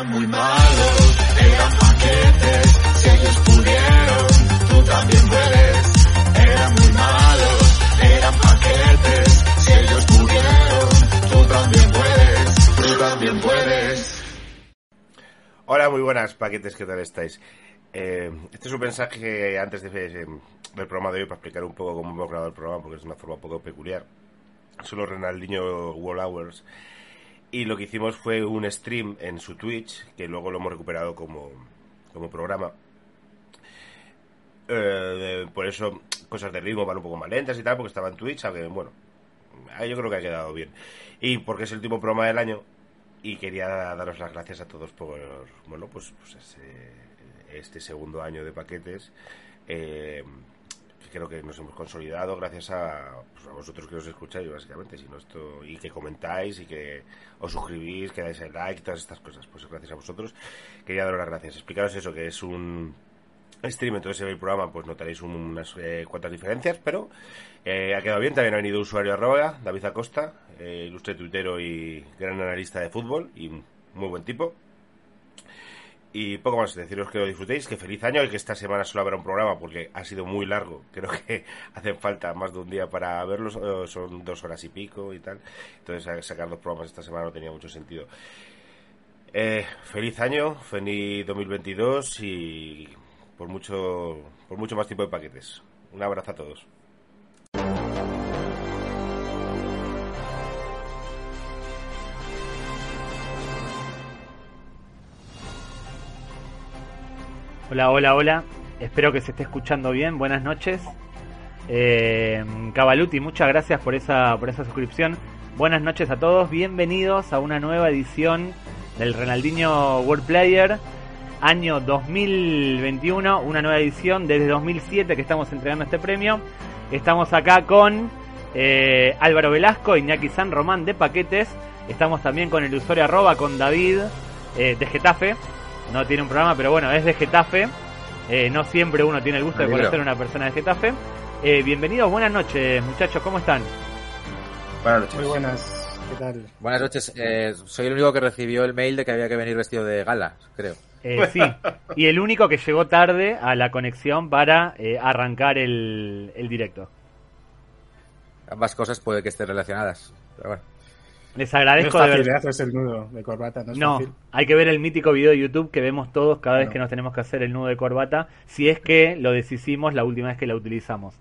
Eran muy malos, eran paquetes, si ellos pudieron, tú también puedes. Eran muy malos, eran paquetes, si ellos pudieron, tú también puedes, tú también puedes. Hola, muy buenas paquetes, ¿qué tal estáis? Eh, este es un mensaje antes de, eh, del programa de hoy para explicar un poco cómo hemos grabado el programa, porque es una forma un poco peculiar. Son los Renaldinho Wall Hours. Y lo que hicimos fue un stream en su Twitch, que luego lo hemos recuperado como, como programa. Eh, por eso cosas de ritmo van un poco más lentas y tal, porque estaba en Twitch, aunque bueno, yo creo que ha quedado bien. Y porque es el último programa del año, y quería daros las gracias a todos por, bueno, pues, pues ese, este segundo año de paquetes. Eh, creo que nos hemos consolidado gracias a, pues a vosotros que os escucháis básicamente sino esto y que comentáis y que os suscribís que dais el like todas estas cosas. Pues gracias a vosotros. Quería daros las gracias. Explicaros eso que es un stream entonces en el programa pues notaréis unas eh, cuantas diferencias pero eh, ha quedado bien. También ha venido usuario arroba David Acosta eh, ilustre tuitero y gran analista de fútbol y muy buen tipo y poco más, deciros que lo disfrutéis, que feliz año y que esta semana solo habrá un programa porque ha sido muy largo. Creo que hacen falta más de un día para verlos, eh, son dos horas y pico y tal. Entonces sacar dos programas esta semana no tenía mucho sentido. Eh, feliz año, feliz 2022 y por mucho, por mucho más tiempo de paquetes. Un abrazo a todos. Hola, hola, hola. Espero que se esté escuchando bien. Buenas noches. Eh, Cabaluti, muchas gracias por esa, por esa suscripción. Buenas noches a todos. Bienvenidos a una nueva edición del Renaldinho World Player. Año 2021. Una nueva edición desde 2007 que estamos entregando este premio. Estamos acá con eh, Álvaro Velasco, Iñaki San Román de Paquetes. Estamos también con el usuario arroba con David eh, de Getafe no tiene un programa, pero bueno, es de Getafe. Eh, no siempre uno tiene el gusto de conocer a una persona de Getafe. Eh, bienvenidos, buenas noches, muchachos, ¿cómo están? Buenas noches. Muy buenas, ¿qué tal? Buenas noches, eh, soy el único que recibió el mail de que había que venir vestido de gala, creo. sí, y el único que llegó tarde a la conexión para arrancar el, el directo. Ambas cosas puede que estén relacionadas, pero bueno. Les agradezco no es fácil, el nudo de corbata, no, hay que ver el mítico video de YouTube que vemos todos cada vez que nos tenemos que hacer el nudo de corbata, si es que lo deshicimos la última vez que la utilizamos.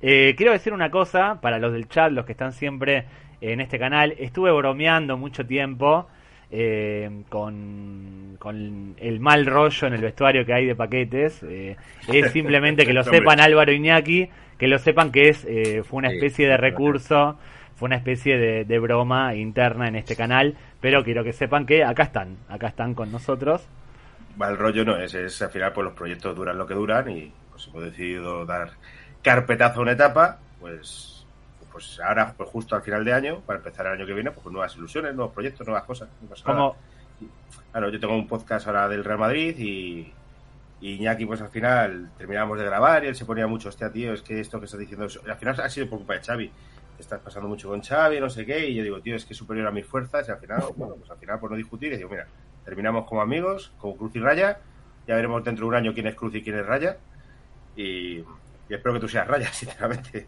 Eh, quiero decir una cosa para los del chat, los que están siempre en este canal. Estuve bromeando mucho tiempo eh, con, con, el mal rollo en el vestuario que hay de paquetes. Eh, es simplemente que lo sepan Álvaro Iñaki, que lo sepan que es fue una especie de recurso fue una especie de, broma interna en este canal, pero quiero que sepan que acá están, acá están con nosotros. el rollo no es, es al final pues los proyectos duran lo que duran y pues hemos decidido dar carpetazo a una etapa, pues pues ahora pues justo al final de año, para empezar el año que viene, pues nuevas ilusiones, nuevos proyectos, nuevas cosas. Como... Claro, yo tengo un podcast ahora del Real Madrid y, y Iñaki, pues al final terminamos de grabar y él se ponía mucho, hostia, tío, es que esto que estás diciendo, al final ha sido por culpa de Xavi estás pasando mucho con Xavi, no sé qué, y yo digo, tío, es que es superior a mis fuerzas, y al final, bueno, pues al final, por no discutir, y digo, mira, terminamos como amigos, como Cruz y Raya, ya veremos dentro de un año quién es Cruz y quién es Raya, y, espero que tú seas Raya, sinceramente.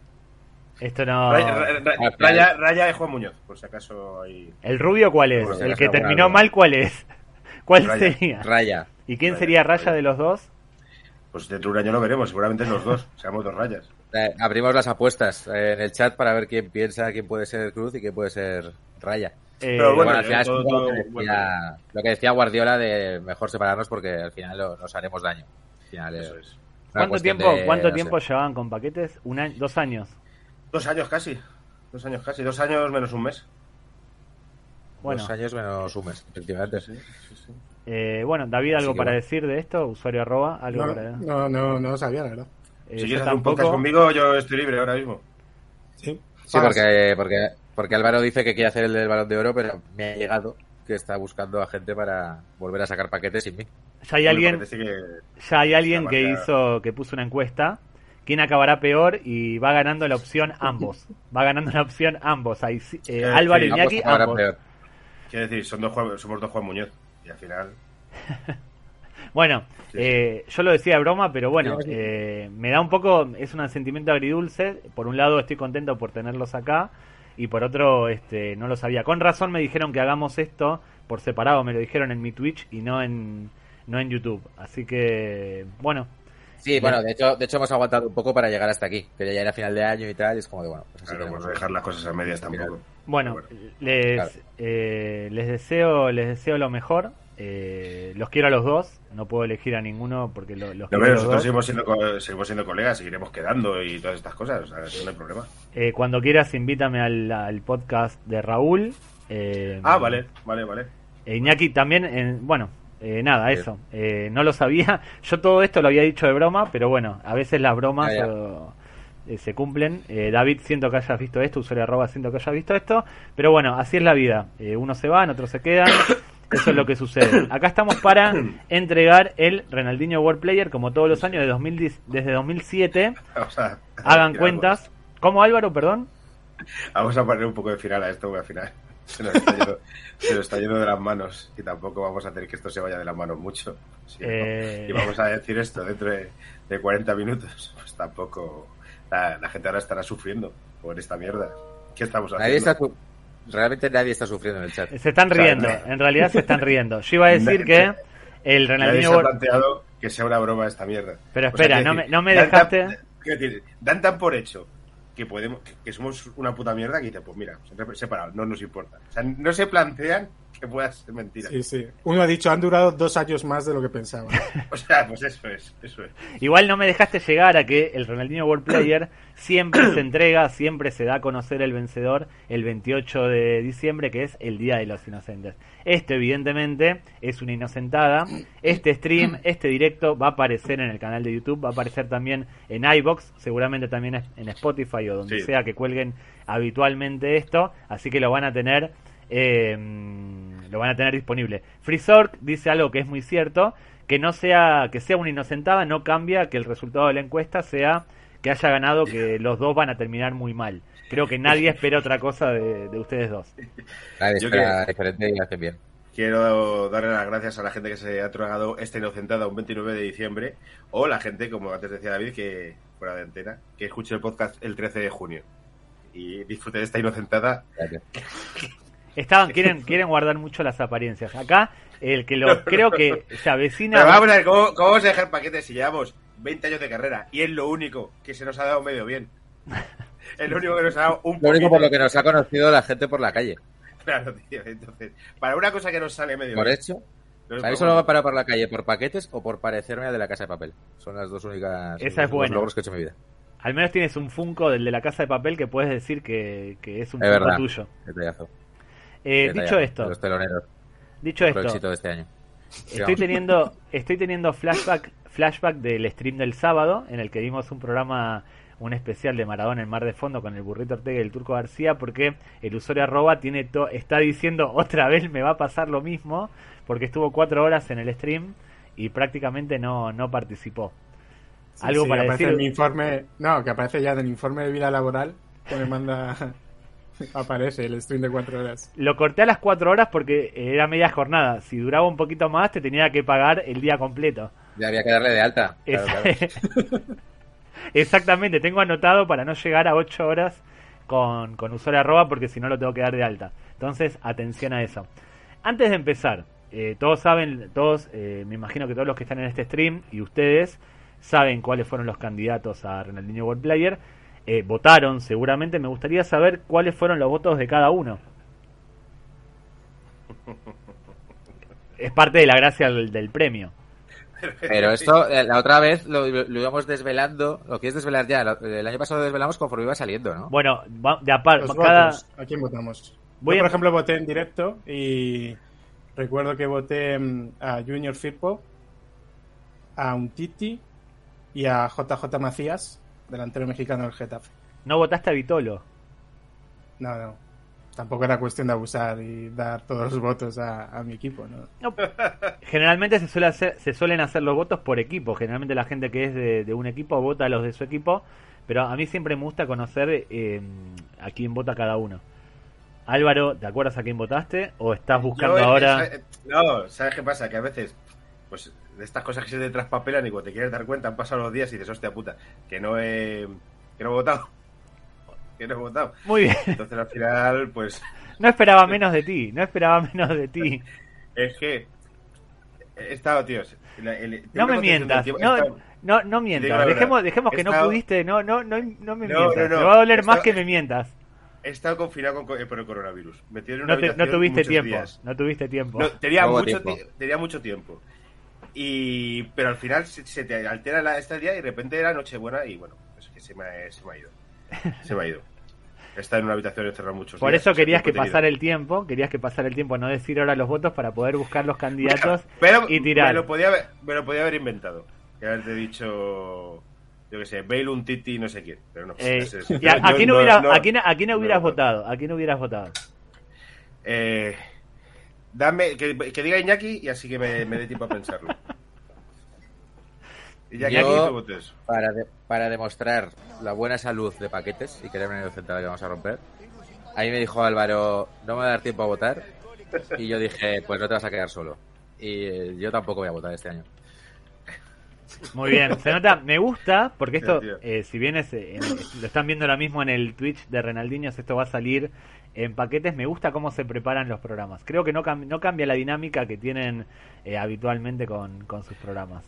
Esto no. Raya, Raya, es Juan Muñoz, por si acaso hay. ¿El rubio cuál es? ¿El que terminó mal cuál es? ¿Cuál sería? Raya. ¿Y quién sería Raya de los dos? Pues dentro de un año lo veremos, seguramente los dos, seamos dos rayas. Eh, abrimos las apuestas eh, en el chat para ver quién piensa quién puede ser Cruz y quién puede ser Raya. Eh, Pero bueno, lo, que decía, Guardiola de mejor separarnos porque al final nos haremos daño. ¿Cuánto tiempo, ¿cuánto tiempo llevaban con paquetes? Un año, ¿Dos años? Dos años casi. Dos años casi. Dos años menos un mes. Bueno. Dos años menos un mes, efectivamente. bueno, David, ¿algo para decir de esto? Usuario arroba, ¿algo no, no, no, no sabía, la verdad. Eh, si quieres hacer un podcast conmigo, yo estoy libre ahora mismo. Sí, sí porque, porque, porque Álvaro dice que quiere hacer el del balón de oro, pero me ha llegado que está buscando a gente para volver a sacar paquetes sin mí. Ya hay alguien, ya hay alguien que hizo, que puso una encuesta. ¿Quién acabará peor? Y va ganando la opción ambos. Va ganando la opción ambos. eh, Álvaro y Iñaki, ambos. Quiere decir, son dos, somos dos Juan Muñoz. Y al final bueno, Sí, eh, yo lo decía de broma, pero bueno, eh, me da un poco, es un sentimiento agridulce. Por un lado estoy contento por tenerlos acá y por otro este, no lo sabía. Con razón me dijeron que hagamos esto por separado, me lo dijeron en mi Twitch y no en, no en YouTube. Así que, bueno, Sí, bueno, de hecho, de hecho hemos aguantado un poco para llegar hasta aquí, que ya era final de año y tal, y es como de, bueno, pues así Claro, pues dejar las cosas a medias tampoco. Bueno, Bueno, les, claro. eh, les deseo les deseo lo mejor. Eh, los quiero a los dos. No puedo elegir a ninguno porque lo- los No, quiero a los nosotros dos. seguimos siendo, seguimos siendo colegas, seguiremos quedando y todas estas cosas, o sea, no hay problema. Eh, cuando quieras, invítame al, al podcast de Raúl. Eh, Ah, vale, vale, vale. eh, Iñaki también, eh, bueno, eh, nada, Bien. eso. Eh, no lo sabía. Yo todo esto lo había dicho de broma, pero bueno, a veces las bromas o- se cumplen. Eh, David, siento que hayas visto esto, usuario arroba, siento que hayas visto esto. Pero bueno, así es la vida. Eh, unos se van, otros se quedan. Eso es lo que sucede. Acá estamos para entregar el Renaldinho World Player, como todos los años, de 2010 desde 2007. Vamos a- Hagan a- cuentas. ¿Cómo Álvaro, perdón? Vamos a poner un poco de final a esto, porque al final se nos está yendo, se nos está yendo de las manos y tampoco vamos a hacer que esto se vaya de las manos mucho. Sí, ¿no? Eh. Y vamos a decir esto dentro de, de 40 minutos, pues tampoco la, la gente ahora estará sufriendo por esta mierda. ¿Qué estamos haciendo? Nadie está, realmente nadie está sufriendo en el chat. Se están O sea, riendo, en realidad se están riendo. Yo iba a decir que el Nadie Renaldinho se ha planteado que sea una broma esta mierda. Pero O sea, espera, no decir, me- no me dan dejaste- tan- quiero decir, dan tan por hecho que podemos que, que somos una puta mierda que dice, pues mira, separado, no nos importa. O sea, no se plantean que pueda ser mentira. Sí, sí. Uno ha dicho, han durado dos años más de lo que pensaba. O sea, pues eso es, eso es. Igual no me dejaste llegar a que el Ronaldinho World Player siempre se entrega, siempre se da a conocer el vencedor el 28 de diciembre, que es el Día de los Inocentes. Esto, evidentemente, es una inocentada. Este stream, este directo, va a aparecer en el canal de YouTube, va a aparecer también en iBox, seguramente también en Spotify o donde Sí. sea que cuelguen habitualmente esto. Así que lo van a tener. Eh, lo van a tener disponible. Freezork dice algo que es muy cierto, que no sea que sea una inocentada no cambia que el resultado de la encuesta sea que haya ganado que los dos van a terminar muy mal. Creo que nadie espera otra cosa de, de ustedes dos. Nadie espera diferente y hacen bien. Quiero darle las gracias a la gente que se ha tragado esta inocentada un 29 de diciembre o la gente, como antes decía David, que fuera de antena, que escuche el podcast el 13 de junio y disfrute de esta inocentada. Gracias. Estaban quieren quieren guardar mucho las apariencias. Acá el que lo creo que se avecina Pero vamos a ver, ¿cómo, cómo vamos a dejar paquetes si llevamos 20 años de carrera y es lo único que se nos ha dado medio bien? Es lo único que nos ha dado un Lo único por lo que nos ha conocido la gente por la calle. Claro, tío, entonces, para una cosa que nos sale medio Por bien. hecho, no ¿sabéis solo va para por la calle? ¿Por paquetes o por parecerme al de la casa de papel? Son las dos únicas Esa es los buena. logros que he hecho en mi vida. al menos tienes un Funko del de la casa de papel que puedes decir que, que es un Es Funko verdad. tuyo. Detallazo. Eh, dicho esto, Los teloneros. dicho esto, éxito de este año. Estoy teniendo, estoy teniendo flashback, flashback del stream del sábado, en el que vimos un programa, un especial de Maradona en Mar de Fondo con el burrito Ortega y el Turco García, porque el usuario arroba tiene to- está diciendo otra vez me va a pasar lo mismo, porque estuvo cuatro horas en el stream y prácticamente no, no participó. Sí, Algo sí, para aparece decir. en mi informe, no, que aparece ya del informe de vida laboral que me manda, aparece el stream de cuatro horas. Lo corté a las cuatro horas porque era media jornada. Si duraba un poquito más, te tenía que pagar el día completo. Ya había que darle de alta. Claro, Es- claro. Exactamente, tengo anotado para no llegar a 8 horas con, con usuario arroba porque si no lo tengo que dar de alta. Entonces, atención a eso. Antes de empezar, eh, todos saben, todos, eh, me imagino que todos los que están en este stream y ustedes saben cuáles fueron los candidatos a Ronaldinho World Player. Eh, votaron seguramente, me gustaría saber cuáles fueron los votos de cada uno. Es parte de la gracia del, del premio. Pero esto, eh, la otra vez lo, lo íbamos desvelando. Lo quieres desvelar ya. El año pasado lo desvelamos conforme iba saliendo, ¿no? Bueno, de aparte, cada... ¿a quién votamos? Voy Yo, a- por ejemplo, voté en directo y recuerdo que voté mm, a Junior Firpo, a Untiti y a JJ Macías, delantero mexicano del Getafe. no votaste a Vitolo. No, no. Tampoco era cuestión de abusar y dar todos los votos a, a mi equipo, ¿no? No, generalmente se, suele hacer, se suelen hacer los votos por equipo. Generalmente la gente que es de, de un equipo vota a los de su equipo. Pero a mí siempre me gusta conocer eh, a quién vota cada uno. Álvaro, ¿te acuerdas a quién votaste? ¿O estás buscando Yo, ahora.? eh, No, ¿sabes qué pasa? Que a veces, pues, de estas cosas que se te traspapelan y cuando te quieres dar cuenta han pasado los días y dices, hostia puta, que no he, que no he votado. Que no he votado. Muy bien. Entonces al final, pues, No esperaba menos de ti, no esperaba menos de ti. es que he estado, tíos. el- tengo No me mientas, tiempo- no, estado- no, no mientas. verdad. Dejemos, dejemos que no pudiste, no, no, no, no me No, mientas. no, no. Me va a doler más que me mientas. He estado confinado con, eh, por el coronavirus. Metido en una No, te- no habitación tuviste tiempo, días. no tuviste tiempo. No, tenía, No hubo mucho tiempo. ti- tenía mucho tiempo. Y, pero al final se, se te altera la, este día y de repente era Nochebuena y bueno, es que se me, ha- se me ha ido. Se me ha ido. Está en una habitación encerrado muchos Por días, eso querías que pasara el tiempo, querías que pasara el tiempo, no decir ahora los votos para poder buscar los candidatos Pero y tirar. Me lo, podía haber, me lo podía haber inventado. Que haberte dicho, yo qué sé, Bale, un Titi, no sé quién. Pero no. Eh, a, a no- hubiera- no- a quién- a hubieras votado? ¿A quién hubieras votado? Eh, dame, que, que diga Iñaki y así que me, me dé tiempo a pensarlo. Iñaki, Yo- tú votes. Para, de- para demostrar la buena salud de paquetes y quererme en el central que vamos a romper, ahí me dijo Álvaro, no me va a dar tiempo a votar. Y yo dije, pues no te vas a quedar solo. Y eh, yo tampoco voy a votar este año. Muy bien, se nota, me gusta, porque esto, eh, si bien es, eh, en- lo están viendo ahora mismo en el Twitch de Renaldiños, esto va a salir en paquetes, me gusta cómo se preparan los programas. Creo que no, cam- no cambia la dinámica que tienen eh, habitualmente con, con sus programas.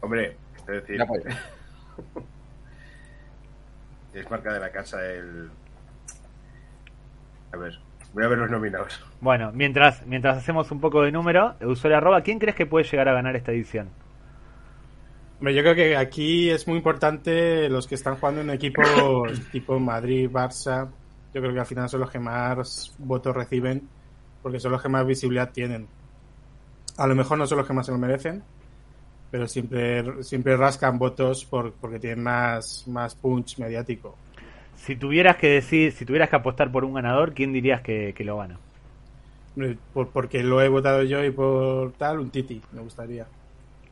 Hombre, es decir, Ya, pues. es marca de la casa el. A ver, voy a ver los nominados. Bueno, mientras, mientras hacemos un poco de número, usuario arroba, ¿quién crees que puede llegar a ganar esta edición? Yo creo que aquí es muy importante los que están jugando en equipos tipo Madrid, Barça. Yo creo que al final son los que más votos reciben porque son los que más visibilidad tienen. A lo mejor no son los que más se lo merecen, pero siempre, siempre rascan votos por, porque tienen más, más punch mediático. Si tuvieras que decir, si tuvieras que apostar por un ganador, ¿quién dirías que, que lo gana? Por, porque lo he votado yo y por tal, un Titi, me gustaría.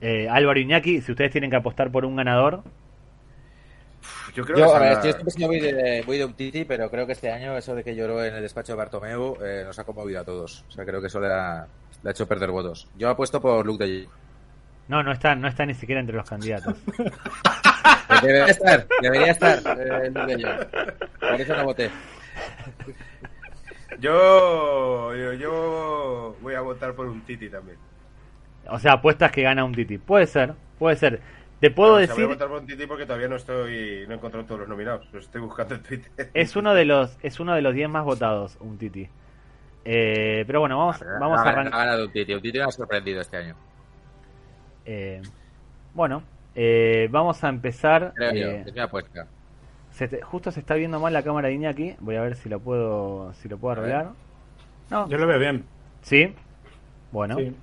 Eh, Álvaro Iñaki, si ustedes tienen que apostar por un ganador, Yo creo Yo, que a ver, he sido muy de, un titi, pero creo que este año eso de que lloró en el despacho de Bartomeu eh, nos ha conmovido a todos. O sea, creo que eso le ha, le ha hecho perder votos. Yo apuesto por Luke de Jong. no, no está, no está ni siquiera entre los candidatos. Debería estar, debería estar eh, Luke de Jong. Por eso no voté. yo, yo, yo voy a votar por un Titi también. O sea, apuestas que gana un Titi. Puede ser, puede ser. Te puedo O sea, Voy a decir, votar por un Titi porque todavía no estoy, no he encontrado todos los nominados. Los estoy buscando en Twitter. es uno de los, es uno de los 10 más votados, un Titi. Eh, pero bueno, vamos, vamos ha, a ha arrancar. ganado un titi. Un titi me ha sorprendido este año. Eh, bueno, eh, vamos a empezar. Creo yo. eh, Es mi apuesta. se te- justo se está viendo mal la cámara de Iñaki. Voy a ver si lo puedo, si lo puedo arreglar. No, Yo lo veo bien. sí. Bueno, sí.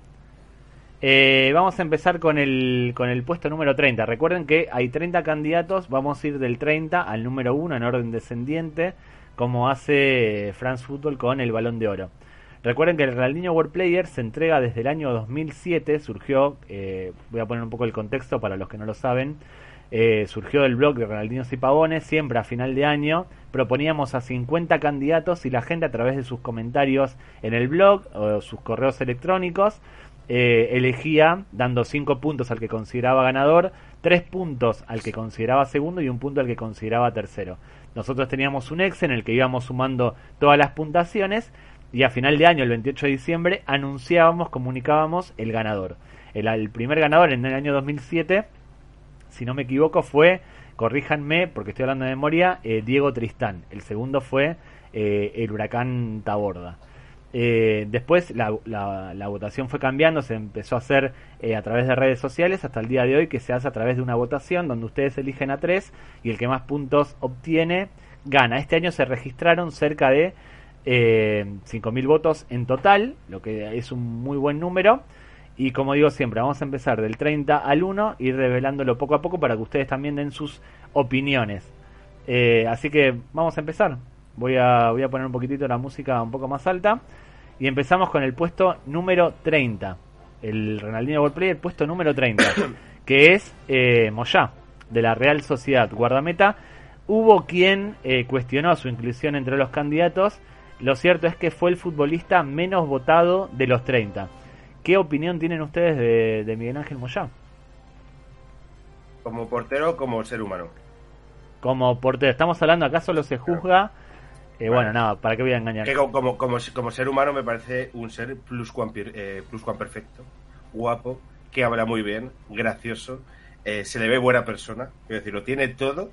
Eh, vamos a empezar con el, con el puesto número 30. Recuerden que hay 30 candidatos, vamos a ir del 30 al número 1 en orden descendiente, como hace France Football con el Balón de Oro. Recuerden que el Ronaldinho World Player se entrega desde el año 2007, surgió, eh, voy a poner un poco el contexto para los que no lo saben, eh, surgió del blog de Ronaldinhos y Pavones, siempre a final de año proponíamos a 50 candidatos y la gente a través de sus comentarios en el blog o sus correos electrónicos eh, elegía dando 5 puntos al que consideraba ganador, 3 puntos al que consideraba segundo y un punto al que consideraba tercero. Nosotros teníamos un ex en el que íbamos sumando todas las puntuaciones y a final de año, el 28 de diciembre, anunciábamos, comunicábamos el ganador. El, el primer ganador en el año 2007, si no me equivoco, fue, corríjanme porque estoy hablando de memoria, eh, Diego Tristán. El segundo fue eh, el huracán Taborda. Eh, después la, la- votación fue cambiando, se empezó a hacer eh, a través de redes sociales hasta el día de hoy que se hace a través de una votación donde ustedes eligen a tres y el que más puntos obtiene gana. Este año se registraron cerca de eh, 5.000 votos en total, lo que es un muy buen número. Y como digo siempre, vamos a empezar del 30 al 1, ir revelándolo poco a poco para que ustedes también den sus opiniones. Eh, así que vamos a empezar. Voy a, voy a poner un poquitito la música un poco más alta. Y empezamos con el puesto número 30. El Ronaldinho World Player, puesto número 30. que es eh, Moyá, de la Real Sociedad. Guardameta. hubo quien eh, cuestionó su inclusión entre los candidatos. Lo cierto es que fue el futbolista menos votado de los 30. ¿Qué opinión tienen ustedes de, de Miguel Ángel Moyá? Como portero, como ser humano. Como portero, estamos hablando acá solo se juzga. Eh, bueno, nada, ¿para qué voy a engañar? Que como, como, como, como ser humano me parece un ser plus eh, perfecto, guapo, que habla muy bien, gracioso, eh, se le ve buena persona, es decir, lo tiene todo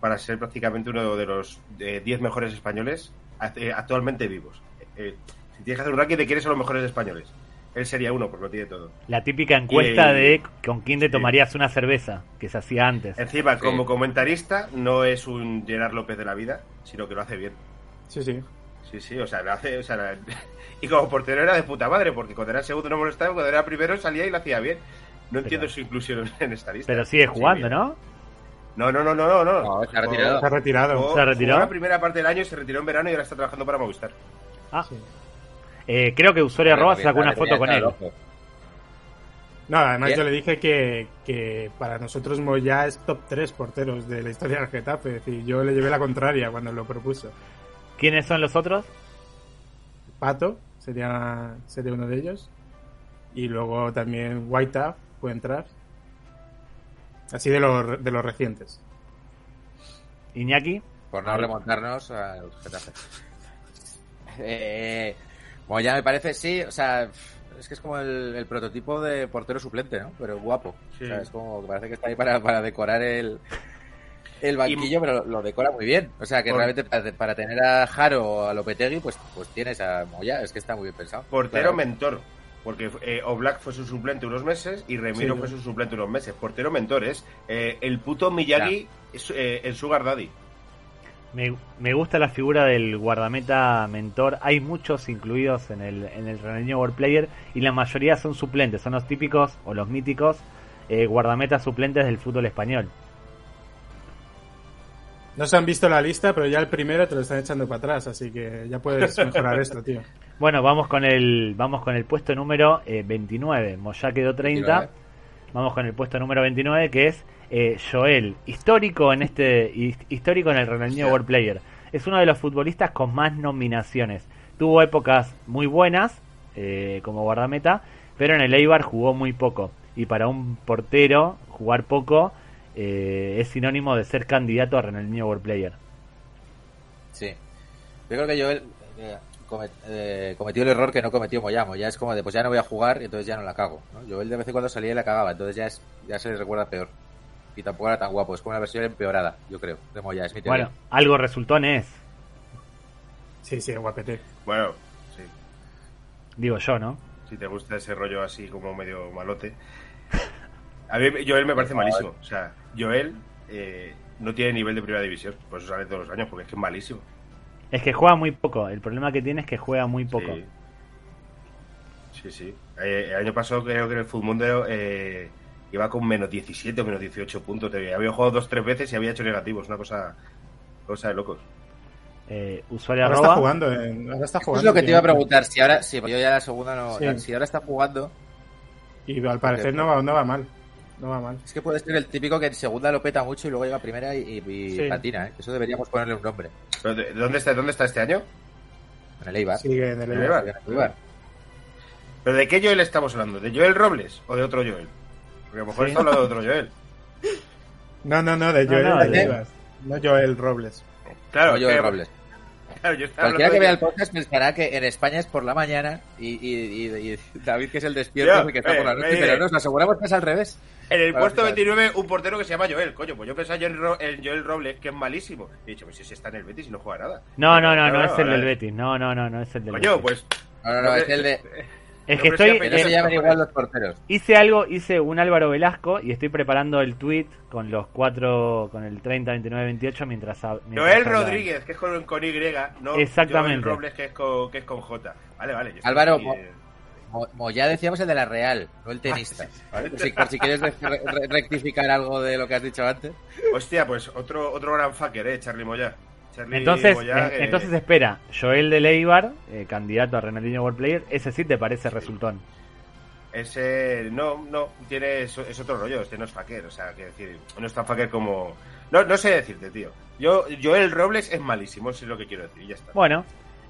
para ser prácticamente uno de los 10 mejores españoles eh, actualmente vivos. Eh, si tienes que hacer un ranking de quiénes son los mejores españoles, él sería uno porque lo tiene todo. La típica encuesta Y- de con quién te sí. tomarías una cerveza, que se hacía antes. Encima, Sí. como comentarista, no es un Gerard López de la vida, sino que lo hace bien. Sí, sí. Sí, sí, o sea, lo hace, o sea, la- y como portero era de puta madre, porque cuando era segundo no molestaba, cuando era primero salía y lo hacía bien. No entiendo su inclusión en esta lista. Pero sigue Sí, jugando, bien. ¿no? No, no, no, no, no. no. No, se ha retirado. Se ha retirado. Jugó- ¿Se retiró? jugó la primera parte del año, se retiró en verano y ahora está trabajando para Movistar. Ah, Sí. eh, creo que Usuario Arroba se sacó una foto con él. No, además Bien. yo le dije que, que para nosotros Moya es top 3 porteros de la historia del Getafe. Es decir, yo le llevé la contraria cuando lo propuso. ¿Quiénes son los otros? Pato sería, sería uno de ellos. Y luego también White puede entrar. Así de los, de los recientes. Iñaki. Por no remontarnos al Getafe. Eh, Moya me parece, sí, o sea, es que es como el, el prototipo de portero suplente, ¿no? Pero guapo. Sí. O sea, es como que parece que está ahí para, para decorar el, el banquillo, pero lo, lo decora muy bien. O sea, que Por- realmente para, para tener a Jaro o a Lopetegui, pues, pues tienes a Moya, es que está muy bien pensado. Portero Claro. mentor. Porque eh, Oblak fue su suplente unos meses y Remiro Sí. fue su suplente unos meses. Portero mentor es eh, el puto Miyagi es, eh, el Sugar Daddy. Me, me gusta la figura del guardameta mentor. Hay muchos incluidos en el, en el Ronaldinho World Player y la mayoría son suplentes. Son los típicos o los míticos eh, guardametas suplentes del fútbol español. No se han visto la lista, pero ya el primero te lo están echando para atrás. Así que ya puedes mejorar esto, tío. Bueno, vamos con el vamos con el puesto número eh, 29. Moya quedó 30. 29. Vamos con el puesto número 29 que es eh, Joel, histórico en este his- histórico en el Ronaldinho. World Player. Es uno de los futbolistas con más nominaciones. Tuvo épocas muy buenas eh, como guardameta, pero en el Eibar jugó muy poco. Y para un portero jugar poco eh, es sinónimo de ser candidato a Ronaldinho World Player. Sí. Yo creo que Joel eh, comet- eh, cometió el error que no cometió Moya. Moya es como de, pues ya no voy a jugar y entonces ya no la cago. ¿no? Joel de vez en cuando salía y la cagaba, entonces ya, es, ya se le recuerda peor. Y tampoco era tan guapo, es como una versión empeorada, yo creo, de Moya. Es mi teoría. Bueno, algo resultó en es, Sí, sí, guapete. Bueno, sí. digo yo, ¿no? Si te gusta ese rollo así como medio malote. A mí Joel me parece malísimo. O sea, Joel eh, no tiene nivel de primera división. Por eso sale todos los años, porque es que es malísimo. Es que juega muy poco. El problema que tiene es que juega muy poco. Sí, sí. sí. Eh, el año pasado creo que en el Fullmundo eh, iba con menos 17 o menos 18 puntos. Había jugado dos tres veces y había hecho negativos. Una cosa, cosa de locos. Eh, usuario Ahora arroba. está jugando. en- ahora está Eso jugando. es lo que te iba a preguntar, si ahora, si yo ya la segunda no, Sí. si ahora está jugando, Y al parecer no va, no va mal. No va mal. es que puede ser el típico que en segunda lo peta mucho y luego llega a primera y, y- y Sí. patina, ¿eh? Eso deberíamos ponerle un nombre. Pero, ¿de- ¿dónde, está, ¿Dónde está este año? En el Eibar. Sigue en el En el Eibar. Eibar. En el Eibar. ¿Pero de qué Joel estamos hablando? ¿De Joel Robles o de otro Joel? Porque a lo mejor Sí. está hablando de otro Joel. No, no, no, de No, Joel. no, de de-. No Joel Robles. Claro, No, Joel que- Robles. Claro, yo Cualquiera que vea el podcast pensará que en España es por la mañana y, y- y- y David, que es el despierto, es el que está eh, por la noche, diré. pero nos aseguramos que es al revés. En el puesto fijar. 29, un portero que se llama Joel. Coño, pues yo pensaba en en Joel Robles, que es malísimo. Y he dicho, pues si está en el Betis y no juega nada. No, no, no, no, No, es el no, del no. Betis. No, no, no, no es el del Coño, Betis. pues. No, no, no, es el de... Es que pero estoy. igual los porteros. hice algo, hice un Álvaro Velasco y estoy preparando el tweet con los cuatro, con el 30, 29, 28 mientras. mientras Joel hablaban. Rodríguez, que es con, con Y, no Exactamente. Joel Robles, que es con, que es con J. Vale, vale. yo estoy Álvaro, aquí, mo- eh, Mo- Moya decíamos el de la Real, no el tenista. ¿vale? Por, si, por si quieres re- re- rectificar algo de lo que has dicho antes. Hostia, pues otro, otro gran fucker, eh, Charlie Moya. Charlie Entonces, eh, eh, entonces espera, Joel de Leibar, eh, candidato a Ronaldinho World Player, ese sí te parece resultón. Ese, no, no, tiene, es, es otro rollo, este no es faquer, o sea, quiero decir, no es tan faquer como... No, no sé decirte, tío. Yo, yo el Robles es malísimo, eso es lo que quiero decir, y ya está. Bueno,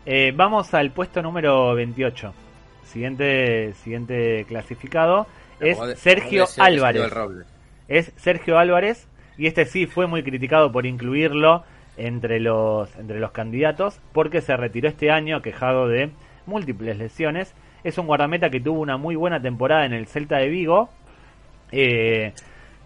eh, vamos al puesto número 28. Siguiente, siguiente clasificado es de- Sergio Álvarez. Es Sergio Álvarez y este sí fue muy criticado por incluirlo entre los entre los candidatos porque se retiró este año quejado de múltiples lesiones. Es un guardameta que tuvo una muy buena temporada en el Celta de Vigo. Eh,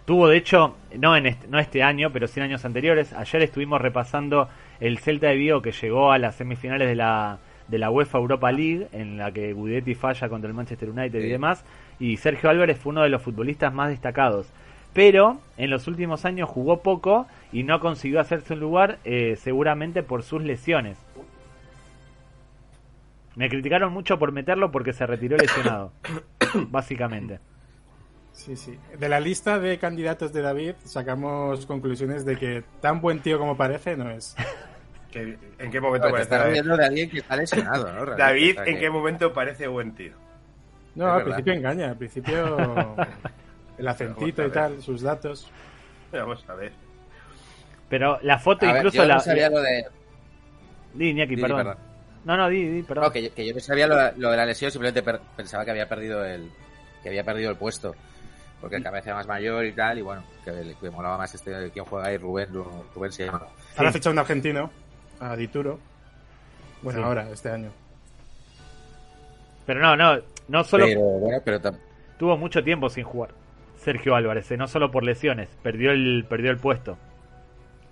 tuvo de hecho no en este, no este año, pero sí en años anteriores. Ayer estuvimos repasando el Celta de Vigo que llegó a las semifinales de la de la UEFA Europa League en la que Guidetti falla contra el Manchester United y demás y Sergio Álvarez fue uno de los futbolistas más destacados pero en los últimos años jugó poco y no consiguió hacerse un lugar eh, seguramente por sus lesiones. Me criticaron mucho por meterlo porque se retiró lesionado, básicamente. Sí, sí. De la lista de candidatos de David sacamos conclusiones de que tan buen tío como parece no es. ¿Qué- ¿En qué momento parece estás riendo de alguien que está lesionado, ¿no? Realmente, David, ¿en qué momento parece buen tío? No, Es al verdad. principio engaña, al principio el acentito y tal, sus datos. Vamos a ver. Pero la foto A ver, incluso yo la... no sabía lo de... Di, Iñaki, Di, di, perdón. No, no, di, di, perdón. No, que, yo, que yo no sabía lo, lo de la lesión, simplemente per- pensaba que había perdido el que había perdido el puesto. Porque el cabeza más mayor y tal, y bueno, que, le- que molaba más este quien juega ahí, Rubén, Ru- Rubén se llama. Ahora Sí. ficha un argentino, a Dituro. Bueno, Sí. ahora, este año. Pero no, no, no solo Pero bueno, pero tam- tuvo mucho tiempo sin jugar. Sergio Álvarez, eh, no solo por lesiones, perdió el, perdió el puesto.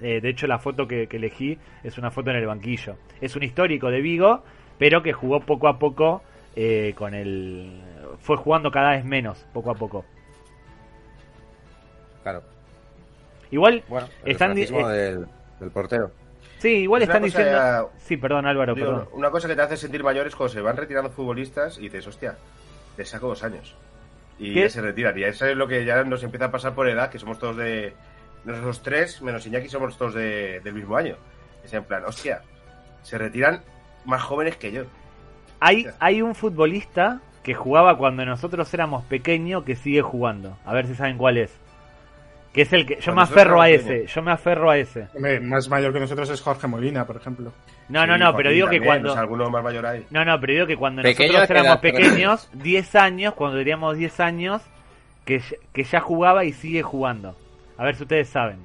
Eh, de hecho, la foto que, que elegí es una foto en el banquillo. Es un histórico de Vigo, pero que jugó poco a poco eh, con el... Fue jugando cada vez menos, poco a poco. claro. Igual, Bueno, el Están eh, del, del portero. sí, igual Es están diciendo... ya- Sí, perdón Álvaro, Digo, perdón. una cosa que te hace sentir mayor es cuando se van retirando futbolistas y dices, hostia, te saco dos años. Y ¿Qué? ya se retiran. Y eso es lo que ya nos empieza a pasar por edad, que somos todos de. Nosotros tres, menos Iñaki, somos todos de- del mismo año. Es en plan, hostia, se retiran más jóvenes que yo. Hay, hay un futbolista que jugaba cuando nosotros éramos pequeños que sigue jugando. A ver si saben cuál es. Que es el que... Yo me aferro a ese, yo me aferro a ese. Hombre, más mayor que nosotros es Jorge Molina, por ejemplo. No, no, Sí, no, pero digo que también, cuando... o sea, alguno más mayor ahí. No, no, pero digo que cuando Pequeño nosotros éramos edad pequeños, 10 años, cuando teníamos 10 años, que, ya- que ya jugaba y sigue jugando. A ver si ustedes saben.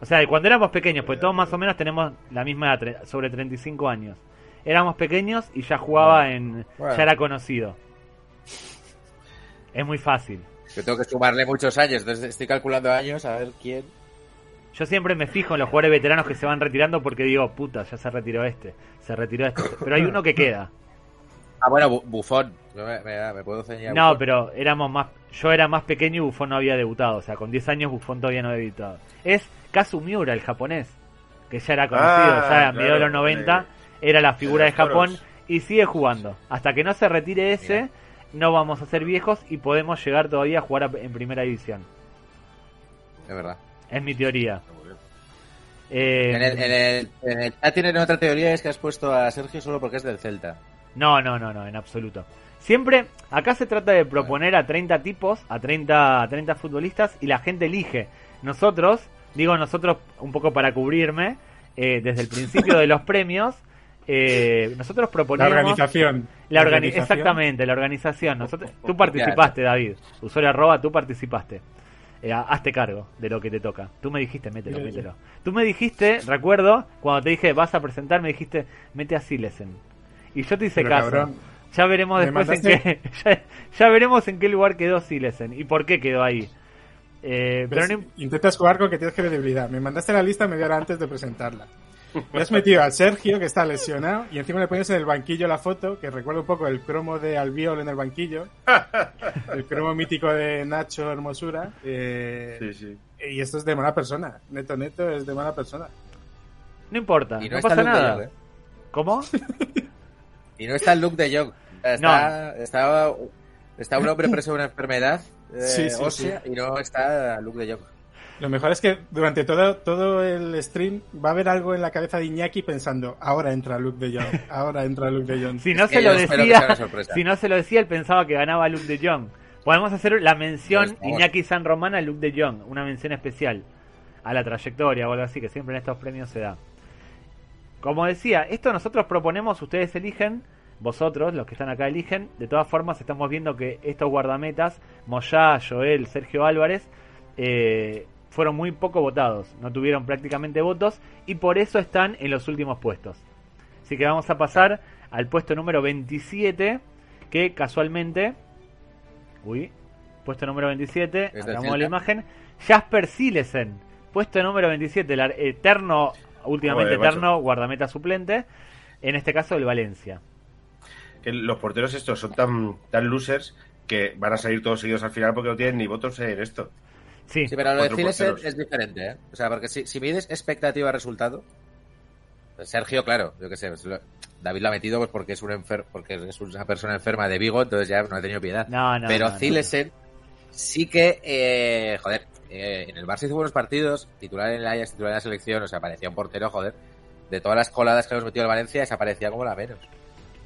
O sea, de cuando éramos pequeños, pues todos más o menos tenemos la misma edad, tre- sobre 35 años. Éramos pequeños y ya jugaba en... Bueno. ya era conocido. Es muy fácil. Yo tengo que sumarle muchos años, entonces estoy calculando años a ver quién. Yo siempre me fijo en los jugadores veteranos que se van retirando porque digo, puta, ya se retiró este, se retiró este. Pero hay uno que queda. Ah, bueno, Bu- Bufón. No me, me- me puedo ceñir a No, Buffon. pero éramos más. Yo era más pequeño y Buffon no había debutado. O sea, con 10 años Buffon todavía no había debutado. Es Kazumiura, el japonés, que ya era conocido, Ah, ya a mediados de claro, los 90 de- era la figura de, Japón toros. y sigue jugando. Hasta que no se retire ese, Mira. No vamos a ser viejos y podemos llegar todavía a jugar a- en primera división. Es verdad. Es mi teoría. Eh, En el, en, el, en el chat tienen otra teoría, es que has puesto a Sergio solo porque es del Celta. No, no, no, no, en absoluto. Siempre, acá se trata de proponer a 30 tipos, a 30, a 30 futbolistas y la gente elige. Nosotros, digo nosotros un poco para cubrirme, eh, desde el principio de los premios, eh, nosotros La organización. La organi- organización. Exactamente, la organización. Nosotros, tú participaste, David. Usuario arroba, tú participaste. Eh, hazte cargo de lo que te toca. Tú me dijiste, mételo, Mira, mételo. Tú me dijiste, recuerdo, cuando te dije vas a presentar, me dijiste, mete a Silesen. Y yo te hice Pero, caso. cabrón, Ya veremos después en qué. Ya, ya veremos en qué lugar quedó Silesen y por qué quedó ahí. Eh, pero no, Intentas jugar con que tienes credibilidad. Me mandaste la lista media hora antes de presentarla. Me has metido a Sergio, que está lesionado, y encima le pones en el banquillo la foto, que recuerda un poco el cromo de Albiol en el banquillo. el cromo mítico de Nacho Hermosura. eh, Sí, sí. Y esto es de mala persona. Neto, neto es de mala persona. no importa, Y no, no, está pasa nada. ¿eh? ¿Cómo? Y no está el look de Jong. Está, está, está un hombre preso de una enfermedad eh, Sí, sí, ósea y no está Luke de Jong. Lo mejor es que durante todo, todo el stream va a haber algo en la cabeza de Iñaki pensando, ahora entra Luke de Jong, ahora entra Luke de Jong. Si no Es se lo decía, si no se lo decía, él pensaba que ganaba Luke de Jong. Podemos hacer la mención Pues. Iñaki San Román a Luke de Jong, una mención especial a la trayectoria o algo así, que siempre en estos premios se da. Como decía, esto nosotros proponemos, ustedes eligen, vosotros, los que están acá eligen. De todas formas, estamos viendo que estos guardametas, Moyá, Joel, Sergio Álvarez, eh, fueron muy poco votados, no tuvieron prácticamente votos y por eso están en los últimos puestos. Así que vamos a pasar al puesto número 27, que casualmente... Uy, puesto número 27, Es del hagamos la imagen. Jasper Silesen, puesto número 27, el eterno, últimamente Joder, macho. eterno guardameta suplente, en este caso el Valencia. Que los porteros estos son tan, tan losers que van a salir todos seguidos al final porque no tienen ni votos en esto. Sí, Sí, pero lo de porteros. es diferente, ¿eh? O sea, porque si, si mides expectativa-resultado, pues Sergio, claro, yo qué sé, pues lo- David lo ha metido pues porque es un enfer porque es una persona enferma de Vigo, entonces ya no ha tenido piedad. No, no, pero no, sí que, eh, joder, eh, en el Barça hizo buenos partidos, titular en el Ajax, titular en la selección, o sea, parecía un portero, joder. De todas las coladas que hemos metido al Valencia, esa parecía como la menos.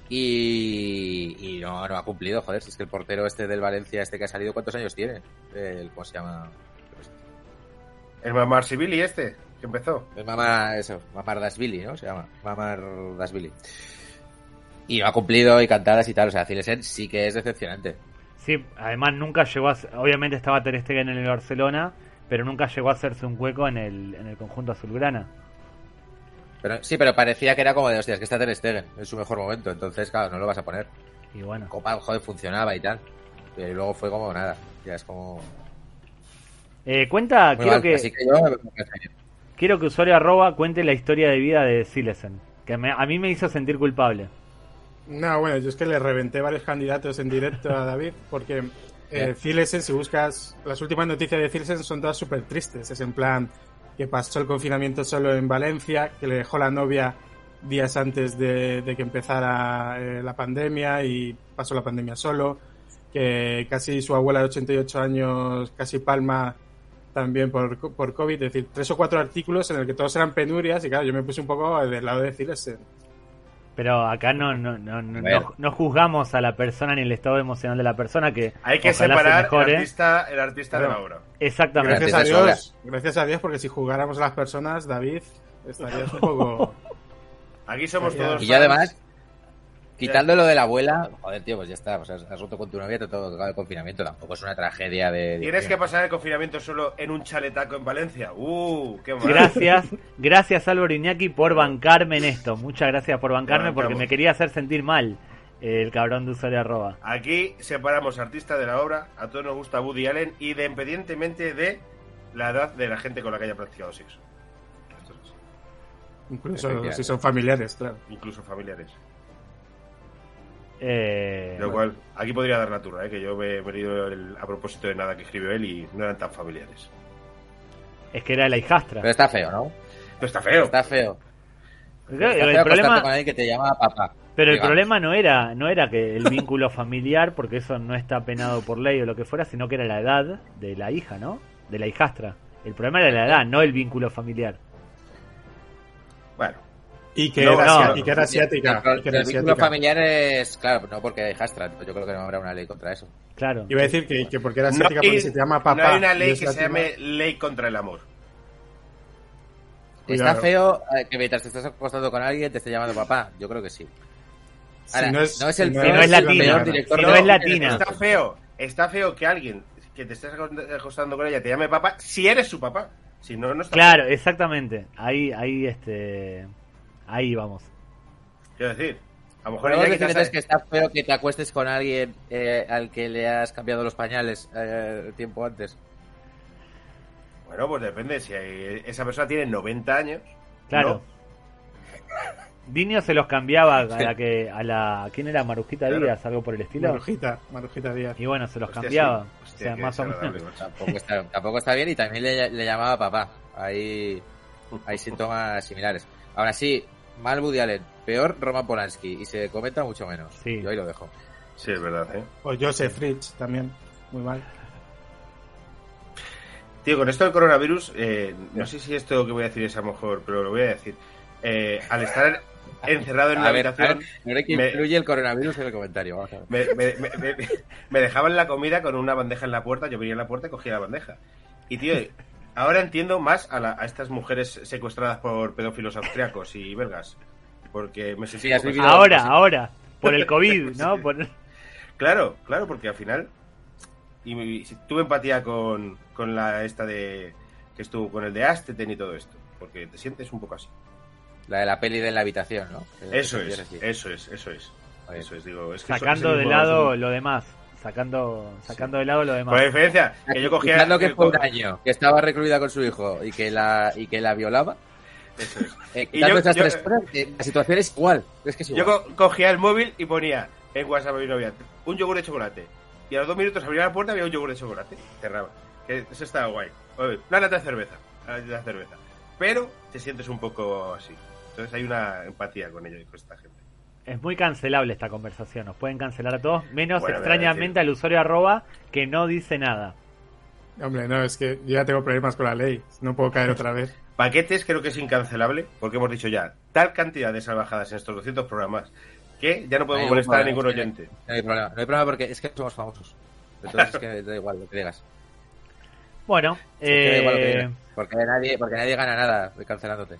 Y, y no, no ha cumplido, joder, si es que el portero este del Valencia, este que ha salido, ¿cuántos años tiene? El, ¿Cómo se llama? El Marsivili este, que empezó. Es Mamar, eso, Mamar Dasvili, ¿no? Se llama. Mamar Dasvili. Y no ha cumplido y cantadas y tal. O sea, Cilesen sí que es decepcionante. Sí, además nunca llegó a ser- obviamente estaba Ter Stegen en el Barcelona, pero nunca llegó a hacerse un hueco en el, en el conjunto azulgrana. Pero, sí, pero parecía que era como de, hostias, que está Ter Stegen en su mejor momento. Entonces, claro, no lo vas a poner. Y bueno, Copa, joder, funcionaba y tal. Y luego fue como nada. Ya es como... Eh, cuenta, muy quiero mal. que, Así yo quiero que usuario arroba cuente la historia de vida de Silesen, que me- a mí me hizo sentir culpable. No, bueno, yo es que le reventé varios candidatos en directo a David, porque eh, Cilesen, si buscas las últimas noticias de Cilesen, son todas súper tristes. Es en plan que pasó el confinamiento solo en Valencia, que le dejó la novia días antes de, de que empezara eh, la pandemia y pasó la pandemia solo, que casi su abuela de 88 años casi palma también por, por COVID, es decir, tres o cuatro artículos en el que todos eran penurias y claro, yo me puse un poco del lado de Cilesen. Pero acá no, no, no, no, juzgamos a la persona ni el estado emocional de la persona que Hay que se separar el artista, el artista de la obra. Exactamente. Gracias a Dios, gracias a Dios, porque si jugáramos a las personas, David, estarías un poco... Aquí somos todos. Y además, quitando lo de la abuela, joder, tío, pues ya está. Pues has, has roto con tu novia, te todo el confinamiento. Tampoco es una tragedia de... Tienes que pasar el confinamiento solo en un chaletaco en Valencia. Uh, qué mal. Gracias, gracias Álvaro Iñaki por bancarme en esto. Muchas gracias por bancarme porque me quería hacer sentir mal eh, el cabrón de usuario arroba. Aquí separamos artista de la obra. A todos nos gusta Woody Allen, independientemente de la edad de la gente con la que haya practicado sexo. Esto es así. Incluso si son familiares, claro. Incluso familiares. Eh, Lo cual, aquí podría dar la turra, ¿eh? que yo me he venido el- a propósito de nada que escribió él y no eran tan familiares. es que era la hijastra. Pero está feo, ¿no? Pero está feo. Está feo. Está el feo problema, con alguien que te llama papá. pero el problema no era, no era que el vínculo familiar, porque eso no está penado por ley o lo que fuera, sino que era la edad de la hija, ¿no? De la hijastra. El problema era la edad, no el vínculo familiar. Bueno, Y que, No, era, no. y que era asiática. El, y que era el vínculo familiar es, claro, no porque hay hijastra. Yo creo que no habrá una ley contra eso. Claro. Iba a decir que, que porque era asiática porque se te llama papá. no hay una ley que se llame ley contra el amor. Está feo eh, que mientras te estás acostando con alguien te esté llamando papá. Yo creo que sí. Si no es, no es el si es latina, director si no es latina. Está feo. Está feo que alguien que te estés acostando con ella te llame papá si eres su papá. Si no, no está Claro, exactamente. Ahí, ahí, este, ahí vamos. Quiero decir, a lo mejor ella quizás entonces que está feo que te acuestes con alguien eh, al que le has cambiado los pañales eh, tiempo antes. Bueno, pues depende. Si hay- esa persona tiene 90 años. Claro. Diño se los cambiaba a la que, a la, ¿quién era? Marujita Claro. Díaz, algo por el estilo. Marujita, Marujita Díaz. Y bueno, se los Hostia, cambiaba. sí. o sea, más o menos. Tampoco está, tampoco está bien y también le, le llamaba papá. Hay, hay síntomas similares. Ahora sí, mal Woody Allen, peor Roman Polanski y se comenta mucho menos. Sí. Yo ahí lo dejo. Sí, es verdad, ¿eh? O Joseph Fritz también. Muy mal. Tío, con esto del coronavirus, eh, no sé si esto que voy a decir es a lo mejor, pero lo voy a decir. Eh, al estar encerrado en una A ver, a habitación. ver, no hay que me- influye el coronavirus en el comentario. Vamos a ver. Me, me- me- me- me dejaban la comida con una bandeja en la puerta, yo venía en la puerta y cogía la bandeja. Y tío, ahora entiendo más a, la- a estas mujeres secuestradas por pedófilos austriacos y belgas. Porque me sentí... Sí, Ahora, ahora, por el COVID, ¿no? Por- Claro, claro, porque al final... Y, y tuve empatía con, con la esta de... Que estuvo con el de Asteten y todo esto. Porque te sientes un poco así. La de la peli de la habitación, ¿no? Eso es, eso es, eso es. Eso es, digo, es que eso- sacando de lado lo demás. Sacando, sacando de lado lo demás. diferencia que yo cogía... Quitando que que fue un año, que estaba recluida con su hijo y que la, y que la violaba. Eso es. Eh, Y yo- yo- tres cosas, eh, la situación es igual. Es que es Yo igual. co- cogía el móvil y ponía en WhatsApp a mi novia un yogur de chocolate. Y a los dos minutos abría la puerta y había un yogur de chocolate. Cerraba. Que eso estaba guay. Una lata de cerveza. Una lata de cerveza. Pero te sientes un poco así. Entonces hay una empatía con ello y con esta gente. Es muy cancelable esta conversación. Nos pueden cancelar a todos, menos Bueno, extrañamente al usuario arroba que no dice nada. Hombre, no, es que yo ya tengo problemas con la ley. No puedo caer otra vez. Paquetes creo que es incancelable porque hemos dicho ya tal cantidad de salvajadas en estos 200 programas que ya no podemos molestar a ningún oyente. No hay problema. No hay problema porque es que somos famosos. Entonces es que da igual lo que digas. Bueno, Es que da igual lo que eh, digas. Porque nadie, porque nadie gana nada de cancelándote.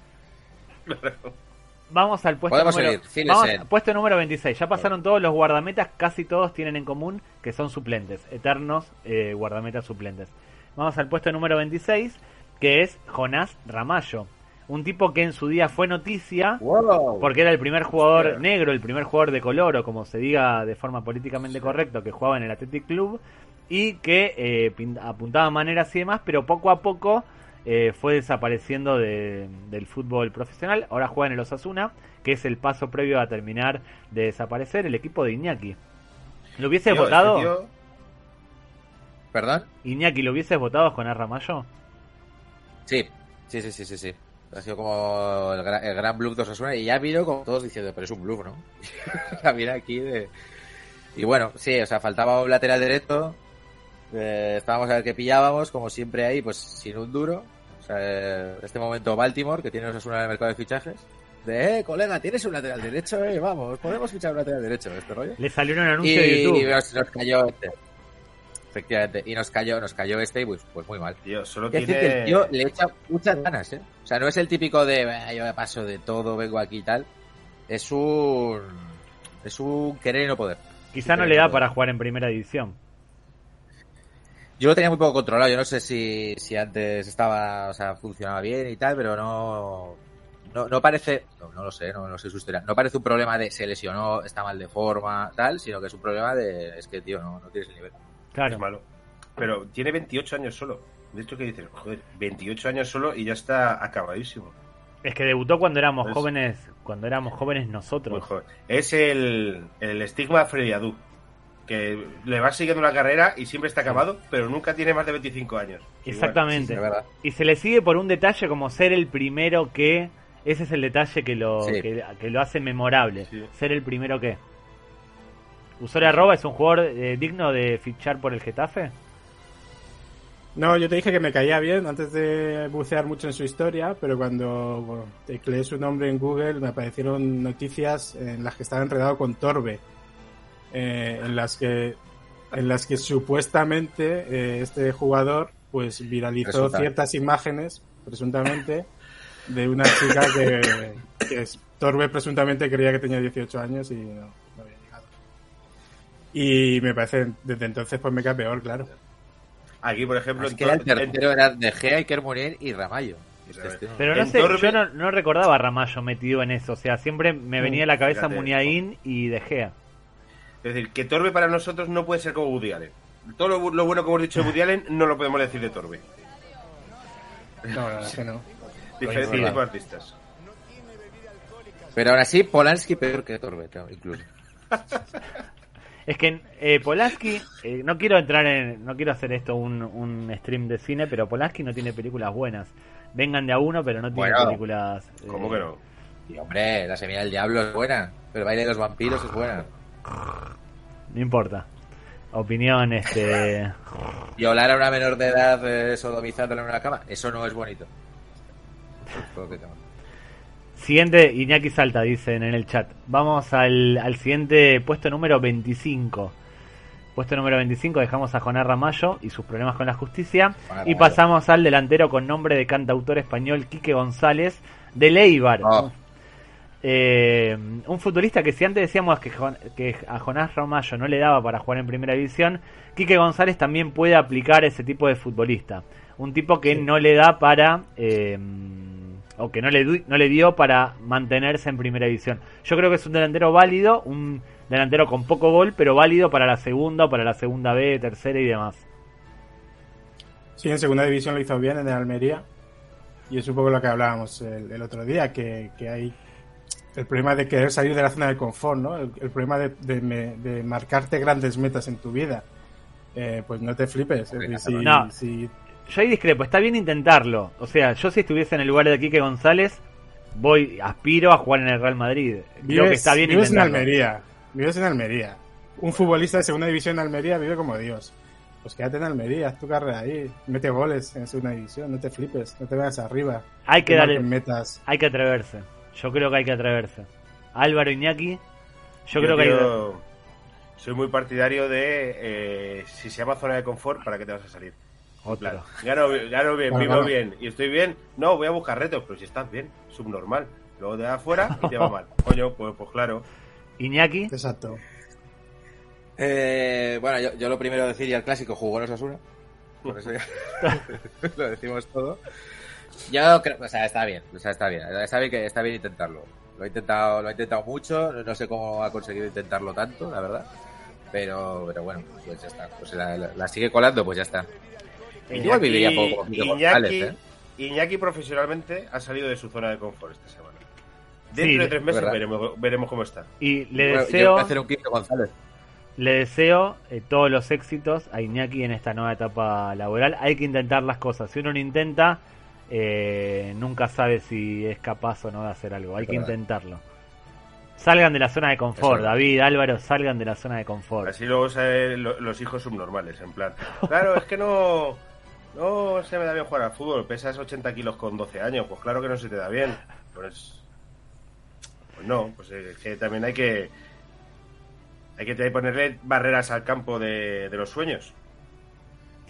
vamos al puesto Podemos número, seguir, vamos puesto número 26. Ya pasaron todos los guardametas, casi todos tienen en común que son suplentes, eternos eh, guardametas suplentes. Vamos al puesto número 26, que es Jonás Ramallo. Un tipo que en su día fue noticia ¡Wow! porque era el primer jugador negro, el primer jugador de color, o como se diga de forma políticamente correcto, que jugaba en el Athletic Club y que eh, apuntaba maneras y demás, pero poco a poco eh, fue desapareciendo de- del fútbol profesional. Ahora juega en el Osasuna, que es el paso previo a terminar de desaparecer el equipo de Iñaki. ¿Lo hubieses Tío, votado? este tío- ¿Perdón? Iñaki, ¿lo hubieses votado con Arramayo? Sí, sí, sí, sí, sí, sí. Ha sido como el, gra- el gran bluff de Osasuna y ya vino como todos diciendo, pero es un bluff, ¿no? la mira aquí de... Y bueno, sí, o sea, faltaba un lateral derecho. eh, estábamos a ver qué pillábamos, como siempre ahí, pues sin un duro. O sea, eh, en este momento Baltimore, que tiene Osasuna en el mercado de fichajes. De, eh, colega, tienes un lateral derecho, eh, vamos, podemos fichar un lateral derecho, este rollo. Le salió un anuncio de Y, YouTube. nos, nos cayó este. Efectivamente, y nos cayó, nos cayó este y pues, pues muy mal. tío, solo tiene... decir que el tío le echa muchas ganas, ¿eh? O sea, no es el típico de "Bah, yo me paso de todo, vengo aquí y tal. Es un. Es un querer y no poder. Quizá no le da para jugar en primera división. Yo lo tenía muy poco controlado. Yo no sé si, si antes estaba, o sea, funcionaba bien y tal, pero no. No, no parece. No, no lo sé, no, no sé su historia. No parece un problema de se lesionó, está mal de forma, tal, sino que es un problema de. Es que, tío, no, no tienes el nivel. Claro. Es malo. Pero tiene 28 años solo. De hecho, que dices, joder, 28 años solo y ya está acabadísimo. Es que debutó cuando éramos Pues- jóvenes, cuando éramos jóvenes nosotros. joven. Es el, el estigma Freddy Adu. Que le va siguiendo la carrera y siempre está acabado, pero nunca tiene más de 25 años. Exactamente. Y se le sigue por un detalle como ser el primero que. Ese es el detalle que lo, Sí. que, que lo hace memorable. Sí. Ser el primero que. Usuario arroba es un jugador eh, digno de fichar por el Getafe. No, yo te dije que me caía bien antes de bucear mucho en su historia, pero cuando bueno, tecleé su nombre en Google me aparecieron noticias en las que estaba enredado con Torbe, eh, en las que en las que supuestamente eh, este jugador pues viralizó Resulta. ciertas imágenes presuntamente de una chica que, Torbe presuntamente creía que tenía 18 años y no, no había llegado. Y me parece, desde entonces pues me cae peor, claro. Aquí, por ejemplo, Es que el tercero era De Gea, Iker Munier y Ramallo. Este, Pero no sé, Torbe- yo no, no recordaba a Ramallo metido en eso. O sea, siempre me venía a la cabeza fíjate. Muniain y De Gea. Es decir, que Torbe para nosotros no puede ser como Woody Allen. Todo lo, bu- lo bueno que hemos dicho de Woody Allen no lo podemos decir de Torbe. No, no, es que no. Diferentes tipos de artistas. Pero aún así, Polanski peor que Torbe, claro, incluso. Es que eh, Polanski, eh, no quiero entrar en, no quiero hacer esto un, un stream de cine, pero Polanski no tiene películas buenas. Vengan de a uno, pero no tiene Bueno. películas. eh, ¿Cómo que no? Y hombre, la semilla del diablo es buena. Pero el baile de los vampiros es buena. No importa. Opinión, este. Violar a una menor de edad eh, sodomizándola en una cama, eso no es bonito. Siguiente, Iñaki Salta, dicen en el chat. Vamos al, al siguiente puesto número 25. Puesto número 25 dejamos a Jonar Ramallo y sus problemas con la justicia. Y pasamos al delantero con nombre de cantautor español Quique González de Leibar. Oh, Eh, un futbolista que si antes decíamos que, que a Jonás Ramallo no le daba para jugar en primera división, Quique González también puede aplicar ese tipo de futbolista. Un tipo que no le da para... eh, o que no le, no le dio para mantenerse en primera división. Yo creo que es un delantero válido, un delantero con poco gol, pero válido para la segunda, para la segunda B, tercera y demás. Sí, en segunda división lo hizo bien en el Almería. Y es un poco lo que hablábamos el, el otro día, que, que hay el problema de querer salir de la zona de confort, ¿no? El, el problema de, de me- de marcarte grandes metas en tu vida. Eh, pues no te flipes. Es decir, si, No. si- Yo ahí discrepo, está bien intentarlo. O sea, yo si estuviese en el lugar de Quique González, voy, aspiro a jugar en el Real Madrid. Creo vives, que está bien vives en. Almería. Vives en Almería. Un futbolista de segunda división en Almería vive como Dios. Pues quédate en Almería, haz tu carrera ahí. Mete goles en segunda división, no te flipes, no te veas arriba. Hay que darle, metas. hay que atreverse. Yo creo que hay que atreverse. Álvaro Iñaki, yo, creo que hay tío, Soy muy partidario de eh, si se llama zona de confort, ¿para qué te vas a salir? Otro. Gano, gano bien, Claro, vivo claro. bien y estoy bien. No, voy a buscar retos, pero si estás bien, subnormal. Luego te vas afuera y te va mal. Coño, pues, pues claro. Iñaki, Exacto. Eh, bueno, yo, yo lo primero decir ya el clásico jugó en Osasuna. Por eso ya lo decimos todo. Yo creo, o sea, está bien, o sea, está bien, está bien que está bien intentarlo. Lo he intentado, lo he intentado mucho, no sé cómo ha conseguido intentarlo tanto, la verdad. Pero, pero bueno, pues ya está. Pues la, la- la sigue colando, pues ya está. Igual viviría poco González, Iñaki, ¿eh? Iñaki profesionalmente ha salido de su zona de confort esta semana. Sí, Dentro de tres meses veremos, veremos cómo está. y le Bueno, yo deseo, voy a hacer un Quique González. le deseo eh, todos los éxitos a Iñaki en esta nueva etapa laboral. Hay que intentar las cosas. Si uno no intenta, eh, nunca sabe si es capaz o no de hacer algo. Hay Es que verdad. intentarlo. Salgan de la zona de confort, Eso. David, Álvaro, salgan de la zona de confort. Así luego salen los hijos subnormales, en plan. Claro, es que no. No se me da bien jugar al fútbol. Pesas 80 kilos con 12 años. Pues claro que no se te da bien. Pues. Pues no, pues es que también hay que. Hay que ponerle barreras al campo de, de los sueños.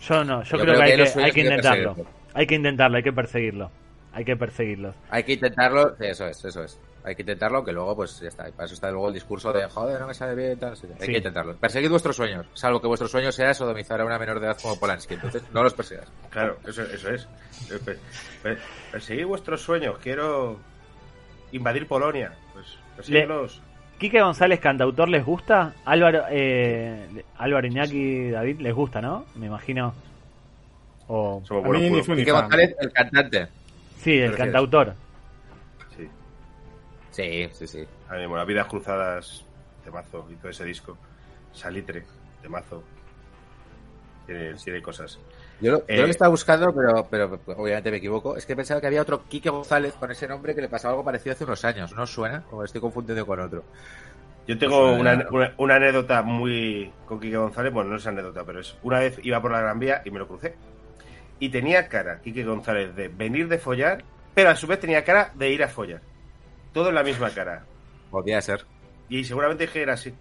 Yo no, yo, Yo creo, creo que, que hay, los que, sueños hay que hay que intentarlo. Perseguirlo. Hay que intentarlo, hay que perseguirlo. Hay que perseguirlos. Hay que intentarlo, sí, eso es, eso es. Hay que intentarlo, que luego, pues ya está. Y para eso está luego el discurso de, joder, no me sale bien, tal. qué. Hay Sí. que intentarlo. Perseguid vuestros sueños, salvo que vuestro sueño sea sodomizar a una menor de edad como Polanski. Entonces, no los persigas. Claro, eso, eso es. Per- per- Perseguir vuestros sueños. Quiero invadir Polonia. Pues persíguelos. Quique González, cantautor, ¿les gusta? Álvaro, eh, Álvaro Iñaki, David, ¿les gusta, no? Me imagino. O, Somos A mí ni ni. González, el cantante. sí, el cantautor. Sí. Sí, sí, sí. A mí, bueno, Vidas Cruzadas, temazo, y todo ese disco. Salitre, temazo. Tiene, tiene cosas. Yo lo, yo Eh. lo estaba buscando, pero, pero obviamente me equivoco. Es que pensaba que había otro Quique González con ese nombre que le pasaba algo parecido hace unos años. ¿No suena? O estoy confundido con otro. Yo tengo Pues, una, eh, una, una anécdota muy con Quique González, bueno, no es anécdota, pero es una vez iba por la Gran Vía y me lo crucé. Y tenía cara, Quique González, de venir de follar, pero a su vez tenía cara de ir a follar. Todo en la misma cara. Podría ser. Y seguramente dije era así.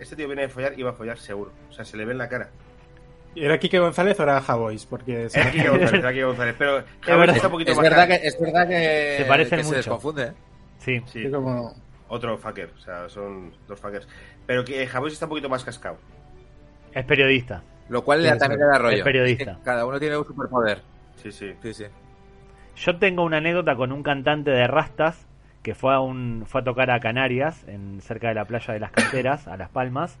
Este tío viene de follar y va a follar seguro. O sea, se le ve en la cara. ¿Era Quique González o era Javois? Porque se- Es Quique González, era Quique González. Pero verdad. está un poquito Es más verdad, cara. que, es verdad que Se parecen que mucho. desconfunde. ¿eh? Sí. Sí, sí, como... otro fucker. O sea, son dos fuckers. Pero que Javier está un poquito más cascado. Es periodista. Lo cual le da también da rollo. Es periodista. cada uno tiene un superpoder. Sí, sí. Sí, sí. Yo tengo una anécdota con un cantante de rastas que fue a, un, fue a tocar a Canarias, en, cerca de la playa de las Canteras, a Las Palmas.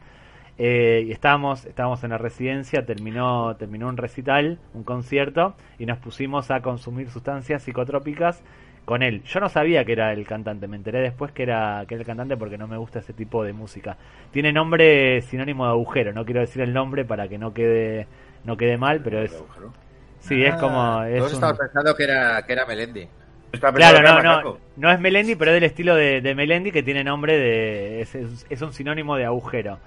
Eh, y estábamos, estábamos en la residencia, terminó, terminó un recital, un concierto, y nos pusimos a consumir sustancias psicotrópicas con él. Yo no sabía que era el cantante, me enteré después que era, que era el cantante porque no me gusta ese tipo de música. Tiene nombre sinónimo de agujero, no quiero decir el nombre para que no quede, no quede mal, pero es, sí, es como... Es un- estamos pensando que era, que era Melendi. Claro, no, no, no es Melendi, pero es del estilo de, de Melendi que tiene nombre de. Es, es- es un sinónimo de agujero.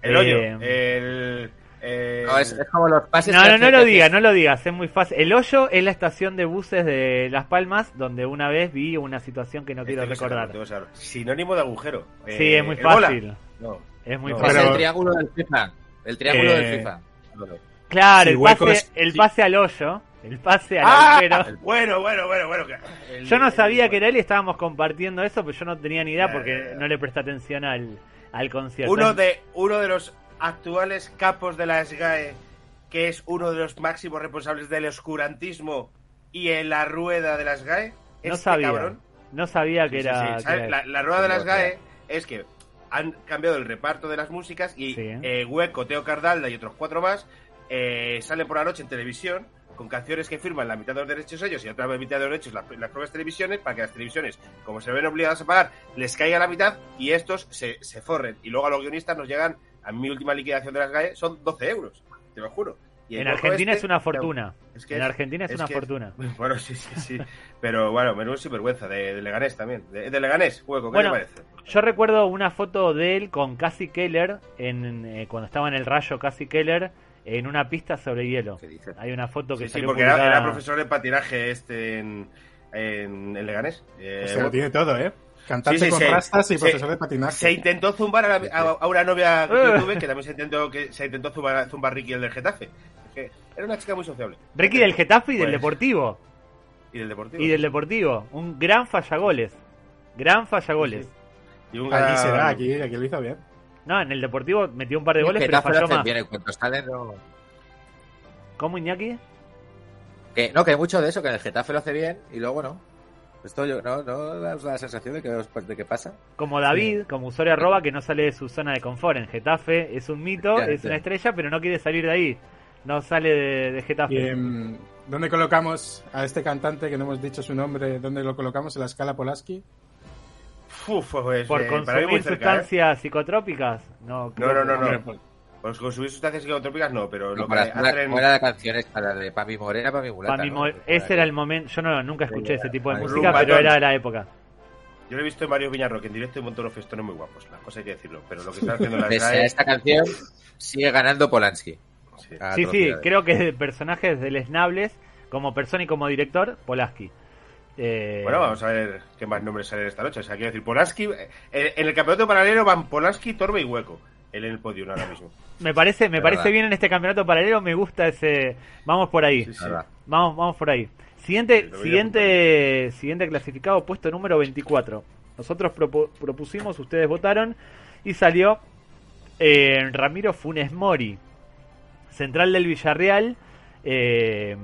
El Eh, hoyo. El, Eh, No, es, es como los pases. No, no, no lo digas, no lo digas, es muy fácil. El hoyo es la estación de buses de Las Palmas, donde una vez vi una situación que no quiero estoy recordar. Sinónimo de agujero. Sí, Eh, es muy fácil. No. Es muy No. Fácil. El triángulo del FIFA. El triángulo Eh, del FIFA. Claro, Sí, el, pase, el sí. pase al hoyo, el pase al ¡Ah! agujero. Bueno, bueno, bueno, bueno. el- Yo no el- sabía que era él y estábamos compartiendo eso, pero yo no tenía ni idea porque no le presté atención al, al concierto. Uno de, uno de los actuales capos de la SGAE, que es uno de los máximos responsables del oscurantismo y en la rueda de la SGAE, no este sabía. cabrón. No sabía que sí, era. sí, que ¿sabes? era La, rueda de la SGAE es que han cambiado el reparto de las músicas y Sí. eh, Hueco, Teo Cardalda y otros cuatro más eh, salen por la noche en televisión con canciones que firman la mitad de los derechos ellos y otra mitad de los derechos las, las propias televisiones para que las televisiones, como se ven obligadas a pagar, les caiga la mitad y estos se, se forren. Y luego a los guionistas nos llegan, a mi última liquidación de las GAE, son 12 euros, te lo juro. Y En Argentina este- es una fortuna. es que en es- Argentina es, es una que- fortuna. Bueno, sí, sí, sí. Pero bueno, menudo sinvergüenza, de, de Leganés también. De, de Leganés, Hueco, ¿qué Bueno, te parece? Yo recuerdo una foto de él con Cassie Keller en, eh, cuando estaba en el rayo Cassie Keller en una pista sobre hielo. ¿Qué dices? Hay una foto que Sí, sí, porque era, publicada- era profesor de patinaje este en, en, en Leganés. Eh, O sea, lo tiene todo, ¿eh? Cantante Sí, sí, con sí. rastas y Sí. profesor de patinaje. se intentó zumbar a, la- a- a una novia que yo tuve, que también se intentó, que se intentó zumbar, zumbar Ricky el del Getafe. Era una chica muy sociable. Ricky del Getafe y del Pues, Deportivo. Y del Deportivo. Y del Deportivo. Un gran fallagoles. Gran fallagoles. Y un Aquí gran- será, aquí, aquí lo hizo bien. No, en el Deportivo metió un par de goles, pero falló más. bien, en no- ¿Cómo, Iñaki? Que, no, que hay mucho de eso, que el Getafe lo hace bien y luego no. Esto yo, no, no da la sensación de que, de que pasa. Como David, como usuario arroba que no sale de su zona de confort. En Getafe es un mito, Ya, es sí. una estrella, pero no quiere salir de ahí. No sale de, de Getafe. Y, em, ¿Dónde colocamos a este cantante que no hemos dicho su nombre? ¿Dónde lo colocamos? ¿En la escala Polaski? Uf, pues, Por eh, consumir cerca, ¿eh? sustancias psicotrópicas. No, No, no, no, no. Pues, consumir sustancias psicotrópicas no, pero No, lo que para la, hacen... ¿Cómo era la canción esta? La de Pami Morena, Pami Mulata. Para ese era el momento. Yo no, nunca escuché ese tipo de Rumba música, pero era de la época. Yo lo he visto en Mario Villarroque en directo y un montón de festones muy guapos. Las cosas hay que decirlo. Pero lo que están haciendo las Pese a esta canción, sigue ganando Polanski. sí. Sí, creo que de personajes deleznables, como persona y como director, Polaski. Eh, Bueno, vamos a ver qué más nombres salen esta noche. O sea, quiero decir, Polanski... eh, En el campeonato paralelo van Polanski, Torbe y Hueco. Él en el podio ahora mismo. Me parece, me parece verdad. bien en este campeonato paralelo, me gusta ese. Vamos por ahí. Sí, sí. Verdad. Vamos, vamos por ahí. Siguiente, siguiente, siguiente clasificado, puesto número 24. Nosotros propu- propusimos, ustedes votaron y salió eh, Ramiro Funes Mori, central del Villarreal. eh,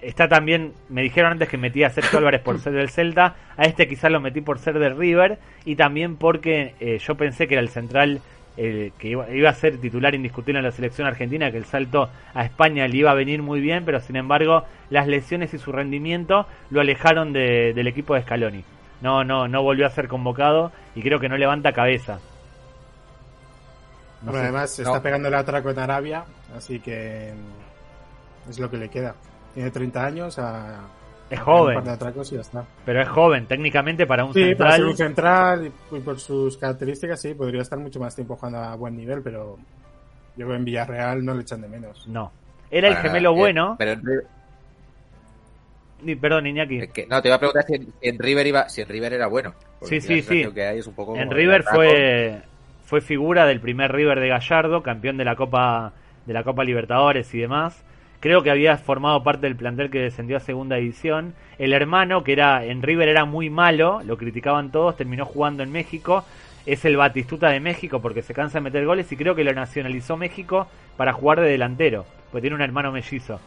está también, me dijeron antes que metí a Sergio Álvarez por ser del Celta, a este quizás lo metí por ser del River y también porque eh, yo pensé que era el central eh, que iba, iba a ser titular indiscutible en la selección argentina, que el salto a España le iba a venir muy bien, pero sin embargo las lesiones y su rendimiento lo alejaron de- del equipo de Scaloni. No, no, no volvió a ser convocado y creo que no levanta cabeza. No Bueno, sé. además se No. está pegando el atraco en Arabia, así que mm, es lo que le queda. Tiene 30 años, a, Es joven. un par de atracos y ya está. Pero es joven, técnicamente para un Sí, para ser central. un central y, por sus características sí, podría estar mucho más tiempo jugando a buen nivel, pero yo creo que en Villarreal no le echan de menos. No. Era el Para- gemelo eh, bueno. Pero Perdón, Iñaki. que- no, te iba a preguntar si en, River iba, si en River era bueno. Sí, sí, sí. que hay es un poco En River fue fue figura del primer River de Gallardo, campeón de la Copa de la Copa Libertadores y demás. Creo que había formado parte del plantel que descendió a segunda división. El hermano, que era en River era muy malo, lo criticaban todos, terminó jugando en México. Es el Batistuta de México porque se cansa de meter goles y creo que lo nacionalizó México para jugar de delantero, porque tiene un hermano mellizo.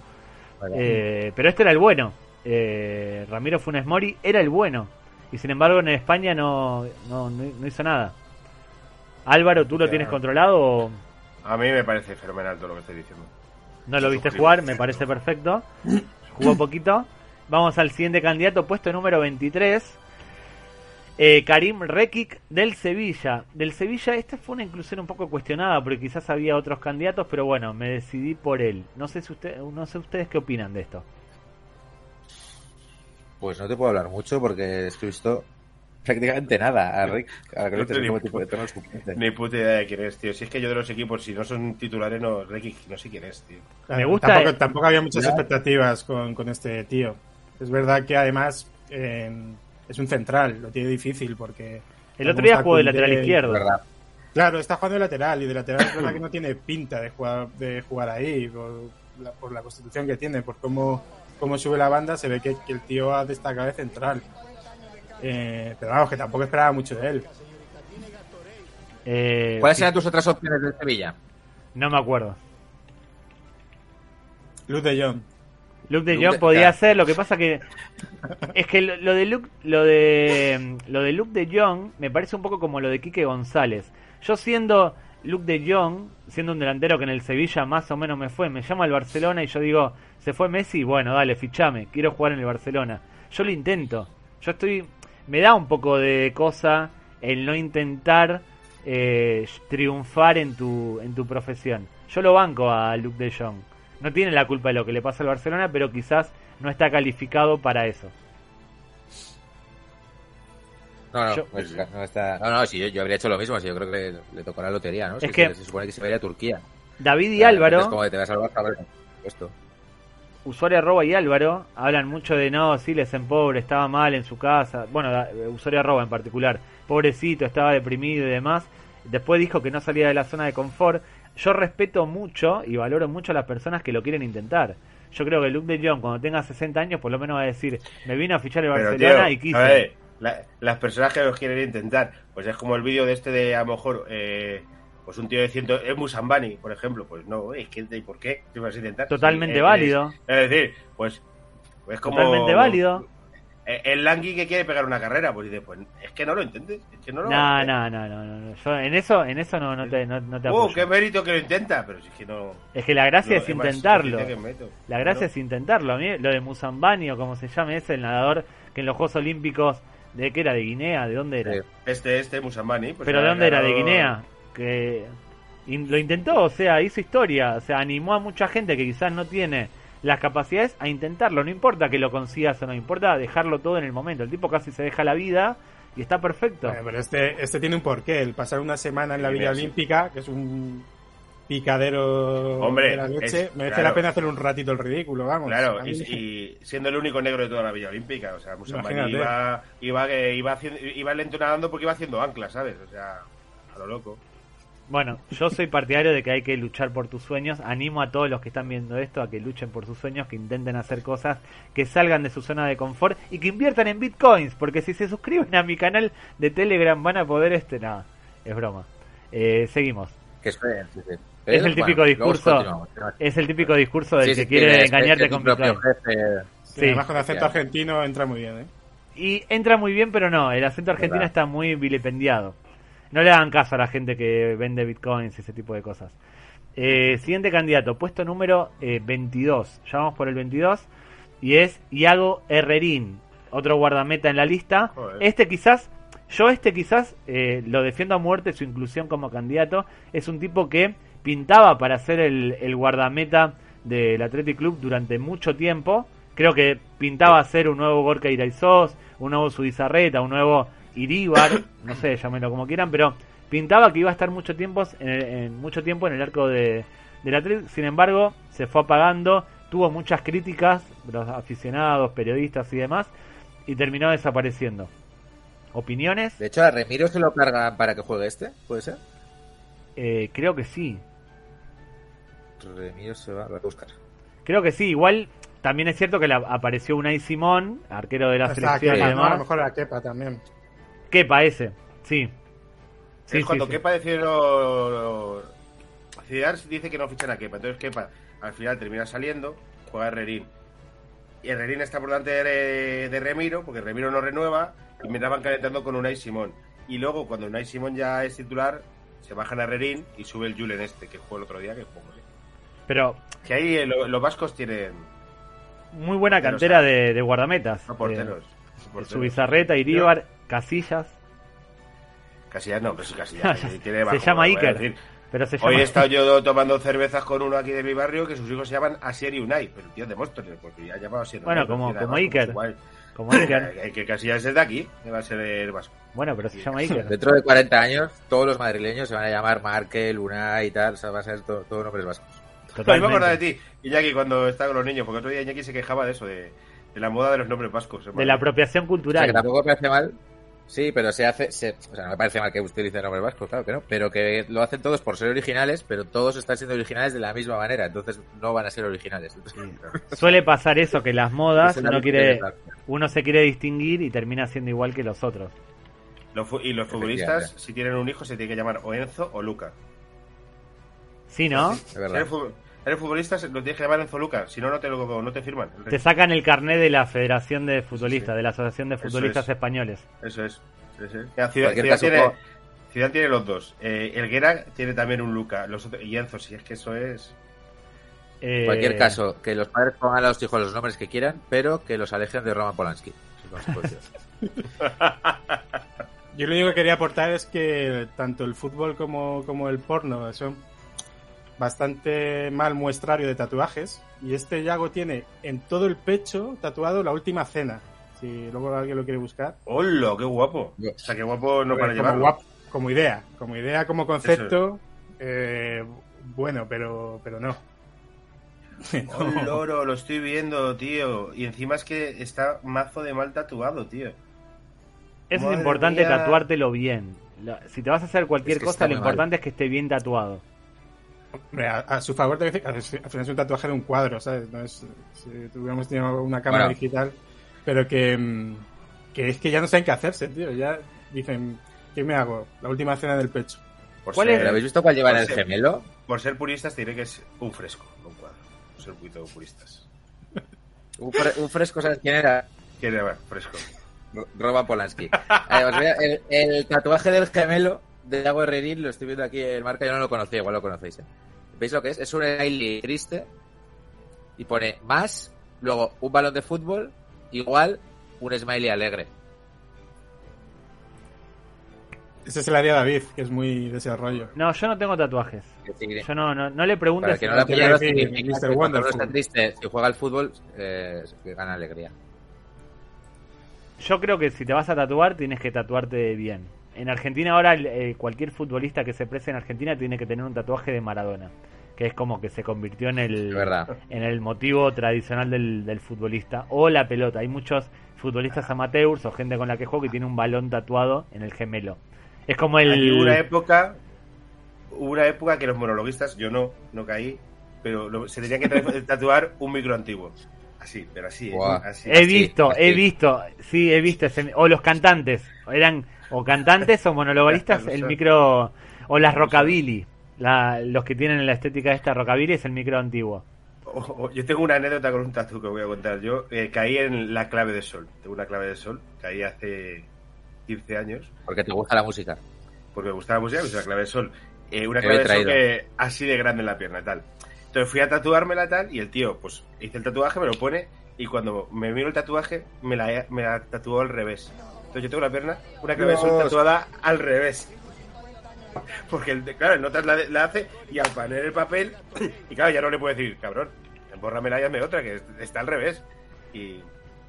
Vale. Eh, pero este era el bueno. Eh, Ramiro Funes Mori era el bueno. Y sin embargo en España no, no, no- no hizo nada. Álvaro, ¿tú lo tienes controlado o A mí me parece fenomenal todo lo que estoy diciendo. No lo viste jugar? Me parece perfecto. Jugó poquito. Vamos al siguiente candidato, puesto número 23. Eh, Karim Rekic del Sevilla. Del Sevilla, esta fue una inclusión un poco cuestionada porque quizás había otros candidatos, pero bueno, me decidí por él. No sé si usted, no sé ustedes qué opinan de esto. Pues no te puedo hablar mucho porque es que he visto prácticamente nada a Rick. A No como tipo de tono suplente. Ni puta idea de quién es, tío. Si es que yo de los equipos, si no son titulares, no, Ricky, no sé quién es, tío. Me gusta- Tampoco, tampoco había muchas expectativas con, con este tío. Es verdad que además eh, es un central, lo tiene difícil porque. El otro día jugó de lateral izquierdo. ¿Verdad? Claro, está jugando de lateral y de lateral es verdad que no tiene pinta de jugar, de jugar ahí por la, por la constitución que tiene, por cómo, cómo sube la banda, se ve que, que el tío ha destacado de central. Eh, pero vamos, que tampoco esperaba mucho de él. Eh, ¿Cuáles sí, eran tus otras opciones del Sevilla? No me acuerdo. Luz de Jong. Luke de Luke Jong de- podía ser, lo que pasa que es que lo, lo de Luke, lo de lo de Luke de Jong me parece un poco como lo de Quique González. Yo siendo Luke de Jong, siendo un delantero que en el Sevilla más o menos me fue, me llama al Barcelona y yo digo, se fue Messi, bueno, dale, fichame, quiero jugar en el Barcelona. Yo lo intento. Yo estoy me da un poco de cosa el no intentar eh, triunfar en tu en tu profesión. Yo lo banco a Luke de Jong. No tiene la culpa de lo que le pasa al Barcelona, pero quizás no está calificado para eso. No, no, Yo- pues, no está. No, no, si yo, yo habría hecho lo mismo, si yo creo que le, le tocó la lotería, ¿no? Si Es que- se, se supone que se va a ir a Turquía. David y Álvaro, entonces, como que te vas a salvar, a ver, esto. Usuario arroba y Álvaro, hablan mucho de no, sí, les en pobre, estaba mal en su casa. Bueno, eh, usuario arroba en particular, pobrecito, estaba deprimido y demás. Después dijo que no salía de la zona de confort. Yo respeto mucho y valoro mucho a las personas que lo quieren intentar. Yo creo que Luke de Jong, cuando tenga 60 años, por lo menos va a decir, me vino a fichar el Pero, Barcelona tío, y quise. a ver, la- las personas que los quieren intentar, pues es como el vídeo de este de, a lo mejor, eh, pues un tío de ciento, es Musambani, por ejemplo, pues no, es que, ¿y por qué? ¿Qué vas a intentar? Totalmente Sí, es- válido. Es, decir, pues, es como... Totalmente válido. eh, El Langui que quiere pegar una carrera, pues dice, pues es que no lo intentes, es que no lo No, no, no, no, no. Yo en eso, en eso no, no te, no, no te Uh, apoyo. qué mérito que lo intenta, pero si es que no... Es que la gracia no, es intentarlo. La gracia Claro. es intentarlo. A mí, lo de Musambani o como se llame ese, el nadador que en los Juegos Olímpicos, ¿de qué era? ¿De Guinea? ¿De dónde era? Este, este, Musambani. Pues ¿Pero de dónde era? ¿De Guinea? Que in- lo intentó, o sea, hizo historia. O sea, animó a mucha gente que quizás no tiene las capacidades a intentarlo. No importa que lo consigas o no, importa dejarlo todo en el momento. El tipo casi se deja la vida y está perfecto. Bueno, pero este, este tiene un porqué. El pasar una semana en la Sí, Villa. Olímpica, que es un picadero Hombre, de la leche, es- merece claro. la pena hacer un ratito el ridículo, vamos. Claro, y, y siendo el único negro de toda la Villa Olímpica, o sea, Imagínate. iba, iba, eh, iba, haciendo, iba lento nadando porque iba haciendo anclas, ¿sabes? O sea, a lo loco. Bueno, yo soy partidario de que hay que luchar por tus sueños. Animo a todos los que están viendo esto a que luchen por sus sueños, que intenten hacer cosas, que salgan de su zona de confort y que inviertan en bitcoins. Porque si se suscriben a mi canal de Telegram van a poder este. Nada, es broma. Eh, seguimos. Que esperen, sí, sí. Es el típico discurso. Es el típico discurso del Sí, que quiere es- engañarte es con bitcoin. jefe. Sí, Sí. además con acento argentino entra muy bien, ¿eh? Y entra muy bien, pero no, el acento argentino ¿Verdad? está muy vilipendiado. No le hagan caso a la gente que vende bitcoins y ese tipo de cosas. Eh, siguiente candidato, puesto número eh, 22. Ya vamos por el 22. Y es Iago Herrerín, otro guardameta en la lista. Joder. Este quizás, yo este quizás eh, lo defiendo a muerte su inclusión como candidato. Es un tipo que pintaba para ser el, el guardameta del Athletic Club durante mucho tiempo. Creo que pintaba ser un nuevo Gorka Iraizos, un nuevo Sudizarreta, un nuevo Iríbar, no sé, llámenlo como quieran, pero pintaba que iba a estar mucho tiempo en, el- en- mucho tiempo en el arco de, del Athletic. Sin embargo, se fue apagando, tuvo muchas críticas de los aficionados, periodistas y demás, y terminó desapareciendo. ¿Opiniones? De hecho, a Remiro se lo cargan para que juegue este, ¿puede ser? Eh, creo que sí. Remiro se va, a buscar. Creo que sí, igual también es cierto que la- apareció Unai Simón, arquero de la Está selección y ¿no? A lo mejor la Kepa también. Kepa ese, sí. Sí, es cuando sí. Kepa decide lo- Zidane dice que no fichan a Kepa, entonces Kepa al final termina saliendo, juega a Herrerín. Y Herrerín está por delante de, de Remiro, porque Remiro no renueva, y me van calentando con Unai Simón. Y luego, cuando Unai Simón ya es titular, se bajan a Herrerín y sube el Julen este, que jugó el otro día, que sé. Pero Que ahí eh, lo- los vascos tienen muy buena cantera de, de guardametas. no porteros. Porteros. Subizarreta, Iríbar, Casillas. Casillas no, pero sí Casillas. Se tiene bajo, llama Iker. decir. Pero se llama... Hoy he estado yo tomando cervezas con uno aquí de mi barrio que sus hijos se llaman Asier y Unai, pero el tío es de Móstoles, porque ya ha llamado Asier Bueno, Unai, como- como Iker. igual. Como Iker. Que casi ya es de aquí, que va a ser el vasco. Bueno, pero se llama Iker. Dentro de 40 años, todos los madrileños se van a llamar Markel, Luna y tal. O sea, va a ser todo, todo nombres vascos. Pues me Totalmente. acuerdo de ti, Iñaki, cuando estaba con los niños, porque otro día Iñaki se quejaba de eso, de, de la moda de los nombres vascos. De la apropiación O sea, cultural. que tampoco me parece mal. Sí, pero se hace. se- o sea, no me parece mal que utilicen nombres vascos, claro que no. Pero que lo hacen todos por ser originales, pero todos están siendo originales de la misma manera. Entonces no van a ser originales. Entonces, Suele pasar eso, que las modas, uno quiere, uno se quiere distinguir y termina siendo igual que los otros. Los y los futbolistas, si tienen un hijo, se tiene que llamar o Enzo o Luca. Sí, ¿no? Es Si verdad. Eres, fu- eres futbolista, lo tienes que llamar Enzo Luca, si no, no te, lo, no te firman. Te sacan el carnet de la Federación de Futbolistas, Sí. de la Asociación de Eso Futbolistas es. Españoles. Eso es. Ciudad, Ciudad tiene, Ciudad tiene los dos. Eh, Elguera tiene también un Luca. Los otros- y Enzo, si es que eso es. Eh, En cualquier caso, que los padres pongan a los hijos los nombres que quieran, pero que los alejen de Roman Polanski. Yo lo único que quería aportar es que tanto el fútbol como, como el porno son bastante mal muestrario de tatuajes. Y este Yago tiene en todo el pecho tatuado la última cena. Si luego alguien lo quiere buscar. ¡Hola! ¡Qué guapo! O sea, qué guapo no para como, llevarlo. como idea, como idea, como concepto. eh, bueno, pero, pero no. ¡Oh, loro! Lo estoy viendo, tío. Y encima es que está mazo de mal tatuado, tío. Eso es importante mía. tatuártelo bien. Si te vas a hacer cualquier Es que cosa, lo mal. importante es que esté bien tatuado. Hombre, A, a su favor, te a que al final es un tatuaje de un cuadro, ¿sabes? No es, si tuviéramos tenido una cámara Bueno. digital, pero que, mm, que es que ya no saben qué hacerse, tío. Ya dicen, ¿qué me hago? La última cena del pecho. Por ¿Cuál ser, habéis visto cuál lleva en el ser- gemelo? Por ser puristas, te diré que es un fresco, no un cuadro. Por ser un poquito puristas. Un, fre- un fresco, ¿sabes quién era? ¿Quién era? Fresco. Ro- Roman Polanski. Eh, os voy a- el, el tatuaje del gemelo de Yago Herrerín, lo estoy viendo aquí en marca, yo no lo conocía, igual lo conocéis. ¿eh? ¿Veis lo que es? Es un smiley triste y pone más, luego un balón de fútbol, igual un smiley alegre. Ese se le haría David, que es muy de ese rollo. No, yo no tengo tatuajes. Yo no, no, no le preguntes. para que no si la Mr. que cuando uno Wonderful. está triste, si juega al fútbol, eh, gana alegría. Yo creo que si te vas a tatuar, tienes que tatuarte bien. En Argentina ahora eh, cualquier futbolista que se prese en Argentina tiene que tener un tatuaje de Maradona, que es como que se convirtió en el verdad. en el motivo tradicional del, del futbolista o la pelota. Hay muchos futbolistas amateurs o gente con la que juego que tiene un balón tatuado en el gemelo. Es como el hubo una época, hubo una época que los monologuistas, yo no, no caí, pero lo- se tenía que tatuar un micro antiguo. Así, pero así, ¿eh? Buah. así. He Así, visto, así. he visto, sí, he visto. ese- o los cantantes, eran o cantantes o monologuistas, Lo el micro, o las rockabilly. La, los que tienen la estética de esta rockabilly es el micro antiguo. O- o- yo tengo una anécdota con un tatu que voy a contar. Yo eh, caí en la clave de sol. Tengo una clave de sol, caí hace 15 años, Porque te gusta la música. porque me gustaba la música, pues la clave de sol. Eh, una clave he de sol que así de grande en la pierna, tal. Entonces fui a tatuármela tal, y el tío, pues hice el tatuaje, me lo pone, y cuando me miro el tatuaje, me la, me la tatuó al revés. Entonces yo tengo la pierna, una clave de sol Dios. tatuada al revés. Porque, el, claro, el notas la, la hace y al poner el papel, y claro, ya no le puedo decir, cabrón, bórramela y hazme otra, que está al revés. Y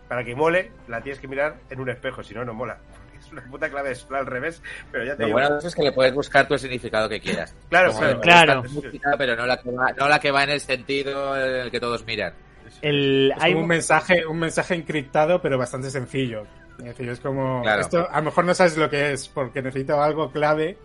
para que mole, la tienes que mirar en un espejo, si no, no mola. Es una puta clave al revés, pero ya te Lo digo. bueno es que le puedes buscar tu significado que quieras. Claro, Como claro, claro. música, pero no la, que va, no la que va en el sentido en el que todos miran. El, Es hay, un mensaje, un mensaje encriptado, pero bastante sencillo. Es decir, es como. Claro. Esto a lo mejor no sabes lo que es, porque necesito algo clave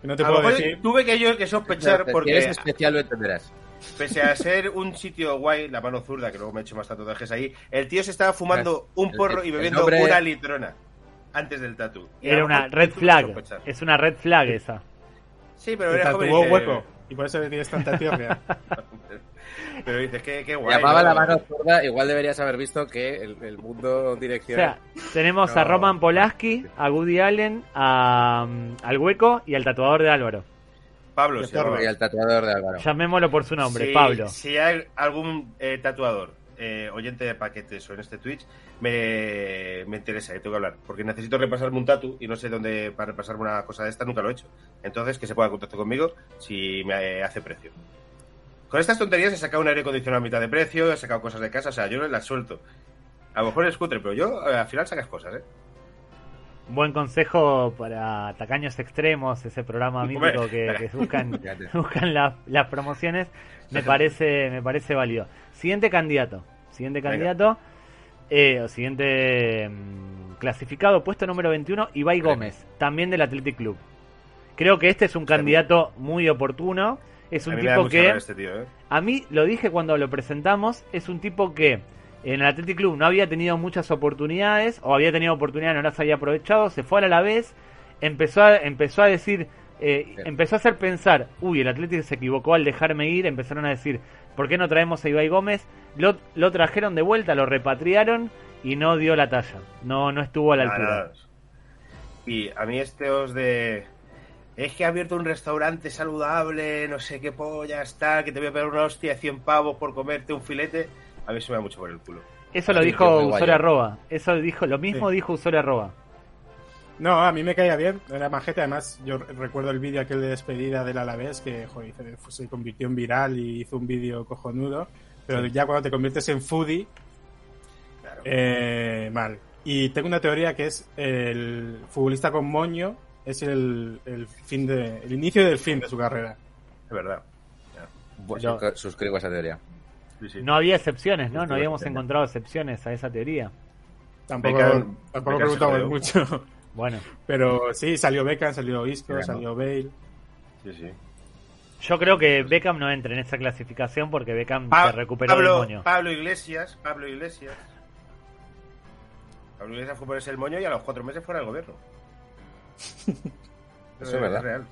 que no te A lo puedo mejor decir. tuve que yo que sospechar Si porque eres especial lo entenderás. pese a ser un sitio guay, la mano zurda, que luego me he hecho más tatuajes ahí, el tío se estaba fumando un El- porro y bebiendo nombre- una litrona antes del tatu. Era una red flag. Es una red flag esa. Sí, pero era hueco. Y por eso le tienes tanta tierra. Pero dices, qué, qué guay. Llamaba ¿no? la mano zurda, igual deberías haber visto que el, el mundo O direccional. sea, tenemos a. Roman Polaski, a Woody Allen, a, mm, al hueco y al tatuador de Álvaro. Pablo, se llamaba. y el tatuador de Álvaro. Llamémoslo por su nombre, Pablo. Si hay algún eh, tatuador eh, oyente de paquetes o en este Twitch, me, me interesa y tengo que hablar. Porque necesito repasarme un tatu y no sé dónde para repasarme una cosa de esta, nunca lo he hecho. Entonces, que se ponga en contacto conmigo si me hace precio. Con estas tonterías he sacado un aire acondicionado a mitad de precio, he sacado cosas de casa, o sea, yo las suelto. A lo mejor es cutre, pero yo eh, al final sacas cosas, ¿eh? Buen consejo para tacaños extremos, ese programa mítico que, que buscan, buscan la- las promociones, me parece, me parece válido. Siguiente candidato, siguiente candidato, eh, o siguiente mm, clasificado, puesto número 21, Ibai Gómez, también del Athletic Club. Creo que este es un candidato muy oportuno, es un tipo que... este tío, ¿eh? A mí lo dije cuando lo presentamos, es un tipo que en el Athletic Club no había tenido muchas oportunidades o había tenido oportunidades no las había aprovechado, se fue a la vez, empezó a, empezó a decir, eh, empezó a hacer pensar, uy, el Athletic se equivocó al dejarme ir, empezaron a decir, ¿por qué no traemos a Ibai Gómez? Lo, lo trajeron de vuelta, lo repatriaron y no dio la talla, no, no estuvo a la altura. nada. Y a mí este os de... Es que ha abierto un restaurante saludable, no sé qué polla está, que te voy a pegar una hostia de 100 pavos por comerte un filete. A mí se me da mucho por el culo. Eso lo dijo Usuario guayo. Arroba, eso dijo, lo mismo Sí. dijo Usuario Arroba. No, a mí me caía bien, era majete. Además, yo recuerdo el vídeo aquel de despedida del Alavés que joder, se- se convirtió en viral y hizo un vídeo cojonudo. Pero ya cuando te conviertes en foodie, Claro. eh, mal. Y tengo una teoría que es el futbolista con moño es el, el fin de el inicio del fin de su carrera. Es verdad. Yo- suscri- suscribo esa teoría. Sí, sí. No había excepciones, ¿no? No habíamos encontrado excepciones a esa teoría. Tampoco, Beckham- tampoco Beckham preguntamos mucho. Bueno, Pero sí, salió Beckham, salió Isco, salió Bale. Sí, sí. yo creo que Beckham no entra en esa clasificación porque Beckham Pa- se recuperó Pablo, del moño. Pablo Iglesias, Pablo Iglesias. Pablo Iglesias fue ponerse el moño y a los cuatro meses fuera del gobierno. Eso es verdad. real.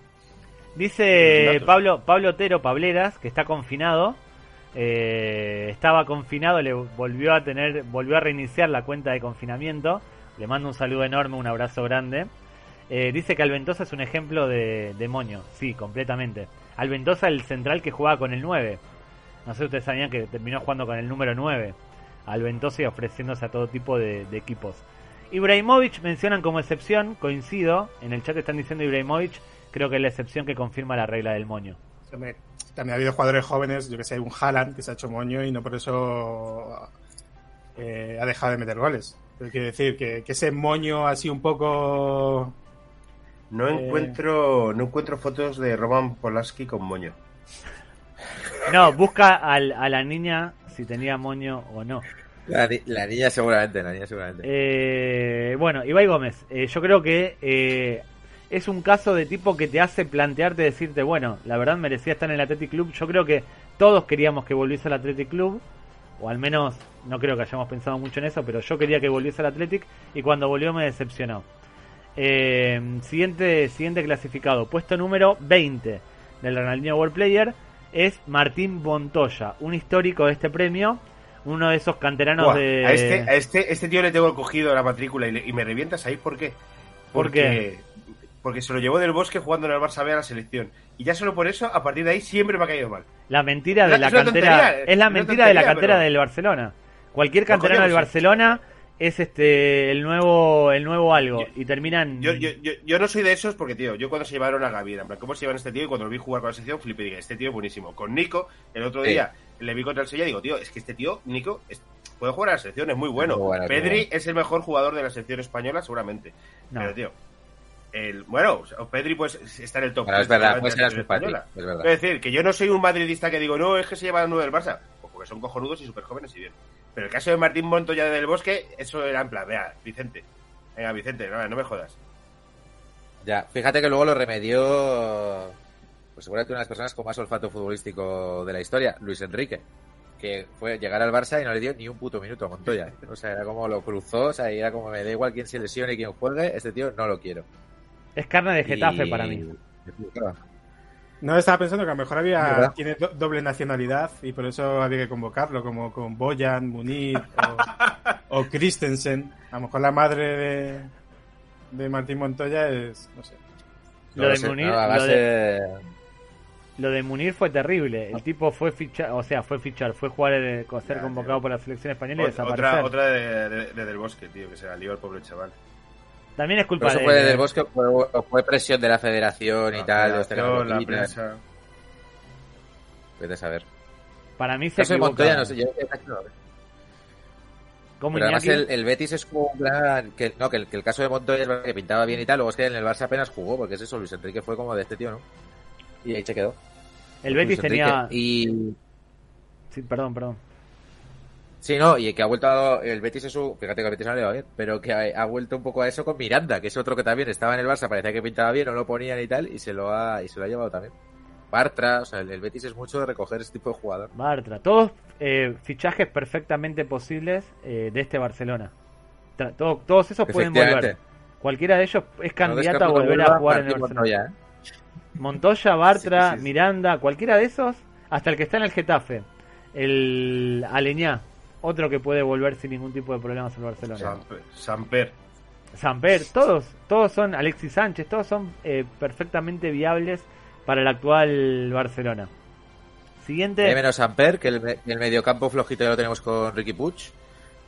Dice. Pablo Pablo Otero Pableras que está confinado. eh, estaba confinado, le volvió a tener, volvió a reiniciar la cuenta de confinamiento. Le mando un saludo enorme, un abrazo grande. Eh, dice que Alventosa es un ejemplo de, de moño. Sí, completamente. Alventosa, el central que jugaba con el 9. No sé si ustedes sabían que terminó jugando con el número 9. Alventosa y ofreciéndose a todo tipo de, de equipos. Ibrahimovic mencionan como excepción, coincido. En el chat están diciendo Ibrahimovic, creo que es la excepción que confirma la regla del moño. También ha habido jugadores jóvenes, yo que sé, un Haaland que se ha hecho moño y no por eso eh, ha dejado de meter goles. Pero quiero decir que, que ese moño así un poco... No Eh. encuentro, no encuentro fotos de Roman Polaski con moño. No, busca al- a la niña si tenía moño o no. La, ni- la niña seguramente, la niña seguramente. Eh, bueno, Ibai Gómez, eh, yo creo que eh, es un caso de tipo que te hace plantearte, decirte, bueno, la verdad merecía estar en el Athletic Club. Yo creo que todos queríamos que volviese al Athletic Club, o al menos no creo que hayamos pensado mucho en eso, pero yo quería que volviese al Athletic y cuando volvió me decepcionó. Eh, siguiente, siguiente clasificado, puesto número 20 del Ronaldinho World Player es Martín Montoya, un histórico de este premio, uno de esos canteranos Buah, de... a, este, a este, este tío le tengo cogido la matrícula y, le- y me revienta, ¿sabéis por qué? ¿Por Porque, porque se lo llevó del bosque jugando en el Barça B a la selección. Y ya solo por eso, a partir de ahí, siempre me ha caído mal. La mentira de la cantera tontería, es la mentira de la cantera pero- del Barcelona. Cualquier No, canterano del. Barcelona es este el nuevo el nuevo algo Yo- y terminan Yo, yo, yo, yo no soy de esos porque, tío, yo cuando se llevaron a Gaby, en plan, ¿cómo se llevan a este tío? Y cuando lo vi jugar con la selección, flipé dije, este tío es buenísimo. Con Nico, el otro Sí. Le vi contra el Sevilla y digo, tío, es que este tío, Nico, es- puede jugar a la selección, es muy bueno. Muy Pedri es el mejor jugador de la selección española, seguramente. No. Pero, tío, el, bueno, Pedri pues está en el top. Bueno, es 3 verdad, ser selección simpático, española. es verdad. Es decir, que yo no soy un madridista que digo, no, es que se lleva a nueve del Barça. Pues porque son cojonudos y súper jóvenes y bien. Pero el caso de Martín Montoya del Bosque, eso era en plan, vea, Vicente. Venga, Vicente, no, no me jodas. Ya, fíjate que luego lo remedió, pues seguramente una de las personas con más olfato futbolístico de la historia, Luis Enrique, que fue llegar al Barça y no le dio ni un puto minuto a Montoya. O sea, era como lo cruzó, o sea, era como me da igual quién se lesione y quién juegue, este tío no lo quiero. es carne de Getafe Y- para mí. No estaba pensando que a lo mejor había ¿Verdad? tiene do- doble nacionalidad y por eso había que convocarlo, como con Boyan, Munir o, o Christensen. A lo mejor la madre de, de Martín Montoya es, no sé. Lo de sé, Munir, lo base- de- lo de Munir fue terrible. El tipo fue fichar, o sea, fue fichar, fue jugar, eh, ser Ya, convocado tío. por la selección española y desaparecer. Otra, otra de, de- de Del Bosque, tío, que se la lió el pobre chaval. También es culpa Pero eso de fue él, del eh. bosque o fue, o fue presión de la federación y La tal. de los federación, la prensa. Vete a saber. Para mí se Eso de equivoca. Montoya, no sé, yo no. Como Pero además el, el Betis es como un plan... Que, no, que el, que el caso de Montoya es que pintaba bien y tal, luego es que en el Barça apenas jugó, porque es eso, Luis Enrique fue como de este tío, ¿no? Y ahí se quedó. el Betis Enrique. tenía... Y... Sí, perdón, perdón. Sí, no, y que ha vuelto a, el Betis es un, fíjate que el Betis no le va bien, pero que ha, ha vuelto un poco a eso con Miranda, que es otro que también estaba en el Barça, parecía que pintaba bien, no lo ponían y tal, y se lo ha, y se lo ha llevado también. Bartra, o sea, el, el Betis es mucho de recoger ese tipo de jugador. Bartra. Todos eh, fichajes perfectamente posibles eh, de este Barcelona. Tra- todo- todos esos pueden volver. Cualquiera de ellos es candidato a volver a jugar en el Barcelona. Montoya, ¿eh? Montoya, Bartra, Sí, sí, sí. Miranda, cualquiera de esos, hasta el que está en el Getafe. El Aleñá, otro que puede volver sin ningún tipo de problemas al Barcelona. Samper. Samper. Samper, todos, todos son, Alexis Sánchez, todos son eh, perfectamente viables para el actual Barcelona. Hay Siguiente, menos Amper, que el, el mediocampo flojito ya lo tenemos con Ricky Puig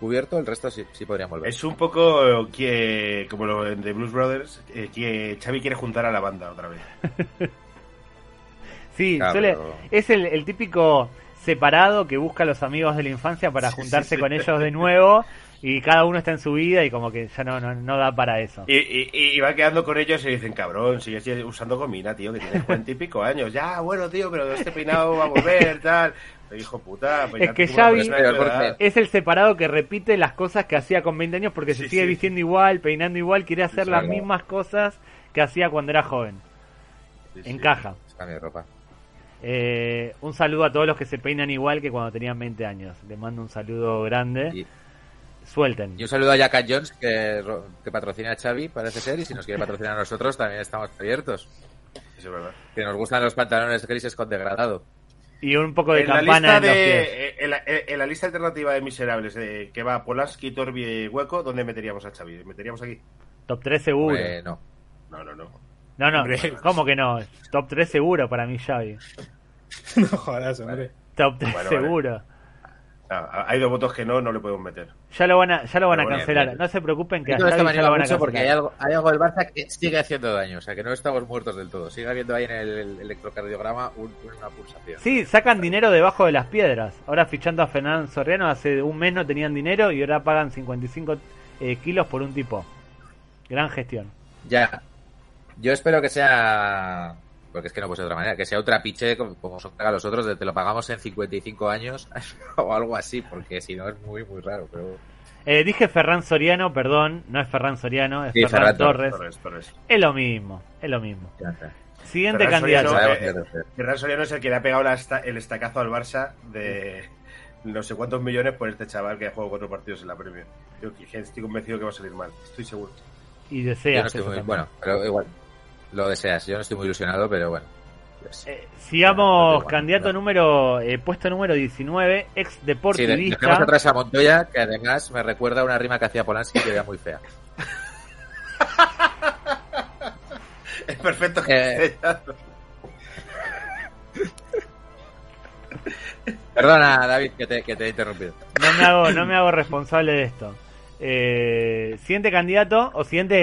cubierto, el resto sí, sí podrían volver. Es un poco que, como lo de Blues Brothers, eh, que Xavi quiere juntar a la banda otra vez. sí, Claro, suele- es el, el típico separado que busca a los amigos de la infancia para Sí, juntarse sí, sí. con ellos de nuevo y cada uno está en su vida y como que ya no, no, no da para eso. Y, y, y va quedando con ellos y dicen, cabrón, sigues usando gomina, tío, que tienes cuarenta y pico años. Ya, bueno, tío, pero este peinado va a volver, tal. Pero, hijo puta, pues Es que Xavi-. Es el separado que repite las cosas que hacía con 20 años porque se sigue sí. vistiendo igual, peinando igual, quiere hacer Sí, las claro. mismas cosas que hacía cuando era joven. Sí, sí. Encaja. Es cambio de ropa. Eh, un saludo a todos los que se peinan igual que cuando tenían 20 años. Les mando un saludo grande. Y, Suelten. y un saludo a Jack Jones, que, ro- que patrocina a Xavi, parece ser, y si nos quiere patrocinar a nosotros, también estamos abiertos. Eso es verdad. Que nos gustan los pantalones grises con degradado. Y un poco de En la, campana lista en los pies. de, eh, en, la, en la lista alternativa de miserables eh, que va Polanski, Torbi y Hueco, ¿dónde meteríamos a Xavi? ¿Meteríamos aquí? Top 3 seguro. Eh, no. No, no, no. no, no, Hombre. ¿cómo que no? Top 3 seguro para mí, Xavi. No jodas, hombre. Top 3 Bueno, vale. Ah, hay dos votos que no, no le podemos meter. Ya lo van a, ya lo van a cancelar. bien. No se preocupen que lo van a mucho porque hay algo, hay algo del Barça que sigue haciendo daño. O sea, que no estamos muertos del todo. Sigue habiendo ahí en el, el electrocardiograma un- una pulsación. Sí, sacan dinero debajo de las piedras. Ahora fichando a Fernando Soriano, hace un mes no tenían dinero y ahora pagan 55 eh, kilos por un tipo. Gran gestión. Ya. Yo espero que sea. Porque es que no puede ser de otra manera. Que sea un trapiche como, como son paga los otros, de te lo pagamos en 55 años o algo así. Porque si no es muy, muy raro. Pero... Eh, dije Ferran Soriano, perdón, no es Ferran Soriano, es Sí, Ferran, Ferran Torres. Torres, Torres. Es lo mismo, es lo mismo. Siguiente Ferran candidato. Soriano, eh, Ferran Soriano es el que le ha pegado la esta- el estacazo al Barça de no sé cuántos millones por este chaval que ha jugado cuatro partidos en la Premier. Yo que- estoy convencido que va a salir mal, estoy seguro. Y Yo deseas no. Bueno, pero igual. Lo deseas. Yo no estoy muy ilusionado, pero bueno. Pues- Eh, sigamos, Bueno, candidato bueno. número, eh, puesto número 19, ex Sí, de- deportivista. dejemos atrás a Montoya, que además me recuerda a una rima que hacía Polanski que era muy fea. Es perfecto. Eh. Perdona, David, que te, que te he interrumpido. No me hago, no me hago responsable de esto. Eh, siguiente candidato, o siguiente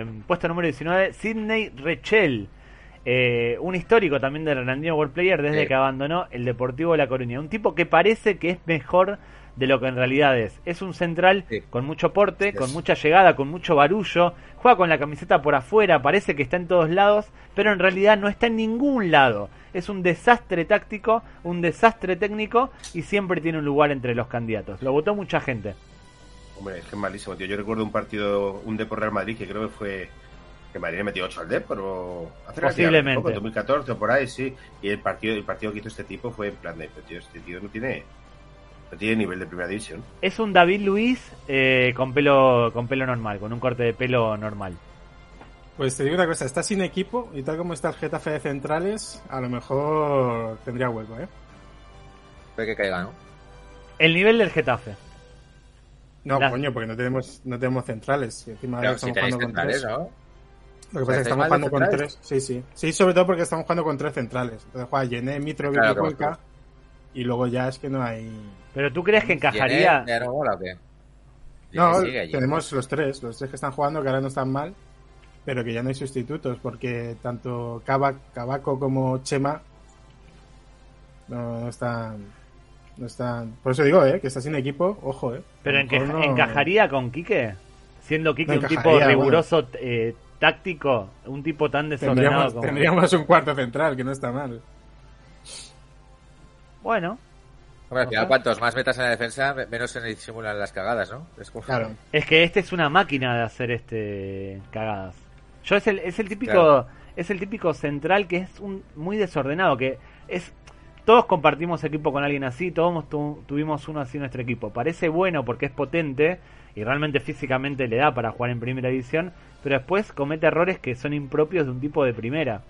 eh, puesto número 19, Sidney Rechel. Eh, un histórico también del Hernandino World Player desde Sí. que abandonó el Deportivo de La Coruña. Un tipo que parece que es mejor de lo que en realidad es. Es un central Sí. con mucho porte, con mucha llegada, con mucho barullo. Juega con la camiseta por afuera, parece que está en todos lados, pero en realidad no está en ningún lado. Es un desastre táctico, un desastre técnico y siempre tiene un lugar entre los candidatos. Lo votó mucha gente. Hombre, es que es malísimo, tío. Yo recuerdo un partido, un Depor Real Madrid, que creo que fue que Madrid le metió 8 al Depor o hace Posiblemente. poco, en 2014 o por ahí, sí. Y el partido, el partido que hizo este tipo fue en plan de, pero, tío, este tío no tiene no tiene nivel de primera división. Es un David Luis eh, con pelo con pelo normal, con un corte de pelo normal. Pues te digo una cosa, está sin equipo y tal como está el Getafe de centrales, a lo mejor tendría hueco, ¿eh? Puede que caiga, ¿no? El nivel del Getafe. No, La- coño, porque no tenemos no tenemos centrales. y encima Pero estamos si jugando con centrales, tres. ¿no? Lo que pasa es que ¿estáis estamos jugando con tres. Sí, sí. Sí, sobre todo porque estamos jugando con tres centrales. Entonces juega Yené, Mitrovic Claro, y Cuenca. Y luego ya es que no hay. Pero tú crees que encajaría. ¿Tiene- ¿Ya no mola o qué? No, Sigue allí. tenemos los tres. Los tres que están jugando, que ahora no están mal. Pero que ya no hay sustitutos. Porque tanto Cavaco como Chema no, no están. No están. Por eso digo, ¿eh? Que está sin equipo. Ojo, ¿eh? Pero enca- no- encajaría con Quique. Siendo Quique No un tipo riguroso, eh, táctico, un tipo tan desordenado Tendríamos, como. tendríamos un cuarto central, que no está mal. Bueno, Hombre, al final, cuantos más metas en la defensa, me- menos se disimulan las cagadas, ¿no? Es como... Claro. es que este es una máquina de hacer este cagadas. Yo es el, es el típico Claro. es el típico central que es un muy desordenado, que es todos compartimos equipo con alguien así, todos tu- tuvimos uno así en nuestro equipo. Parece bueno porque es potente y realmente físicamente le da para jugar en primera división, pero después comete errores que son impropios de un tipo de primera.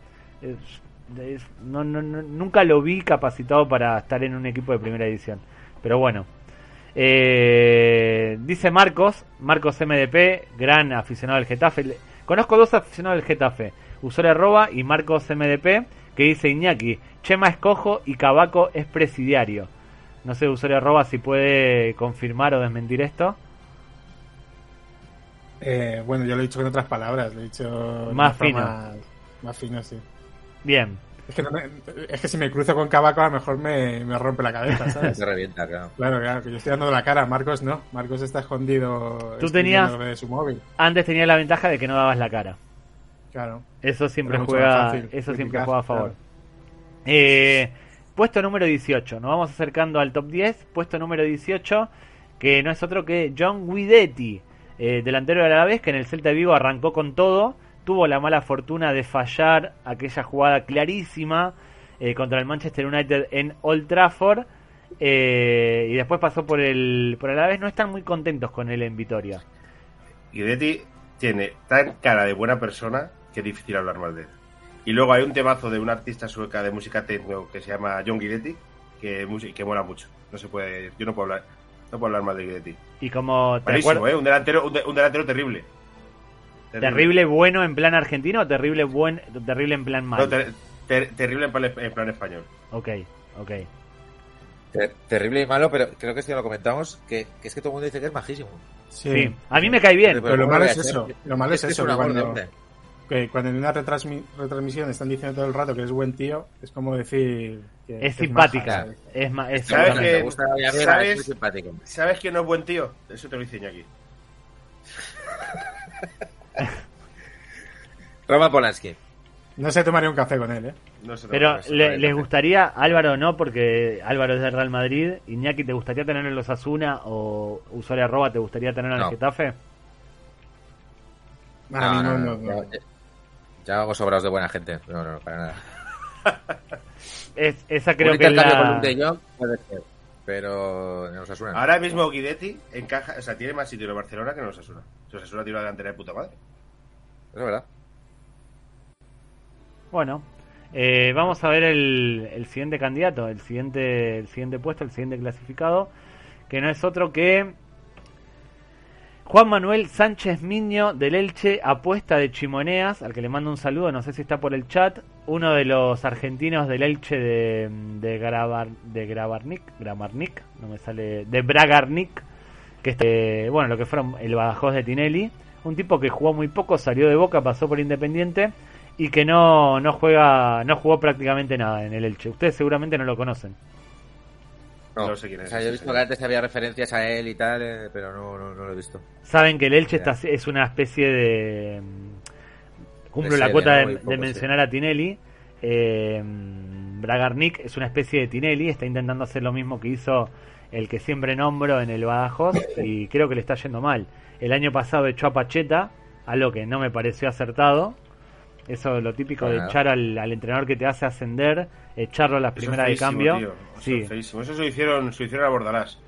No, no- no- nunca lo vi capacitado para estar en un equipo de primera división. Pero bueno. Eh, dice Marcos, Marcos MDP, gran aficionado del Getafe. Conozco dos aficionados del Getafe, usuario arroba y Marcos MDP, que dice Iñaki, Chema es cojo y Cabaco es presidiario. No sé, usuario arroba, si puede confirmar o desmentir esto. Eh, bueno, yo lo he dicho con otras palabras. Lo he dicho. Más fino. forma- Más fino, sí. Bien, Es que, no me- es que si me cruzo con Cavaco a lo mejor me, me rompe la cabeza, ¿sabes? Se revienta, claro. Claro, claro, que yo estoy dando la cara. Marcos no. Marcos está escondido. Tú tenías- de su móvil. antes tenía la ventaja de que no dabas la cara. Claro. Eso siempre Era juega, fácil eso siempre juega a favor. claro. Eh, puesto número 18, nos vamos acercando al top 10. Puesto número 18, que no es otro que John Guidetti, eh, delantero del Alavés, que en el Celta de Vigo arrancó con todo. Tuvo la mala fortuna de fallar aquella jugada clarísima eh, contra el Manchester United en Old Trafford. eh, y después pasó por el, por el Alavés. No están muy contentos con él en Vitoria. Guidetti tiene tan cara de buena persona que es difícil hablar mal de él. Y luego hay un temazo de una artista sueca de música techno que se llama John Guidetti, que, que mola mucho. No se puede, yo no puedo hablar, no puedo hablar mal de Guidetti. Y como te Malísimo, ¿eh? Un delantero, un, de- un delantero terrible. terrible bueno en plan argentino o terrible buen terrible en plan No, mal. ter- ter- terrible en plan, en plan español. Ok, ok. Ter- terrible y malo, pero creo que esto ya lo comentamos, que, que es que todo el mundo dice que es majísimo. Sí. Sí, a mí me cae bien. Pero lo ¿cómo malo es eso, lo malo es que eso, que amor de cuando-. Que cuando en una retransmi- retransmisión están diciendo todo el rato que es buen tío, es como decir que Es que simpática. maja, ¿sabes? Es, ma- es ¿Sabes que- gusta ¿sabes? es simpático. ¿Sabes quién no es buen tío? Eso te lo dice aquí. Roma Polanski. No sé, tomaría un café con él, ¿eh? No sé Pero no le- no les gustaría, Álvaro no, porque Álvaro es del Real Madrid. Iñaki, ¿te gustaría tener en los Asuna o usuario arroba te gustaría tener en el No. Getafe? Ahora mismo no, no. Ya, vamos sobrados de buena gente. No, no, no, para nada. Es, esa creo un que es intercambio con la... un De Jong puede ser, pero no nos asuena. Ahora mismo Guidetti encaja, o sea, tiene más sitio en el Barcelona que en los Asuna. Los Asuna tiene una delantera de puta madre. Eso es verdad. Bueno, eh, vamos a ver el, el siguiente candidato, el siguiente, el siguiente puesto, el siguiente clasificado, que no es otro que Juan Manuel Sánchez Miño del Elche, apuesta de Chimoneas, al que le mando un saludo, no sé si está por el chat, uno de los argentinos del Elche de, de, Grabar, de Grabarnik, Gramarnik, no me sale, de Bragarnik, que este, bueno, lo que fueron el Badajoz de Tinelli, un tipo que jugó muy poco, salió de Boca, pasó por Independiente y que no, no juega, no jugó prácticamente nada en el Elche. Ustedes seguramente no lo conocen. No, No sé quién es O sea, yo he visto señor. que antes había referencias a él y tal, eh, pero no, no, no lo he visto. Saben que el Elche está, es una especie de... mm, Cumplo De la serie, cuota ¿no? de, sí. mencionar a Tinelli. Eh, Bragarnik es una especie de Tinelli, está intentando hacer lo mismo que hizo el que siempre nombro en el Badajoz y creo que le está yendo mal. El año pasado echó a Pacheta, algo que no me pareció acertado. Eso es lo típico de echar al, al entrenador que te hace ascender, echarlo a las primeras de cambio. tío. Eso Sí. es. Eso se lo hicieron, se lo hicieron a Bordalás.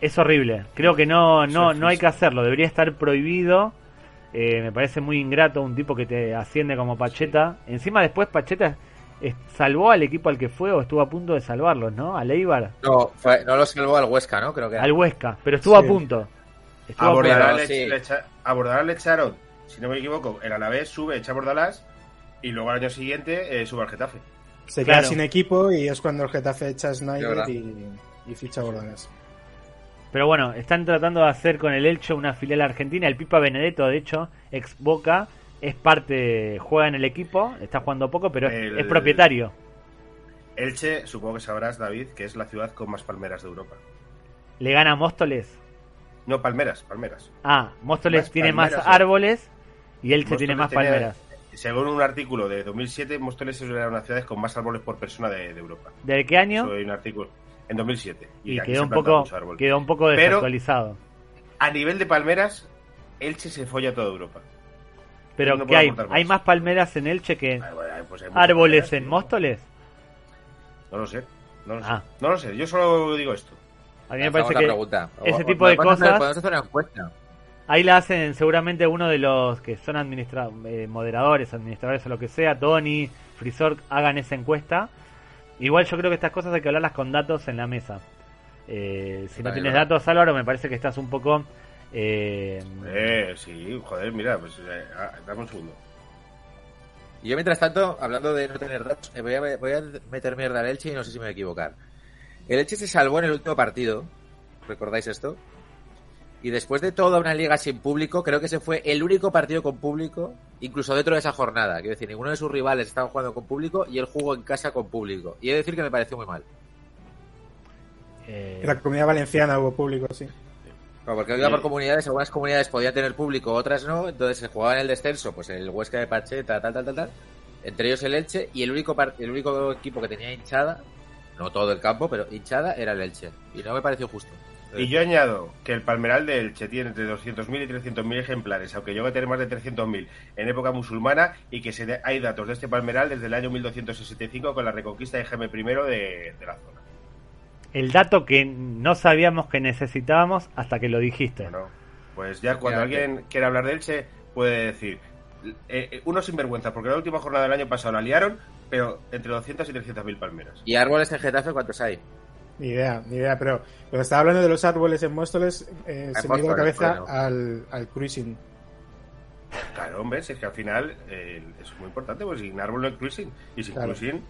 Es horrible. Creo que no, no, es no hay que hacerlo. Debería estar prohibido. Eh, me parece muy ingrato un tipo que te asciende como Pacheta. Encima después Pacheta salvó al equipo al que fue o estuvo a punto de salvarlos, ¿no? Al Eibar, No, fue- no lo salvó al Huesca, ¿no? Creo que era. al Huesca, pero estuvo Sí. a punto. Estuvo A a punto. Bordalás, pero le, sí. le echa- a Bordalás le echaron si no me equivoco, el Alavés sube, echa Bordalás y luego al año siguiente eh, sube al Getafe. Se Claro. queda sin equipo y es cuando el Getafe echa Snyder y, y ficha a Bordalás. Pero bueno, están tratando de hacer con el Elche una filial argentina. El Pipa Benedetto, de hecho, ex Boca, es parte, juega en el equipo, está jugando poco, pero es- El- es propietario. Elche, supongo que sabrás, David, que es la ciudad con más palmeras de Europa. Le gana a Móstoles. No, palmeras, palmeras. Ah, Móstoles Más tiene más palmeras, árboles y Elche Móstoles tiene más tenía- palmeras. Según un artículo de 2007, Móstoles es una de las ciudades con más árboles por persona de, de Europa. ¿De qué año? Eso hay un artículo en 2007. Y quedó un poco quedó un poco Pero- desactualizado. A nivel de palmeras, Elche se folla toda Europa. Pero no ¿qué puedo hay? ¿Hay más palmeras en Elche que Ah, bueno, pues árboles palmeras, en tío. Móstoles? No lo sé. No lo sé. Ah. No lo sé. Yo solo digo esto. A mí me parece que pregunta. ese tipo de cosas- Podemos hacer una encuesta. Ahí la hacen seguramente uno de los que son administra eh, moderadores, administradores o lo que sea, Tony, Frisor, hagan esa encuesta. Igual yo creo que estas cosas hay que hablarlas con datos en la mesa. Eh, si no tienes ¿verdad? datos, Álvaro, me parece que estás un poco... eh, Eh, sí, joder, mira, pues eh, ah, dame un segundo. Y yo, mientras tanto, hablando de no tener datos, eh, voy a, voy a meter mierda al Elche y no sé si me voy a equivocar. El Elche se salvó en el último partido. ¿Recordáis esto? Y después de toda una liga sin público, creo que ese fue el único partido con público, incluso dentro de esa jornada. Quiero decir, ninguno de sus rivales estaba jugando con público y él jugó en casa con público. Y he de decir que me pareció muy mal. eh, En la comunidad valenciana hubo público, sí. Bueno, porque iba Sí. por comunidades, algunas comunidades podían tener público, otras no, entonces se jugaba en el descenso, pues el Huesca de Pacheta, tal, tal, tal, tal, entre ellos el Elche, y el único, el único equipo que tenía hinchada, no todo el campo, pero hinchada era el Elche, y no me pareció justo. Y yo añado que el palmeral de Elche tiene entre 200.000 y 300.000 ejemplares, aunque llegue a tener más de 300.000 en época musulmana, y que se de- hay datos de este palmeral desde el año 1265 con la reconquista de Jaime I de, de la zona. el dato que no sabíamos que necesitábamos hasta que lo dijiste. Bueno, pues ya cuando alguien quiera hablar de Elche, puede decir, eh, eh, uno sinvergüenza, porque la última jornada del año pasado la liaron, pero entre 200 y 300.000 palmeras. ¿Y árboles en Getafe cuántos hay? Ni idea, ni idea, pero cuando estaba hablando de los árboles en Móstoles, eh, se me dio la cabeza bueno. al, al cruising. Claro, hombre, si es que al final eh, es muy importante, pues sin árbol no hay cruising, y sin Claro. cruising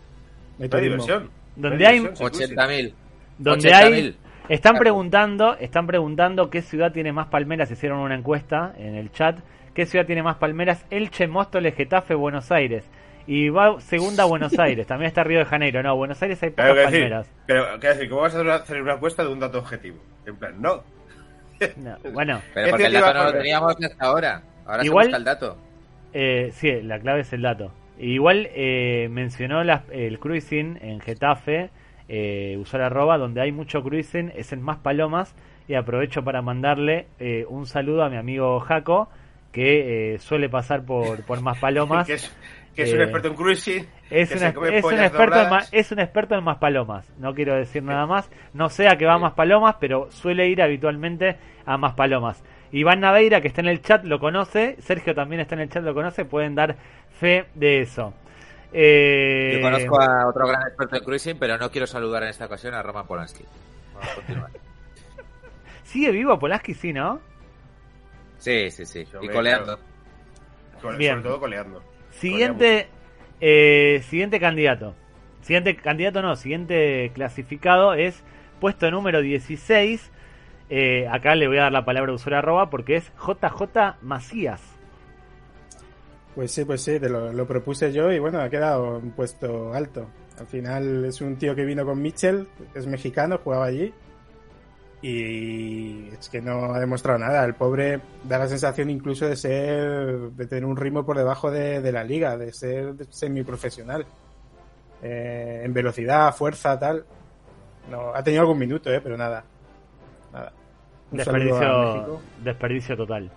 No hay diversión. Donde No hay hay- diversión sin cruising. 80.000. Donde 80.000. hay están Claro. preguntando, están preguntando qué ciudad tiene más palmeras, hicieron una encuesta en el chat, qué ciudad tiene más palmeras, Elche, Móstoles, Getafe, Buenos Aires. Y va segunda Buenos Aires, también está Río de Janeiro, no, Buenos Aires hay pocas Claro, quiero decir, palmeras. pero quiero decir, ¿cómo vas a hacer una encuesta de un dato objetivo? En plan, no. No, bueno, Pero porque el dato no lo teníamos hasta ahora. Ahora Igual- se busca el dato. eh, sí, la clave es el dato. Igual eh, mencionó las- el cruising en Getafe, eh, usó la arroba, donde hay mucho cruising, es en Más Palomas, y aprovecho para mandarle eh, un saludo a mi amigo Jaco, que eh, suele pasar por, por Más Palomas. que es, que es un experto en cruising. Es, que un, se es come un pollas experto en, es un experto en más palomas. No quiero decir nada más. No sé a qué va Sí. más palomas, pero suele ir habitualmente a más palomas. Iván Naveira, que está en el chat, lo conoce. Sergio también está en el chat, lo conoce. Pueden dar fe de eso. Eh, Yo conozco a otro gran experto en cruising, pero no quiero saludar en esta ocasión a Roman Polanski. Vamos a continuar. ¿Sigue vivo Polaski? Sí, ¿no? Sí, sí, sí. Yo Y coleando. Sobre todo coleando. Siguiente, eh, siguiente candidato. Siguiente candidato no, siguiente clasificado es puesto número 16. Eh, acá le voy a dar la palabra a usuario arroba porque es JJ Macías. Pues sí, pues sí, te lo, lo propuse yo y bueno, ha quedado un puesto alto. Al final es un tío que vino con Mitchell, es mexicano, jugaba allí. Y es que no ha demostrado nada. El pobre da la sensación incluso de ser, de tener un ritmo por debajo de, de la liga, de ser semiprofesional. Eh, en velocidad, fuerza, tal. No, ha tenido algún minuto, eh, pero nada. Nada. Un Desperdicio, desperdicio total.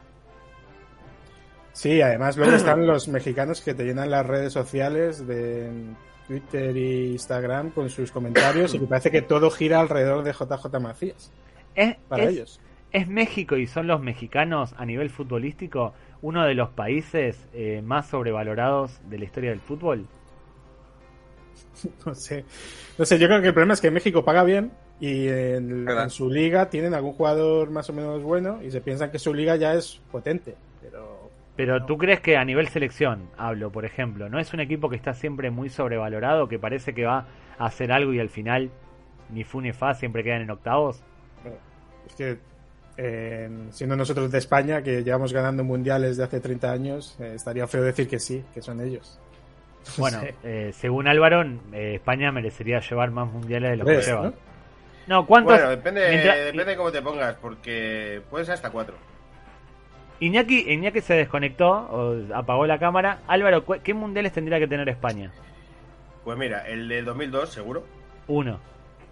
Sí, además luego están los mexicanos que te llenan las redes sociales de Twitter e Instagram con sus comentarios y que parece que todo gira alrededor de JJ Macías Es, para es- ellos. ¿Es México y son los mexicanos a nivel futbolístico uno de los países eh, más sobrevalorados de la historia del fútbol? No sé. No sé, yo creo que el problema es que México paga bien y en, su liga tienen algún jugador más o menos bueno y se piensan que su liga ya es potente. Pero Pero tú crees que a nivel selección, hablo, por ejemplo, ¿no es un equipo que está siempre muy sobrevalorado, que parece que va a hacer algo y al final ni fu ni fa siempre quedan en octavos? Es que eh, siendo nosotros de España, que llevamos ganando mundiales de hace 30 años, eh, estaría feo decir que sí, que son ellos. Bueno, Sí. eh, según Álvaro, eh, España merecería llevar más mundiales de los que ¿Ves, lleva. no? No, ¿cuántos? Bueno, depende, mientras- depende de cómo te pongas, porque puedes hasta cuatro. Iñaki, Iñaki se desconectó, o apagó la cámara. Álvaro, ¿cu- ¿qué mundiales tendría que tener España? Pues mira, el del 2002 seguro. Uno.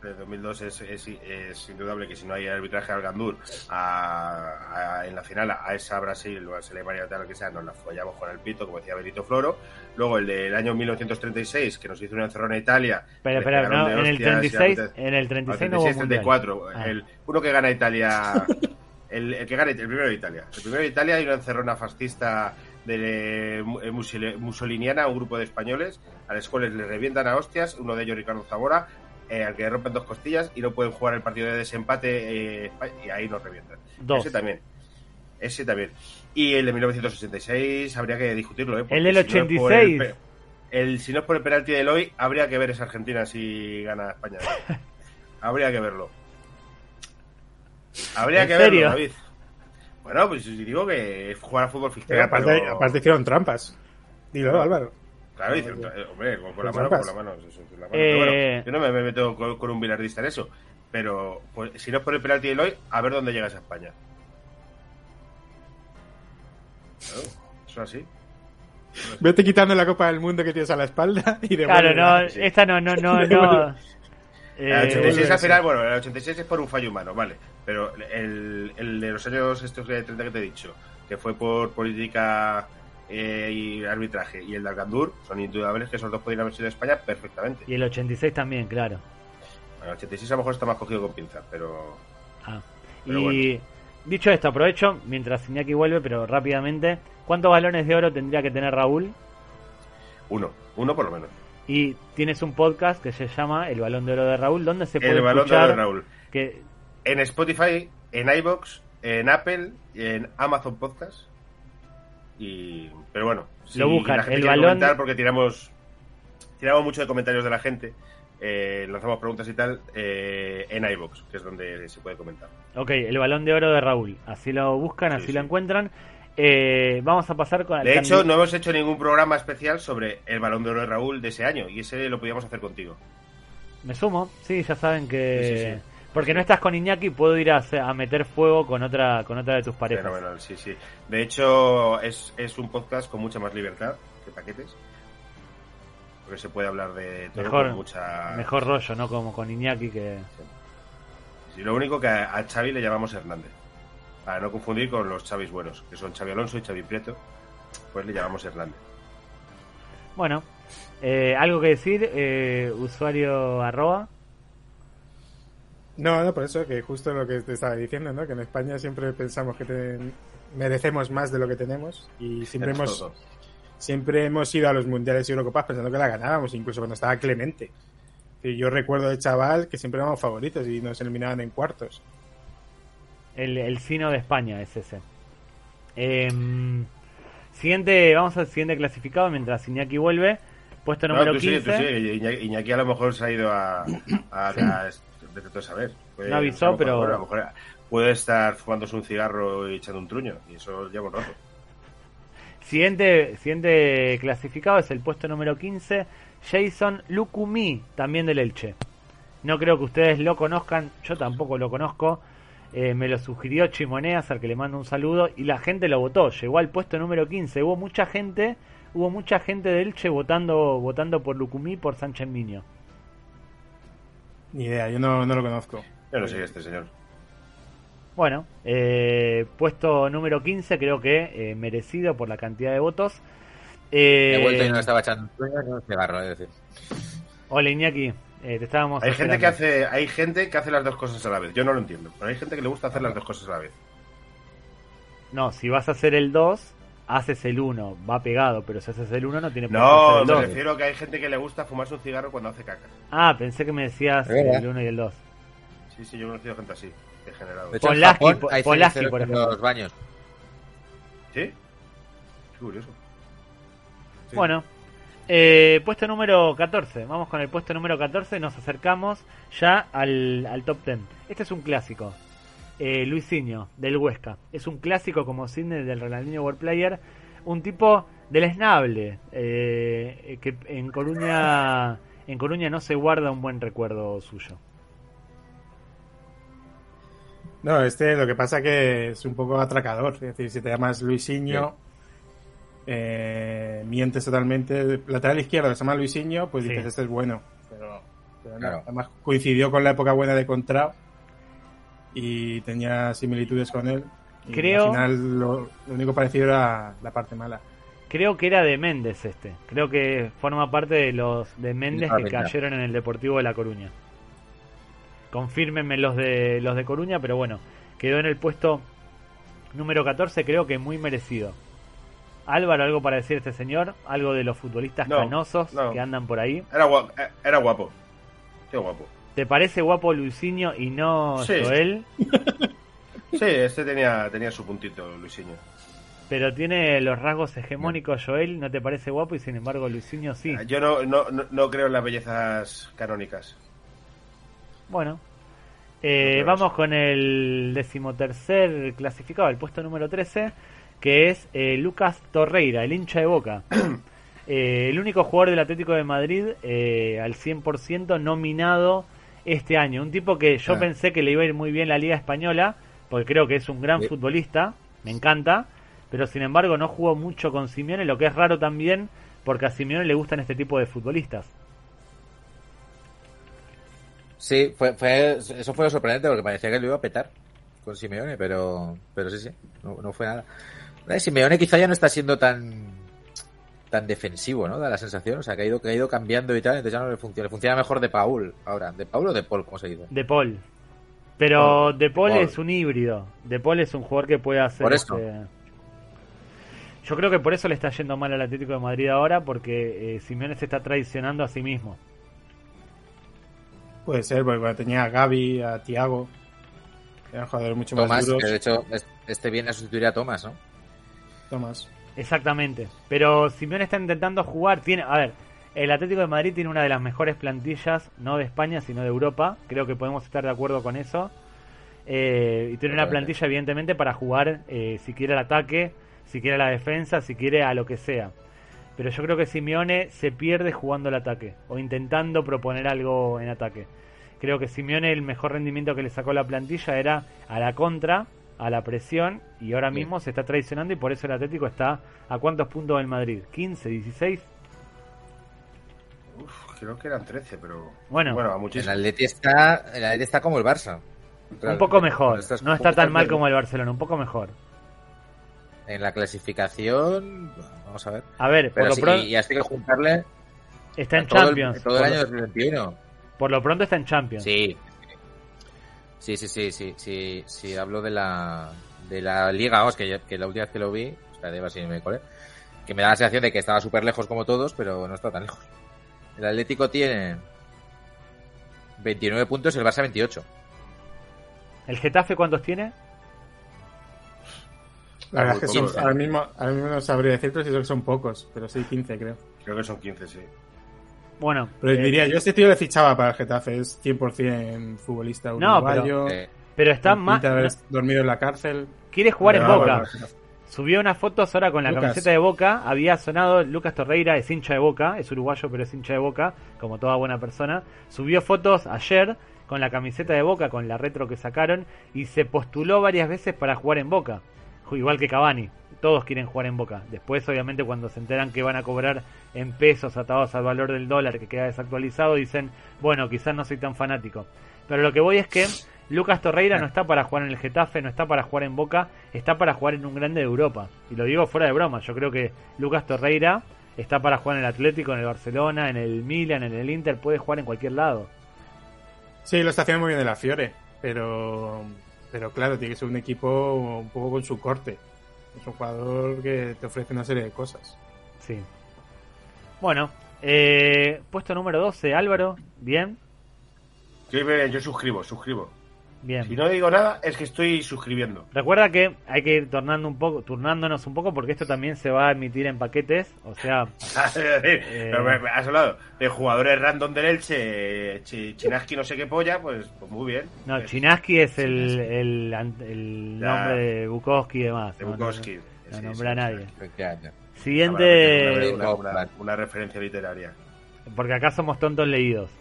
Del 2002 es, es, es indudable que si no hay arbitraje al Gandur a, a- en la final a esa Brasil o a esa Alemania tal lo que sea, nos la follamos con el pito, como decía Benito Floro. Luego el del año 1936, que nos hizo una encerrona a Italia. Espera, pegaron no, de en el hostias y la 36, mitad- en el No, 36 no hubo 36, mundial. 34. Ah. El, uno que gana Italia. El, el que gana, el primero de Italia. El primero de Italia hay una encerrona fascista de eh, musoli- musoliniana, un grupo de españoles, a los cuales le revientan a hostias, uno de ellos Ricardo Zamora, eh, al que le rompen dos costillas y no pueden jugar el partido de desempate eh, y ahí nos revientan. Dos. Ese también. Ese también. Y el de 1986 habría que discutirlo, ¿eh? El del si no 86. el si no es por el penalti de Eloy, habría que ver esa Argentina si gana España. habría que verlo. Habría ¿En que serio? verlo, David. Bueno, pues si digo que jugar a fútbol Pero fiscal. aparte, pero- aparte hicieron trampas. Dilo. Álvaro. Claro, dice, eh, hombre, con, con la Con mano, con la mano. eso, eso, la mano. Eh, bueno, yo no me, me meto con, con un bilardista en eso. Pero pues, si no es por el penalti de Eloy, a ver dónde llegas a España. Claro, eso así. Vete quitando la Copa del Mundo que tienes a la espalda y Claro, devuélvela. no, esta no, no, no, no. Eh, El 86 al sí. final, bueno, el 86 es por un fallo humano, vale. Pero el, el de los años estos de 30 que te he dicho, que fue por política eh, y arbitraje, y el de Alcandur, son indudables que esos dos podrían haber sido de España perfectamente. y el 86 también, claro. Bueno, el 86 a lo mejor está más cogido con pinzas, pero. Ah. Pero Y dicho esto, aprovecho mientras Iñaki vuelve, pero rápidamente. ¿Cuántos balones de oro tendría que tener Raúl? Uno, uno por lo menos. Y tienes un podcast que se llama El Balón de Oro de Raúl, donde se puede El balón de oro escuchar de Raúl. que En Spotify, en iBox, en Apple, en Amazon Podcast. Y. Pero bueno, si Lo buscan, la gente el quiere balón- comentar, porque tiramos. Tiramos mucho de comentarios de la gente. eh, lanzamos preguntas y tal eh, en iBox, que es donde se puede comentar. Ok, el balón de oro de Raúl. Así lo buscan, Sí, así sí. lo encuentran. Eh, vamos a pasar con De hecho, no hemos hecho ningún programa especial sobre el balón de oro de Raúl de ese año, y ese lo podíamos hacer contigo. Me sumo, sí, ya saben que... Sí. Porque no estás con Iñaki, puedo ir a, meter fuego con otra con otra de tus parejas. Fenomenal, sí, sí. De hecho, es, es un podcast con mucha más libertad que paquetes. Porque se puede hablar de todo Mejor- con mucha. Mejor rollo, ¿no? Como con Iñaki que... Sí, lo único que a, a Xavi le llamamos Hernández. Para no confundir con los Xavis buenos, que son Xavi Alonso y Xavi Prieto. Pues le llamamos Hernández. Bueno, eh, algo que decir, eh, usuario arroba. No, no, por eso que justo lo que te estaba diciendo, ¿no? Que en España siempre pensamos que te- merecemos más de lo que tenemos y siempre Es hemos todo. siempre hemos ido a los mundiales y Eurocopas pensando que la ganábamos, incluso cuando estaba Clemente. Y yo recuerdo de chaval que siempre éramos favoritos y nos eliminaban en cuartos. El, el Sino de España es ese. Em, siguiente, vamos al siguiente clasificado mientras Iñaki vuelve. Puesto No, número tú 15. sigue, tú sigue. Iñaki, Iñaki a lo mejor se ha ido a. a, a- vete tú a saber. Puede- No avisó, a pero- A lo mejor puede estar fumándose un cigarro y echando un truño. Y eso lleva un rato. Siguiente, siguiente clasificado es el puesto número 15, Jason Lukumi, también del Elche. No creo que ustedes lo conozcan, yo tampoco lo conozco. Eh, me lo sugirió Chimoneas, al que le mando un saludo, y la gente lo votó. Llegó al puesto número 15. Hubo mucha gente, hubo mucha gente de Elche votando, votando por Lukumi, por Sánchez Miño. Ni idea, yo no, no lo conozco. Yo no sé este señor. Bueno, eh, puesto número 15, creo que eh, merecido por la cantidad de votos. Eh, He vuelto y no estaba echando ni un cigarro, es decir. Hola Iñaki, eh, te estábamos Hay gente, que hace, hay gente que hace las dos cosas a la vez. Yo no lo entiendo. Pero hay gente que le gusta hacer las dos cosas a la vez. No, si vas a hacer el 2, haces el 1, va pegado, pero si haces el 1 no tiene por qué No, hacer el me 2. refiero que hay gente que le gusta fumarse un cigarro cuando hace caca. Ah, pensé que me decías el 1 y el 2. Sí, sí, yo he conocido gente así, degenerado. De hecho, Polaski, en Japón po- hay Polaski, por en ejemplo. los baños. ¿Sí? Qué curioso. Sí. Bueno, eh, puesto número 14. Vamos con el puesto número 14. Nos acercamos ya al, al top 10. Este es un clásico. Eh, Luisinho, del Huesca. Es un clásico como Sidney del Ronaldinho World Player. Un tipo deleznable. eh, que en Coruña, en Coruña no se guarda un buen recuerdo suyo. No, este lo que pasa que es un poco atracador. Es decir, si te llamas Luisinho, eh, mientes totalmente. Lateral izquierdo que se llama Luisinho, pues Sí. dices, este es bueno. Pero, pero no. Claro. además coincidió con la época buena de Contrao y tenía similitudes con él. Y Creo- Al final lo, lo único parecido era la parte mala. Creo que era de Méndez este. Creo que forma parte de los de Méndez que cayeron en el Deportivo de La Coruña. Confírmenme los de los de Coruña, pero bueno, quedó en el puesto número 14, creo que muy merecido. Álvaro, algo para decir este señor, algo de los futbolistas No, canosos no. que andan por ahí. Era guapo. Era guapo. Qué guapo. ¿Te parece guapo Luisinho y no Sí. Joel? Sí, este tenía, tenía su puntito, Luisinho. Pero tiene los rasgos hegemónicos Joel, ¿no te parece guapo? Y sin embargo Luisinho sí. Yo no, no, no, no creo en las bellezas canónicas. Bueno, eh, vamos con el decimotercer clasificado, el puesto número 13, que es eh, Lucas Torreira, el hincha de Boca. Eh, el único jugador del Atlético de Madrid eh, al 100% nominado este año. Un tipo que yo Ah. pensé que le iba a ir muy bien la Liga Española, porque creo que es un gran Sí. futbolista, me encanta, pero sin embargo no jugó mucho con Simeone, lo que es raro también, porque a Simeone le gustan este tipo de futbolistas. Sí, fue, fue, eso fue lo sorprendente porque parecía que lo iba a petar con Simeone, pero, pero sí, sí, no, no fue nada. Eh, Simeone quizá ya no está siendo tan tan defensivo, ¿no? Da la sensación, o sea, que ha ido, que ha ido cambiando y tal, entonces ya no le funciona. Le funciona mejor de Paul ahora. ¿De Paul o de Paul, como se dice? De Paul. Pero De Paul Paul. es un híbrido. De Paul es un jugador que puede hacer. Por eso. este- Yo creo que por eso le está yendo mal al Atlético de Madrid ahora, porque eh, Simeone se está traicionando a sí mismo. Puede ser, porque cuando tenía a Gaby, a Tiago, eran jugadores mucho más Tomás, duros. que de hecho es- este viene a sustituir a Tomás, ¿no? Tomás. Exactamente. Pero Simeone está intentando jugar. Tiene, a ver, el Atlético de Madrid tiene una de las mejores plantillas, no de España, sino de Europa. Creo que podemos estar de acuerdo con eso. Eh, y tiene una plantilla, evidentemente, para jugar eh, si quiere al ataque, si quiere a la defensa, si quiere a lo que sea. Pero yo creo que Simeone se pierde jugando al ataque o intentando proponer algo en ataque. Creo que Simeone el mejor rendimiento que le sacó la plantilla era a la contra, a la presión y ahora Bien. mismo se está traicionando y por eso el Atlético está a cuántos puntos del Madrid, 15, 16. Uf, creo que eran 13, pero. Bueno. bueno a El muchísimo. Atleti está, el Atleti está como el Barça. Un poco mejor, Estás- no está tan mal como el Barcelona, un poco mejor. En la clasificación, vamos a ver. A ver, por lo, pronto y así que juntarle está en todo, Champions. el, todo el por, año lo, 2021. por lo pronto está en Champions. Sí. Sí, sí, sí, sí, sí, sí, hablo de la, de la liga, vamos, que, yo- que la última vez que lo vi, o sea, de ver si me colé, que me da la sensación de que estaba súper lejos como todos, pero no está tan lejos. El Atlético tiene 29 puntos y el Barça 28. ¿El Getafe cuántos tiene? La verdad es que son, pocos. ahora, mismo, ahora mismo no sabría decirte si son- son pocos, pero sí 15 creo. Creo que son 15, sí. Bueno, Pero eh, diría, yo este tío le fichaba para el Getafe, es 100% futbolista No, pero- uruguayo. Eh, pero está más... de haber dormido en la cárcel. Quiere jugar en Boca. Subió unas fotos ahora con la Lucas. camiseta de Boca. Había sonado Lucas Torreira, es hincha de Boca, es uruguayo pero es hincha de Boca, como toda buena persona. Subió fotos ayer con la camiseta de Boca, con la retro que sacaron, y se postuló varias veces para jugar en Boca. Igual que Cavani, todos quieren jugar en Boca. Después, obviamente, cuando se enteran que van a cobrar en pesos atados al valor del dólar que queda desactualizado, dicen, bueno, quizás no soy tan fanático. Pero lo que voy es que Lucas Torreira no está para jugar en el Getafe, no está para jugar en Boca, está para jugar en un grande de Europa. Y lo digo fuera de broma, yo creo que Lucas Torreira está para jugar en el Atlético, en el Barcelona, en el Milan, en el Inter, puede jugar en cualquier lado. Sí, lo está haciendo muy bien de la Fiore, pero, pero claro, tiene que ser un equipo un poco con su corte. Es un jugador que te ofrece una serie de cosas. Sí. Bueno, eh, puesto número 12, Álvaro, bien. Sí, yo suscribo, suscribo. Bien. Si no digo nada, es que estoy suscribiendo. Recuerda que hay que ir tornando un poco, turnándonos un poco porque esto también se va a emitir en paquetes, o sea, me has hablado de jugadores random del Elche, Chi- Chinaski no sé qué polla, pues, pues muy bien. no, Pues, Chinaski es el, el, nombre de Bukowski y demás. de no, no, Bukowski. No, Sí, sí, nombra a sí, nadie. sí. Siguiente, una, una- Eh, una referencia literaria. porque acá somos tontos leídos.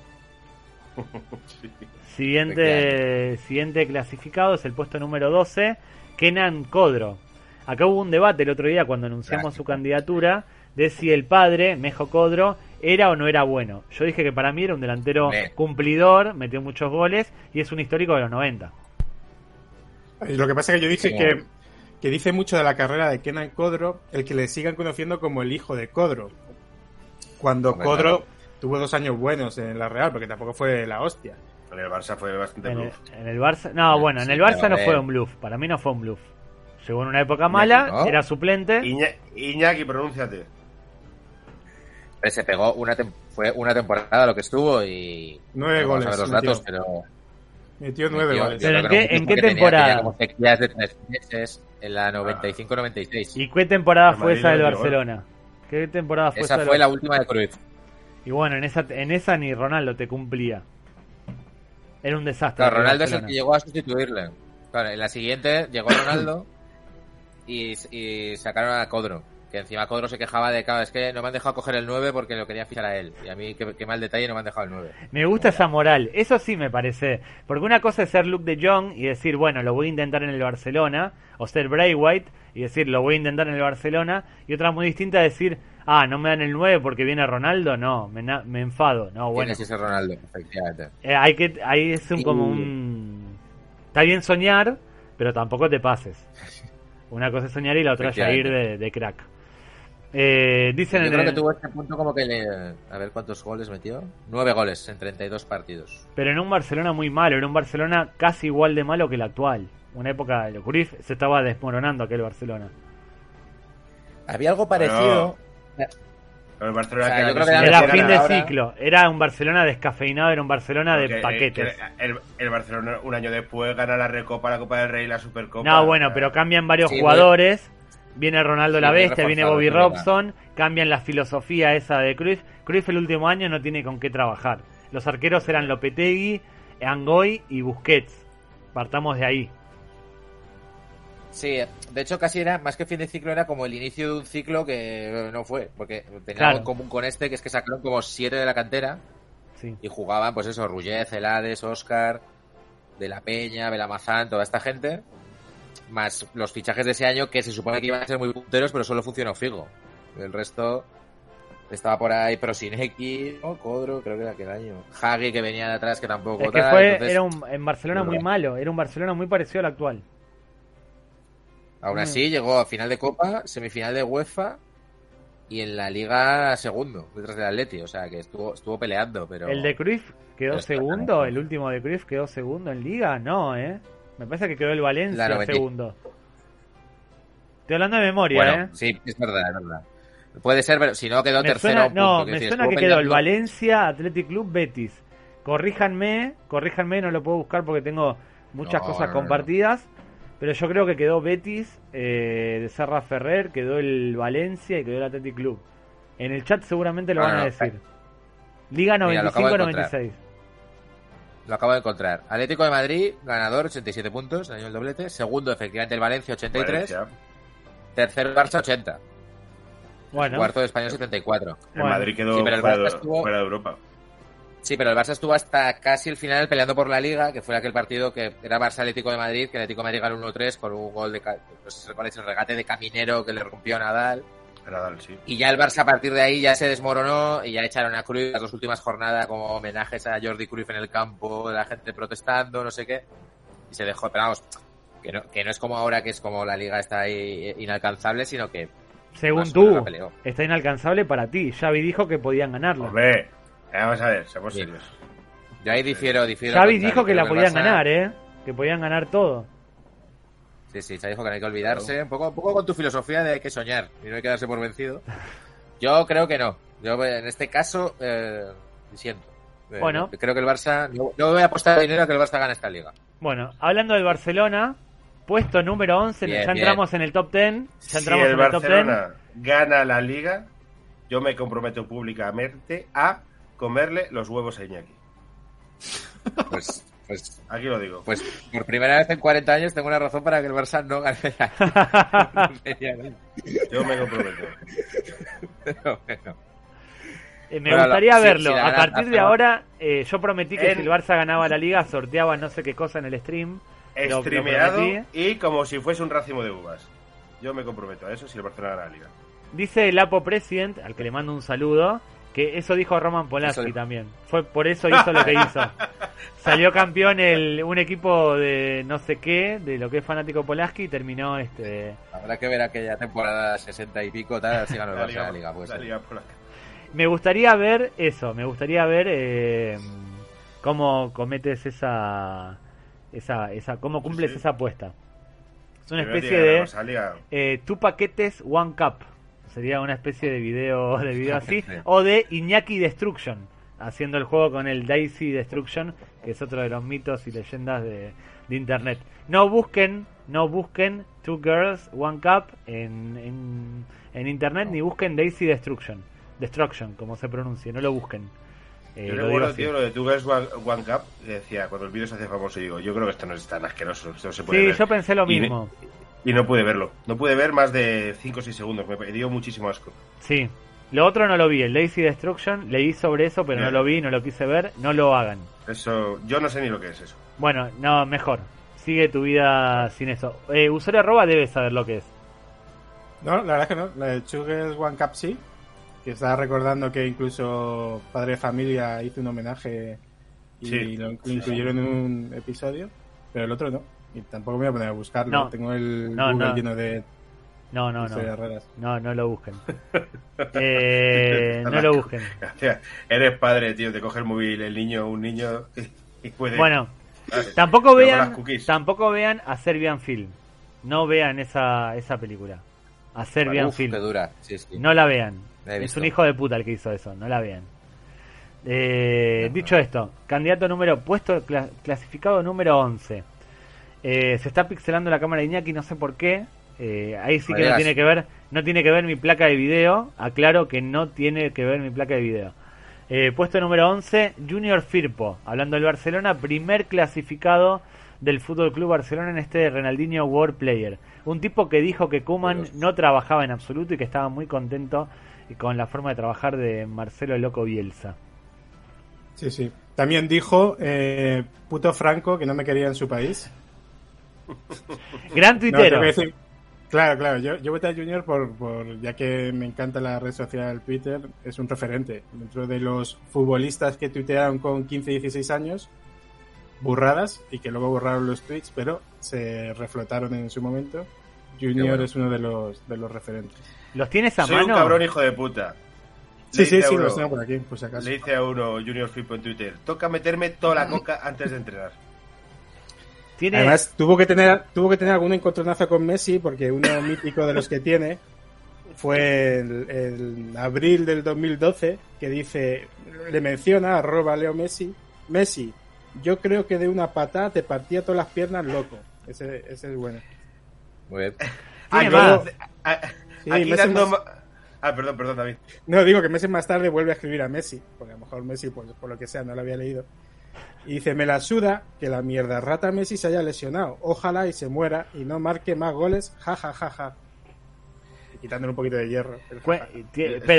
Siguiente, siguiente clasificado es el puesto número 12, Kenan Codro. Acá hubo un debate el otro día cuando anunciamos su candidatura de si el padre, Mejo Codro, era o no era bueno. Yo dije que para mí era un delantero Me. cumplidor, metió muchos goles y es un histórico de los 90. Y Lo que pasa es que yo dije Sí. que, que dice mucho de la carrera de Kenan Codro el que le sigan conociendo como el hijo de Codro. Cuando Codro tuvo dos años buenos en la Real, porque tampoco fue la hostia. En el Barça fue bastante En el, bluff. en el Barça, no, bueno, en el Barça no fue un bluff. Para mí no fue un bluff. Llegó en una época mala, ¿no? era suplente. Iña- Iñaki, pronúnciate. Pero se pegó una tem- fue una temporada lo que estuvo y Nueve no goles a ver los metió. datos, pero Metió nueve metió- goles. Pero ¿en qué- en que tenía- temporada? tenía como de tres meses en la 95-96. ¿Y qué temporada El fue Madrid esa del. Barcelona? ¿Qué temporada fue esa? Fue la última de Cruyff. Y bueno, en esa, en esa ni Ronaldo te cumplía. Era un desastre. Claro, Ronaldo es el que llegó a sustituirle. Claro, en la siguiente llegó Ronaldo y, y sacaron a Codro. Que encima Codro se quejaba de, claro, es que no me han dejado coger el 9 porque lo quería fichar a él. Y a mí, qué, qué mal detalle, no me han dejado el 9. Me gusta esa moral, eso sí me parece. Porque una cosa es ser Luke de Jong y decir, bueno, lo voy a intentar en el Barcelona, o ser Bray White y decir, lo voy a intentar en el Barcelona, y otra muy distinta decir, ah, no me dan el 9 porque viene Ronaldo, no, me, enfado. No, bueno, Tienes Ronaldo, efectivamente. eh, hay que, ahí es un, como un... Está bien soñar, pero tampoco te pases. Una cosa es soñar y la otra es ya ir de, de crack. Eh, dicen Yo en creo el- que tuvo este punto como que le... A ver cuántos goles metió. 9 goles en 32 partidos. Pero en un Barcelona muy malo, era un Barcelona casi igual de malo que el actual. Una época, el Cruyff se estaba desmoronando aquel Barcelona. Había algo parecido... Pero el Barcelona O sea, que yo creo que era Era fin de ahora. ciclo, era un Barcelona descafeinado, era un Barcelona de porque, eh, paquetes. que El, el Barcelona un año después gana la Recopa, la Copa del Rey, la Supercopa. No, bueno, pero cambian varios Sí, jugadores. Viene Ronaldo Sí, la Bestia, viene Bobby. Robson, cambian la filosofía esa de Cruyff. Cruyff el último año no tiene con qué trabajar. Los arqueros eran Lopetegui, Angoy y Busquets. Partamos de ahí. Sí, de hecho casi era, más que fin de ciclo, era como el inicio de un ciclo que no fue, porque tenía Claro. algo en común con este, que es que sacaron como siete de la cantera Sí. y jugaban, pues eso, Rullez, Celades, Oscar, De la Peña, Belamazán, toda esta gente, más los fichajes de ese año que se supone que iban a ser muy punteros, pero solo funcionó Figo. El resto estaba por ahí Prosineki, ¿no? Codro, creo que era aquel año. Hagi, que venía de atrás, que tampoco Es que tal, fue, entonces- era un, en Barcelona muy malo, era un Barcelona muy parecido al actual. Aún Mm. así, llegó a final de Copa, semifinal de UEFA y en la Liga segundo, detrás del Atleti. O sea, que estuvo, estuvo peleando, pero... El de Cruyff quedó segundo, el último de Cruyff quedó segundo en Liga, no, ¿eh? Me parece que quedó el Valencia La 90. segundo. Estoy hablando de memoria, Bueno, ¿eh? sí, es verdad, es verdad. Puede ser, pero si no quedó Me tercero. suena, punto, no, me decir, suena que quedó el. Valencia, Athletic Club, Betis. Corríjanme, corríjanme, no lo puedo buscar porque tengo muchas No, cosas no, no, no. compartidas. Pero yo creo que quedó Betis eh, de Serra Ferrer, quedó el Valencia y quedó el Athletic Club. En el chat seguramente lo No, van a no, decir. Liga acabo de 95-96. Lo acabo de encontrar. Atlético de Madrid, ganador, 87 puntos, año el doblete. Segundo, efectivamente, el Valencia, 83. Valencia. Tercero, Barça, 80. Bueno, Cuarto, de Español, 74. El Bueno. Madrid quedó Sí, pero el fuera, Barça de, estuvo- fuera de Europa. Sí, pero el Barça estuvo hasta casi el final peleando por la Liga, que fue aquel partido que era Barça Atlético de Madrid, que el Atlético de Madrid ganó 1-3 con un gol de, no sé cuál es el regate de Caminero que le rompió a Nadal. Nadal, sí. Y ya el Barça a partir de ahí ya se desmoronó y ya echaron a Cruyff las dos últimas jornadas como homenajes a Jordi Cruyff en el campo, la gente protestando, no sé qué. Y se dejó, pero vamos, que no, que no es como ahora que es como la liga está ahí inalcanzable, sino que según tú, está inalcanzable para ti. Xavi dijo que podían ganarla. Hombre, vamos a ver, seamos Sí. serios. yo ahí difiero, difiero. Xavi dijo que la podían ganar, ¿eh? Que podían ganar todo. Sí, sí, se dijo que no hay que olvidarse. Un poco, un poco con tu filosofía de hay que soñar y no hay que darse por vencido. Yo creo que no. Yo en este caso, eh, siento. Eh, Bueno. Creo que el Barça. No, no voy a apostar dinero a que el Barça gane esta liga. Bueno, hablando del Barcelona, puesto número 11, Bien, ya bien. entramos en el top 10. Ya Si entramos el en el top 10. Barcelona gana la liga, yo me comprometo públicamente a comerle los huevos a Iñaki. Pues, pues, Aquí lo digo. pues por primera vez en 40 años tengo una razón para que el Barça no gane la. Yo me comprometo. Pero bueno. Eh, me Bueno, gustaría verlo. si a partir de ahora, eh, yo prometí que En- si el Barça ganaba la liga, sorteaba no sé qué cosa en el stream. Lo- lo Streameado y como si fuese un racimo de uvas. Yo me comprometo a eso si el Barcelona gana la liga. Dice el Apo President, al que le mando un saludo, que eso dijo Roman Polanski también. Fue por eso hizo lo que hizo. Salió campeón el, un equipo de no sé qué, de lo que es fanático Polanski, y terminó este. Habrá que ver aquella temporada 60 y pico, tal, si gana el Barça la liga. Pues, la liga polaca. Me gustaría ver eso, me gustaría ver eh, cómo cometes esa, esa, esa, cómo cumples Sí. esa apuesta. Es una especie de eh, tu paquetes One Cup. Sería una especie de video, de video así. Sí. O de Iñaki Destruction. Haciendo el juego con el Daisy Destruction, que es otro de los mitos y leyendas de, de internet. No busquen, no busquen Two Girls One Cup en, en, en internet, ni busquen Daisy Destruction. Destruction, como se pronuncie, no lo busquen. Eh, Yo lo recuerdo, tío, lo de Two Girls One, One Cup, decía, cuando el vídeo se hace famoso, digo, yo creo que esto no es tan asqueroso, esto no se puede Sí, ver. yo pensé lo mismo. Y no pude verlo. No pude ver más de 5 o 6 segundos. Me dio muchísimo asco. Sí. Lo otro no lo vi, el Daisy Destruction, leí sobre eso, pero no lo vi, no lo quise ver, no lo hagan. Eso, yo no sé ni lo que es eso. Bueno, no, mejor. Sigue tu vida sin eso. Eh, usuario arroba debe saber lo que es. No, la verdad es que no. La de Chuggles One Cup sí. Que estaba recordando que incluso Padre de Familia hizo un homenaje y Sí. lo inclu- incluyeron en un episodio. Pero el otro no. Y tampoco me voy a poner a buscarlo. No. Tengo el No, Google no. lleno de No, no, no. No, no lo busquen. Eh, no lo busquen. Eres padre, tío. Te coge el móvil el niño, un niño, y puede. Bueno, tampoco vean, cookies. tampoco vean a Serbian Film. No vean esa, esa película. A Serbian Uf, Film. qué dura. Sí, sí. No la vean. La Es un hijo de puta el que hizo eso. No la vean. Eh, dicho esto, candidato número, puesto cla- clasificado número 11. Eh, se está pixelando la cámara de Iñaki, no sé por qué. Eh, ahí sí que no tiene que ver, no tiene que ver mi placa de video. Aclaro que no tiene que ver mi placa de video. Eh, puesto número 11, Junior Firpo. Hablando del Barcelona, primer clasificado del Fútbol Club Barcelona en este Renaldinho World Player. Un tipo que dijo que Kuman no trabajaba en absoluto y que estaba muy contento con la forma de trabajar de Marcelo Loco Bielsa. Sí, sí. También dijo, eh, puto Franco, que no me quería en su país. Gran No, tuitero. que decir- claro, claro. Yo, yo voté a Junior por, por, ya que me encanta la red social Twitter, es un referente. Dentro de los futbolistas que tuitearon con 15, 16 años, burradas, y que luego borraron los tweets, pero se reflotaron en su momento. Junior bueno. es uno de los, de los referentes. ¿Los tienes a Soy mano? un cabrón hijo de puta. Sí, Le sí, sí, uno- los tengo por aquí, por si acaso. Le dice a uno, Junior Flip en Twitter, toca meterme toda la coca antes de entrenar. ¿Tiene... Además, tuvo que tener tuvo que tener algún encontronazo con Messi porque uno mítico de los que tiene fue el, el abril del 2012 que dice le menciona arroba Leo Messi Messi yo creo que de una patada te partía todas las piernas loco ese, ese es bueno Muy bien. Aquí- más. a- Sí, aquí dando más. Ah, perdón, perdón, David. no digo que meses más tarde vuelve a escribir a Messi porque a lo mejor Messi pues, por lo que sea no lo había leído y dice me la suda que la mierda rata Messi se haya lesionado ojalá y se muera y no marque más goles ja ja ja ja quitándole un poquito de hierro espera,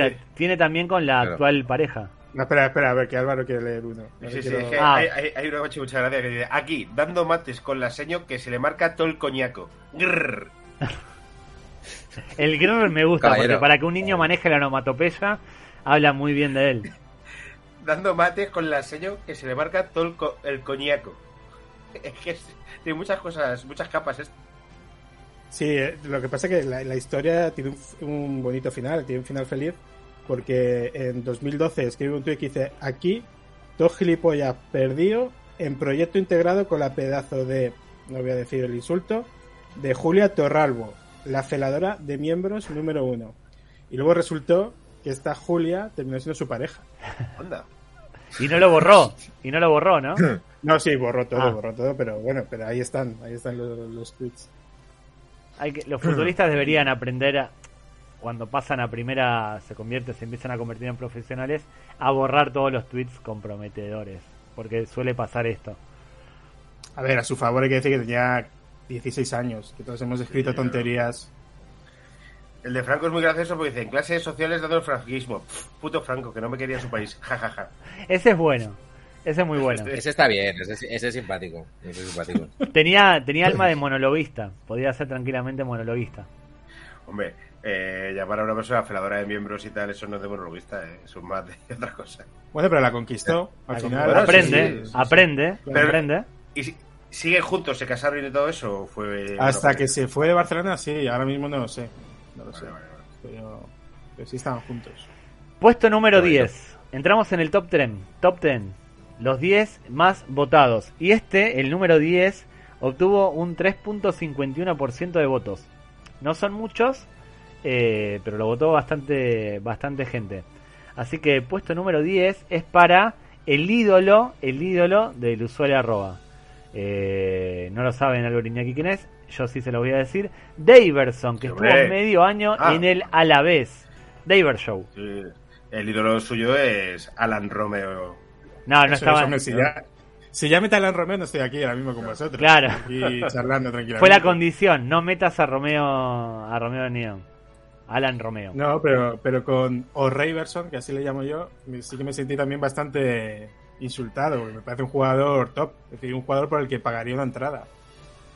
Sí. tiene también con la Claro. actual pareja. No, espera, espera, a ver, que Álvaro quiere leer uno. No Sí, sí, quiero- es que Ah. hay, hay, hay una macho mucha gracia que dice, aquí, dando mates con la seño que se le marca todo el coñaco. Grrr. El grrr me gusta, Caballero. porque para que un niño maneje la onomatopeya, habla muy bien de él. Dando mates con la seño que se le marca todo el, co- el coñaco. Es que es- tiene muchas cosas, muchas capas esto. Sí, eh, lo que pasa es que la, la historia tiene un, bonito final, tiene un final feliz, porque en 2012 escribe un tuit que dice, aquí, dos gilipollas perdido en proyecto integrado con la pedazo de, no voy a decir el insulto, de Julia Torralbo, la celadora de miembros número uno. Y luego resultó que esta Julia terminó siendo su pareja. Anda. Y no lo borró. Y no lo borró, ¿no? No, sí, borró todo, Ah. borró todo, pero bueno, pero ahí están, ahí están los, los tweets. Hay que, los futbolistas deberían aprender a, cuando pasan a primera, se convierten, se empiezan a convertir en profesionales, a borrar todos los tweets comprometedores. Porque suele pasar esto. A ver, a su favor hay que decir que tenía 16 años, que todos hemos escrito tonterías. El de Franco es muy gracioso porque dice, en clases sociales dando el franquismo. Puto Franco, que no me quería su país. Ja, ja, ja. Ese es bueno. Ese es muy bueno. Ese está bien, ese, es- ese es simpático. Ese es simpático. Tenía, tenía alma de monologuista. Podía ser tranquilamente monologuista. Hombre, eh, llamar a una persona feladora de miembros y tal, eso no es de monologuista, eh, eso es más de otra cosa. Bueno, pero la conquistó. Al La- final, Bueno, aprende, sí, sí, sí, sí. aprende, Pero- aprende. ¿Y si- siguen juntos, se casaron y todo eso? ¿O fue Hasta bueno, que se fue de Barcelona, sí, ahora mismo no lo sé. No lo sé. Pero, pero sí estaban juntos. Puesto número Correcto. 10. Entramos en el top 10. Top 10. Los 10 más votados. Y este, el número 10, obtuvo un 3.51% de votos. No son muchos, eh, pero lo votó bastante, bastante gente. Así que puesto número 10 es para el ídolo, el ídolo del usuario arroba. Eh, no lo saben Álvaro Iñaki quién es, yo sí se lo voy a decir. Daverson, que Sí, estuvo hombre. medio año Ah. en el Alavés. Daver Show. Sí. El ídolo suyo es Alan Romeo. No, no Eso estaba. es, hombre, si, ya, si ya mete a Alan Romeo, no estoy aquí ahora mismo con vosotros. Claro. Aquí charlando tranquilamente. Fue la condición, no metas a Romeo a Romeo Neon. Alan Romeo. No, pero, pero con O'Reiverson, que así le llamo yo, sí que me sentí también bastante insultado. Me parece un jugador top. Es decir, un jugador por el que pagaría una entrada.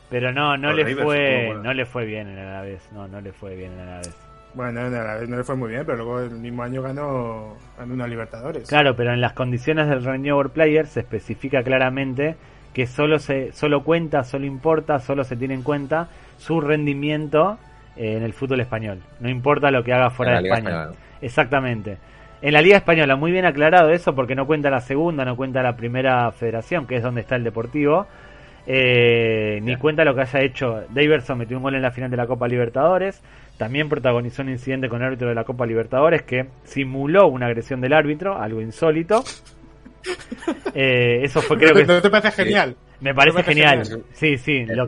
Pero no, no le Rivers, fue, bueno. no le fue bien en el Alavés. No, no le fue bien en el Alavés. Bueno, a la vez no le fue muy bien, pero luego el mismo año ganó, ganó una Libertadores. Claro, pero en las condiciones del Renewal Player se especifica claramente que solo se solo cuenta, solo importa, solo se tiene en cuenta su rendimiento eh, en el fútbol español. No importa lo que haga fuera En la de España. Española. Exactamente. En la Liga Española, muy bien aclarado eso, porque no cuenta la segunda, no cuenta la primera federación, que es donde está el Deportivo. Eh, ni cuenta lo que haya hecho. Daverson metió un gol en la final de la Copa Libertadores. También protagonizó un incidente con el árbitro de la Copa Libertadores que simuló una agresión del árbitro, algo insólito. Eh, eso fue, creo que. ¿No te parece genial? Me parece Me parece genial. genial. Sí, sí, lo,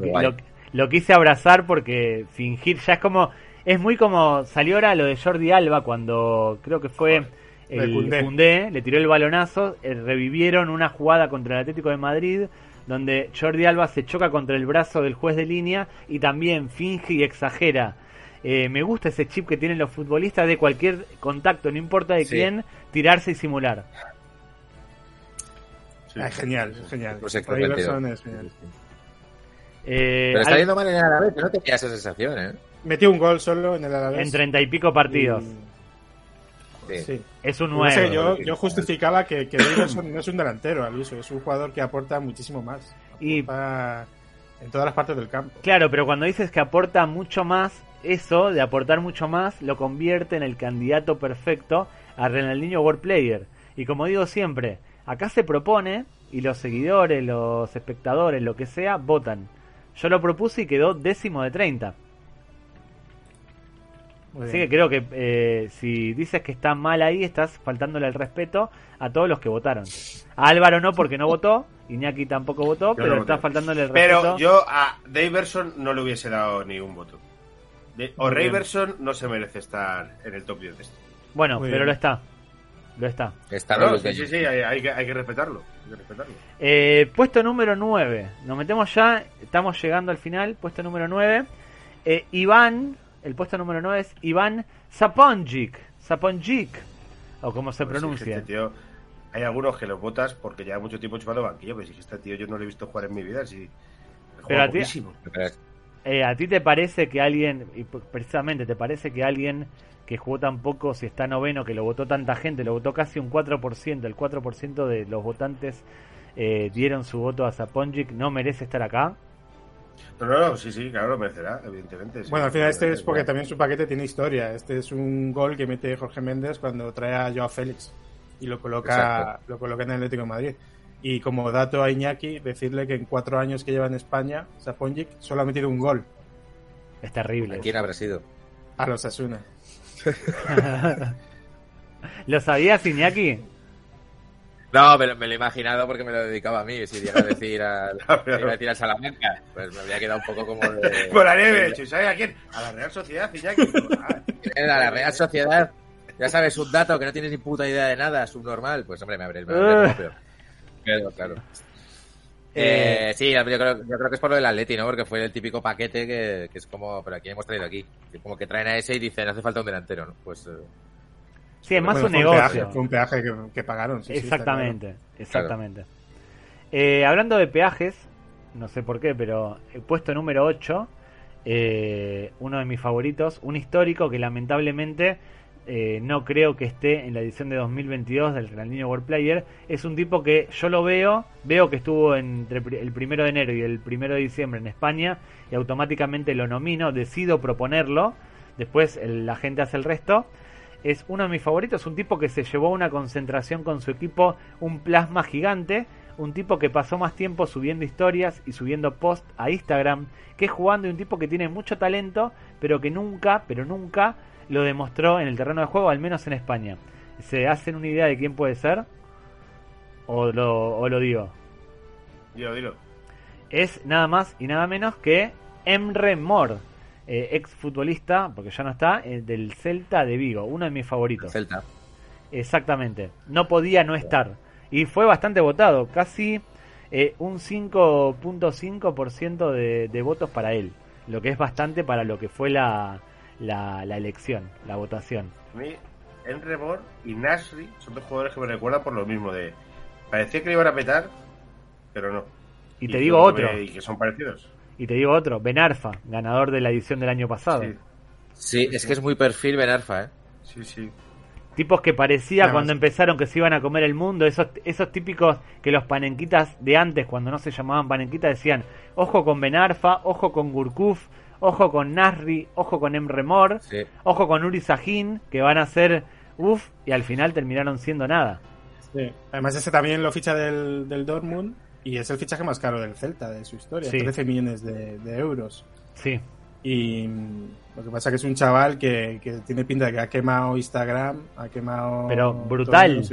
lo quise abrazar porque fingir ya es como. Es muy como. Salió ahora lo de Jordi Alba cuando creo que fue Koundé, le tiró el balonazo. eh, revivieron una jugada contra el Atlético de Madrid donde Jordi Alba se choca contra el brazo del juez de línea y también finge y exagera. Eh, me gusta ese chip que tienen los futbolistas de cualquier contacto, no importa de Sí. quién, tirarse y simular. Sí. Ah, es genial, genial. Pues es genial. Eh, Pero está al- yendo mal en el Alavés, no tenía esa sensación, ¿eh? Metió un gol solo en el Alavés. en treinta y pico partidos. Y- Sí. Sí. Es un No sé, 9. yo, yo justificaba que, que Davidson no es un delantero, aviso, es un jugador que aporta muchísimo más. Y en todas las partes del campo. claro, pero cuando dices que aporta mucho más, eso de aportar mucho más lo convierte en el candidato perfecto a Ronaldinho World Player. Y como digo siempre, acá se propone y los seguidores, los espectadores, lo que sea, votan. Yo lo propuse y quedó décimo de 30. Muy Así bien. que creo que eh, si dices que está mal ahí, estás faltándole el respeto a todos los que votaron. A Álvaro no porque no votó, Iñaki tampoco votó, no pero voté. estás faltándole el respeto. Pero yo a Daverson no le hubiese dado ni un voto. De, o. Rayverson no se merece estar en el top 10 de este. Bueno, Muy pero bien. lo está. Lo está. Está No, sí, sí, sí, hay, hay que, hay que respetarlo. hay que respetarlo. Eh, puesto número 9. Nos metemos ya. Estamos llegando al final. Puesto número 9. Eh, Iván. El puesto número 9 es Iván Zaponjic. Zaponjic. O como se Pues pronuncia. este tío, hay algunos que los votas porque lleva mucho tiempo chupando banquillo, pero si este tío yo no lo he visto jugar en mi vida, si Pero a ti- Eh, ¿A ti te parece que alguien, y precisamente te parece que alguien que jugó tan poco, si está noveno, que lo votó tanta gente, lo votó casi un 4%, el 4% de los votantes eh, dieron su voto a Zaponjic, no merece estar acá? No, no, no, sí, sí, claro, lo merecerá, evidentemente. sí. Bueno, al final este es porque también su paquete tiene historia. Este es un gol que mete Jorge Méndez cuando trae a Joao Félix y lo coloca, Exacto. lo coloca en el Atlético de Madrid. Y como dato a Iñaki, decirle que en cuatro años que lleva en España, Saponjic solo ha metido un gol Es terrible. ¿A quién habrá sido? a los Asuna. ¿Lo sabías, Iñaki? No, me lo, me lo he imaginado porque me lo dedicaba a mí. Si llega a decir al, a decir al Salamanca, pues me habría quedado un poco como de... Por la nieve, hecho. ¿Y sabes a quién? A la Real Sociedad, Iñaki. Ah, Era la Real Sociedad. Ya sabes, un dato que no tienes ni puta idea de nada, subnormal. Pues hombre, me abre como peor. Pero, claro. Eh, sí, yo creo, yo creo que es por lo del Atleti, ¿no? Porque fue el típico paquete que, que es como, pero aquí hemos traído aquí. Que como que traen a ese y dicen, hace falta un delantero, ¿no? Pues, eh, Sí, es más Bueno, un fue negocio. peaje, fue un peaje que, que pagaron. sí, sí, está exactamente, exactamente. Eh, hablando de peajes, no sé por qué, pero el puesto número 8, eh, uno de mis favoritos, un histórico que lamentablemente eh, no creo que esté en la edición de 2022 del Ronaldinho World Player. Es un tipo que yo lo veo, veo que estuvo entre el primero de enero y el primero de diciembre en España y automáticamente lo nomino, decido proponerlo, después el- la gente hace el resto. Es uno de mis favoritos, un tipo que se llevó a una concentración con su equipo, un plasma gigante, un tipo que pasó más tiempo subiendo historias y subiendo posts a Instagram que jugando y un tipo que tiene mucho talento, pero que nunca, pero nunca lo demostró en el terreno de juego, al menos en España. ¿Se hacen una idea de quién puede ser? ¿O lo, o lo digo? Dilo, dilo. Es nada más y nada menos que Emre Mor, eh, ex futbolista, porque ya no está, eh, del Celta de Vigo, uno de mis favoritos. Celta. Exactamente. No podía no estar. Y fue bastante votado. Casi eh, un 5.5% de, de votos para él. Lo que es bastante para lo que fue la, la, la elección, la votación. A mí, Enrebor y Nasri son dos jugadores que me recuerdan por lo mismo de... Parecía que le iban a petar, pero no. Y te digo que- otro. Y que son parecidos. Y te digo otro. Benarfa, ganador de la edición del año pasado. Sí, Sí, es que es muy perfil Benarfa, ¿eh? sí, sí. Tipos que parecía cuando empezaron que se iban a comer el mundo, esos, esos típicos que los panenquitas de antes, cuando no se llamaban panenquitas, decían, ojo con Benarfa, ojo con Gurkuf, ojo con Nasri, ojo con Emre Mor, Sí. ojo con Uri Sahin, que van a ser uff, y al final terminaron siendo nada. Sí. Además, ese también lo ficha del, del Dortmund y es el fichaje más caro del Celta de su historia, Sí. 13 millones de, de euros. Sí, Y mm, lo que pasa que es un chaval que, que tiene pinta de que ha quemado Instagram, ha quemado... Pero brutal.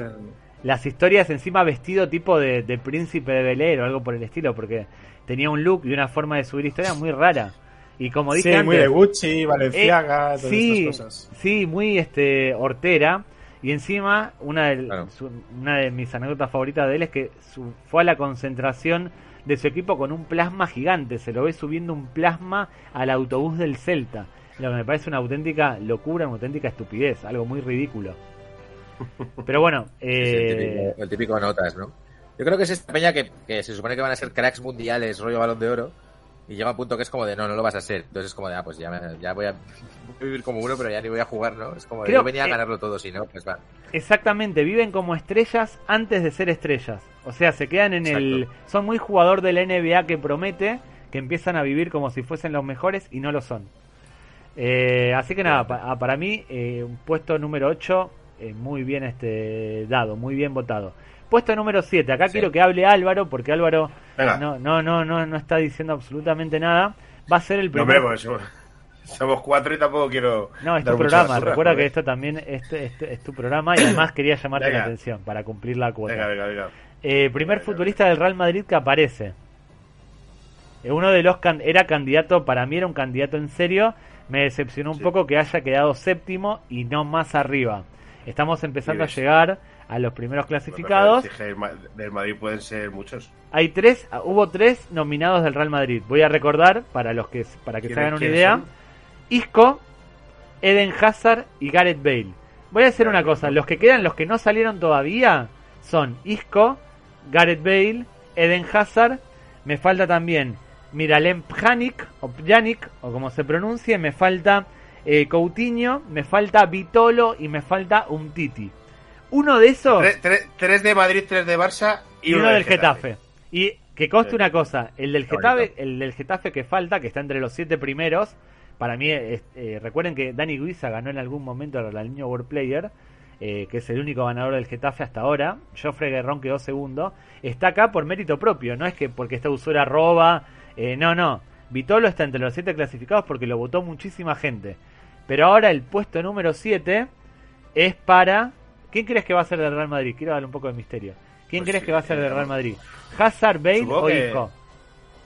las historias encima vestido tipo de, de príncipe de Bel Air o algo por el estilo, porque tenía un look y una forma de subir historias muy rara. Y como dije sí, antes, muy de Gucci, Valenciaga, todas sí, estas cosas. sí, muy este hortera. Y encima, una de, Claro. su- una de mis anécdotas favoritas de él es que su- fue a la concentración de su equipo con un plasma gigante. Se lo ve subiendo un plasma al autobús del Celta. Lo que me parece una auténtica locura, una auténtica estupidez, algo muy ridículo. Pero bueno, Sí, sí, el, eh, típico, el típico notas, ¿no? Yo creo que es esta peña que, que se supone que van a ser cracks mundiales, rollo balón de oro, y llega un punto que es como de, no, no lo vas a ser. Entonces es como de, ah, pues ya, ya voy, a, vivir como uno, pero ya ni voy a jugar, ¿no? Es como de, Creo yo venía a ganarlo todo, si no, pues va. Exactamente, viven como estrellas antes de ser estrellas. O sea, se quedan en el... Son muy jugador de la NBA que promete, que empiezan a vivir como si fuesen los mejores y no lo son. Eh, así que nada, pa- para mí, eh, un puesto número 8, muy bien este dado, muy bien votado. Puesto número 7, acá Sí. quiero que hable Álvaro, porque Álvaro Venga. no, no, no, no, no está diciendo absolutamente nada. Va a ser el primer... pues somos, cuatro y tampoco quiero. No, es tu programa. basura, Recuerda que esto también este, este es tu programa y además quería llamarte la atención para cumplir la cuota. Venga, venga, venga. Eh, primer futbolista del Real Madrid que aparece. Eh, uno de los can- era candidato, para mí era un candidato en serio. Me decepcionó un Sí. poco que haya quedado séptimo y no más arriba. Estamos empezando a llegar a los primeros clasificados. Del Madrid pueden ser muchos. Hay tres, ah, hubo tres nominados del Real Madrid. Voy a recordar para los que para que se ¿Quiénes- hagan una idea. son? Isco, Eden Hazard y Gareth Bale. Voy a hacer una cosa, los que quedan, los que no salieron todavía, son Isco, Gareth Bale, Eden Hazard, me falta también Miralem Pjanic, o Pjanic, o como se pronuncie, me falta eh, Coutinho, me falta Vitolo y me falta Umtiti. Uno de esos Tres, tres- tres de Madrid, tres de Barça y uno del Getafe. Y que conste Sí. una cosa, el del Getafe, el del Getafe que falta, que está entre los siete primeros, para mí, es- eh, recuerden que Dani Guiza ganó en algún momento el Ronaldinho World Player, eh, que es el único ganador del Getafe hasta ahora. Joffre Guerrón quedó segundo. Está acá por mérito propio, no es que porque esta usura roba, eh, no, no. Vitolo está entre los siete clasificados porque lo votó muchísima gente. Pero ahora el puesto número 7 es para... ¿Quién crees que va a ser del Real Madrid? Quiero darle un poco de misterio. ¿Quién Pues crees sí, que va a ser eh, de Real Madrid? ¿Hazard, Bale o Isco?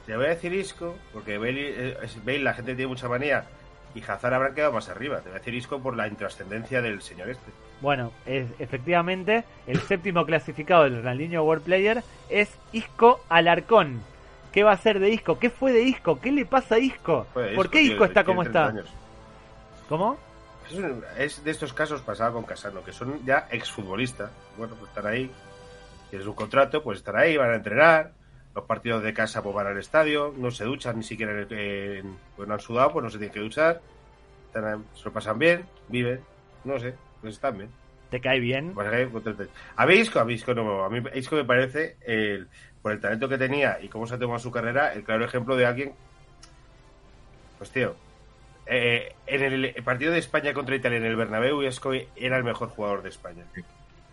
Te voy a decir Isco, porque Bale, eh, Bale la gente tiene mucha manía y Hazard habrá quedado más arriba. Te voy a decir Isco por la intrascendencia del señor este. Bueno, es, efectivamente, el séptimo clasificado del Ronaldinho World Player es Isco Alarcón. ¿Qué va a ser de Isco? ¿Qué fue de Isco? ¿Qué le pasa a Isco? ¿Por qué Isco está como 30 está? años. ¿Cómo? Es, un- es de estos casos pasaba con Casano, que son ya exfutbolistas. Bueno, pues están ahí, tienes un contrato, pues están ahí, van a entrenar. Los partidos de casa pues van al estadio, no se duchan ni siquiera, en, en- pues no han sudado, pues no se tienen que duchar. Están se lo pasan bien, viven, no sé, pues están bien. ¿Te cae bien? Pues contento. A mí Isco, a mí Isco no, a mí Isco me parece, el, por el talento que tenía y cómo se ha tomado su carrera, el claro ejemplo de alguien, pues tío, eh, en el partido de España contra Italia en el Bernabéu, Isco era el mejor jugador de España.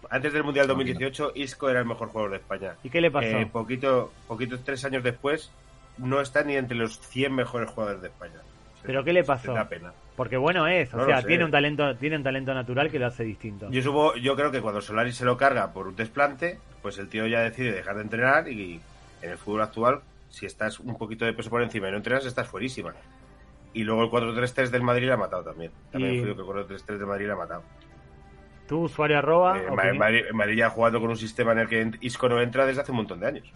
Antes del Mundial 2018, Isco era el mejor jugador de España. ¿Y qué le pasó? Eh, poquito, poquito, tres años después, no está ni entre los 100 mejores jugadores de España. ¿Pero qué le pasó? da pena. Porque bueno es, o No sea, tiene un talento, tiene un talento natural que lo hace distinto. Yo, supo- yo creo que cuando Solari se lo carga por un desplante, pues el tío ya decide dejar de entrenar y en el fútbol actual, si estás un poquito de peso por encima y no entrenas, estás fuerísima. Y luego el 4-3-3 del Madrid la ha matado también. También Y- influyo que el 4-3-3 del Madrid la ha matado. ¿Tú, usuario arroba? Eh, Madrid, Madrid ya jugando con un sistema en el que Isco no entra desde hace un montón de años.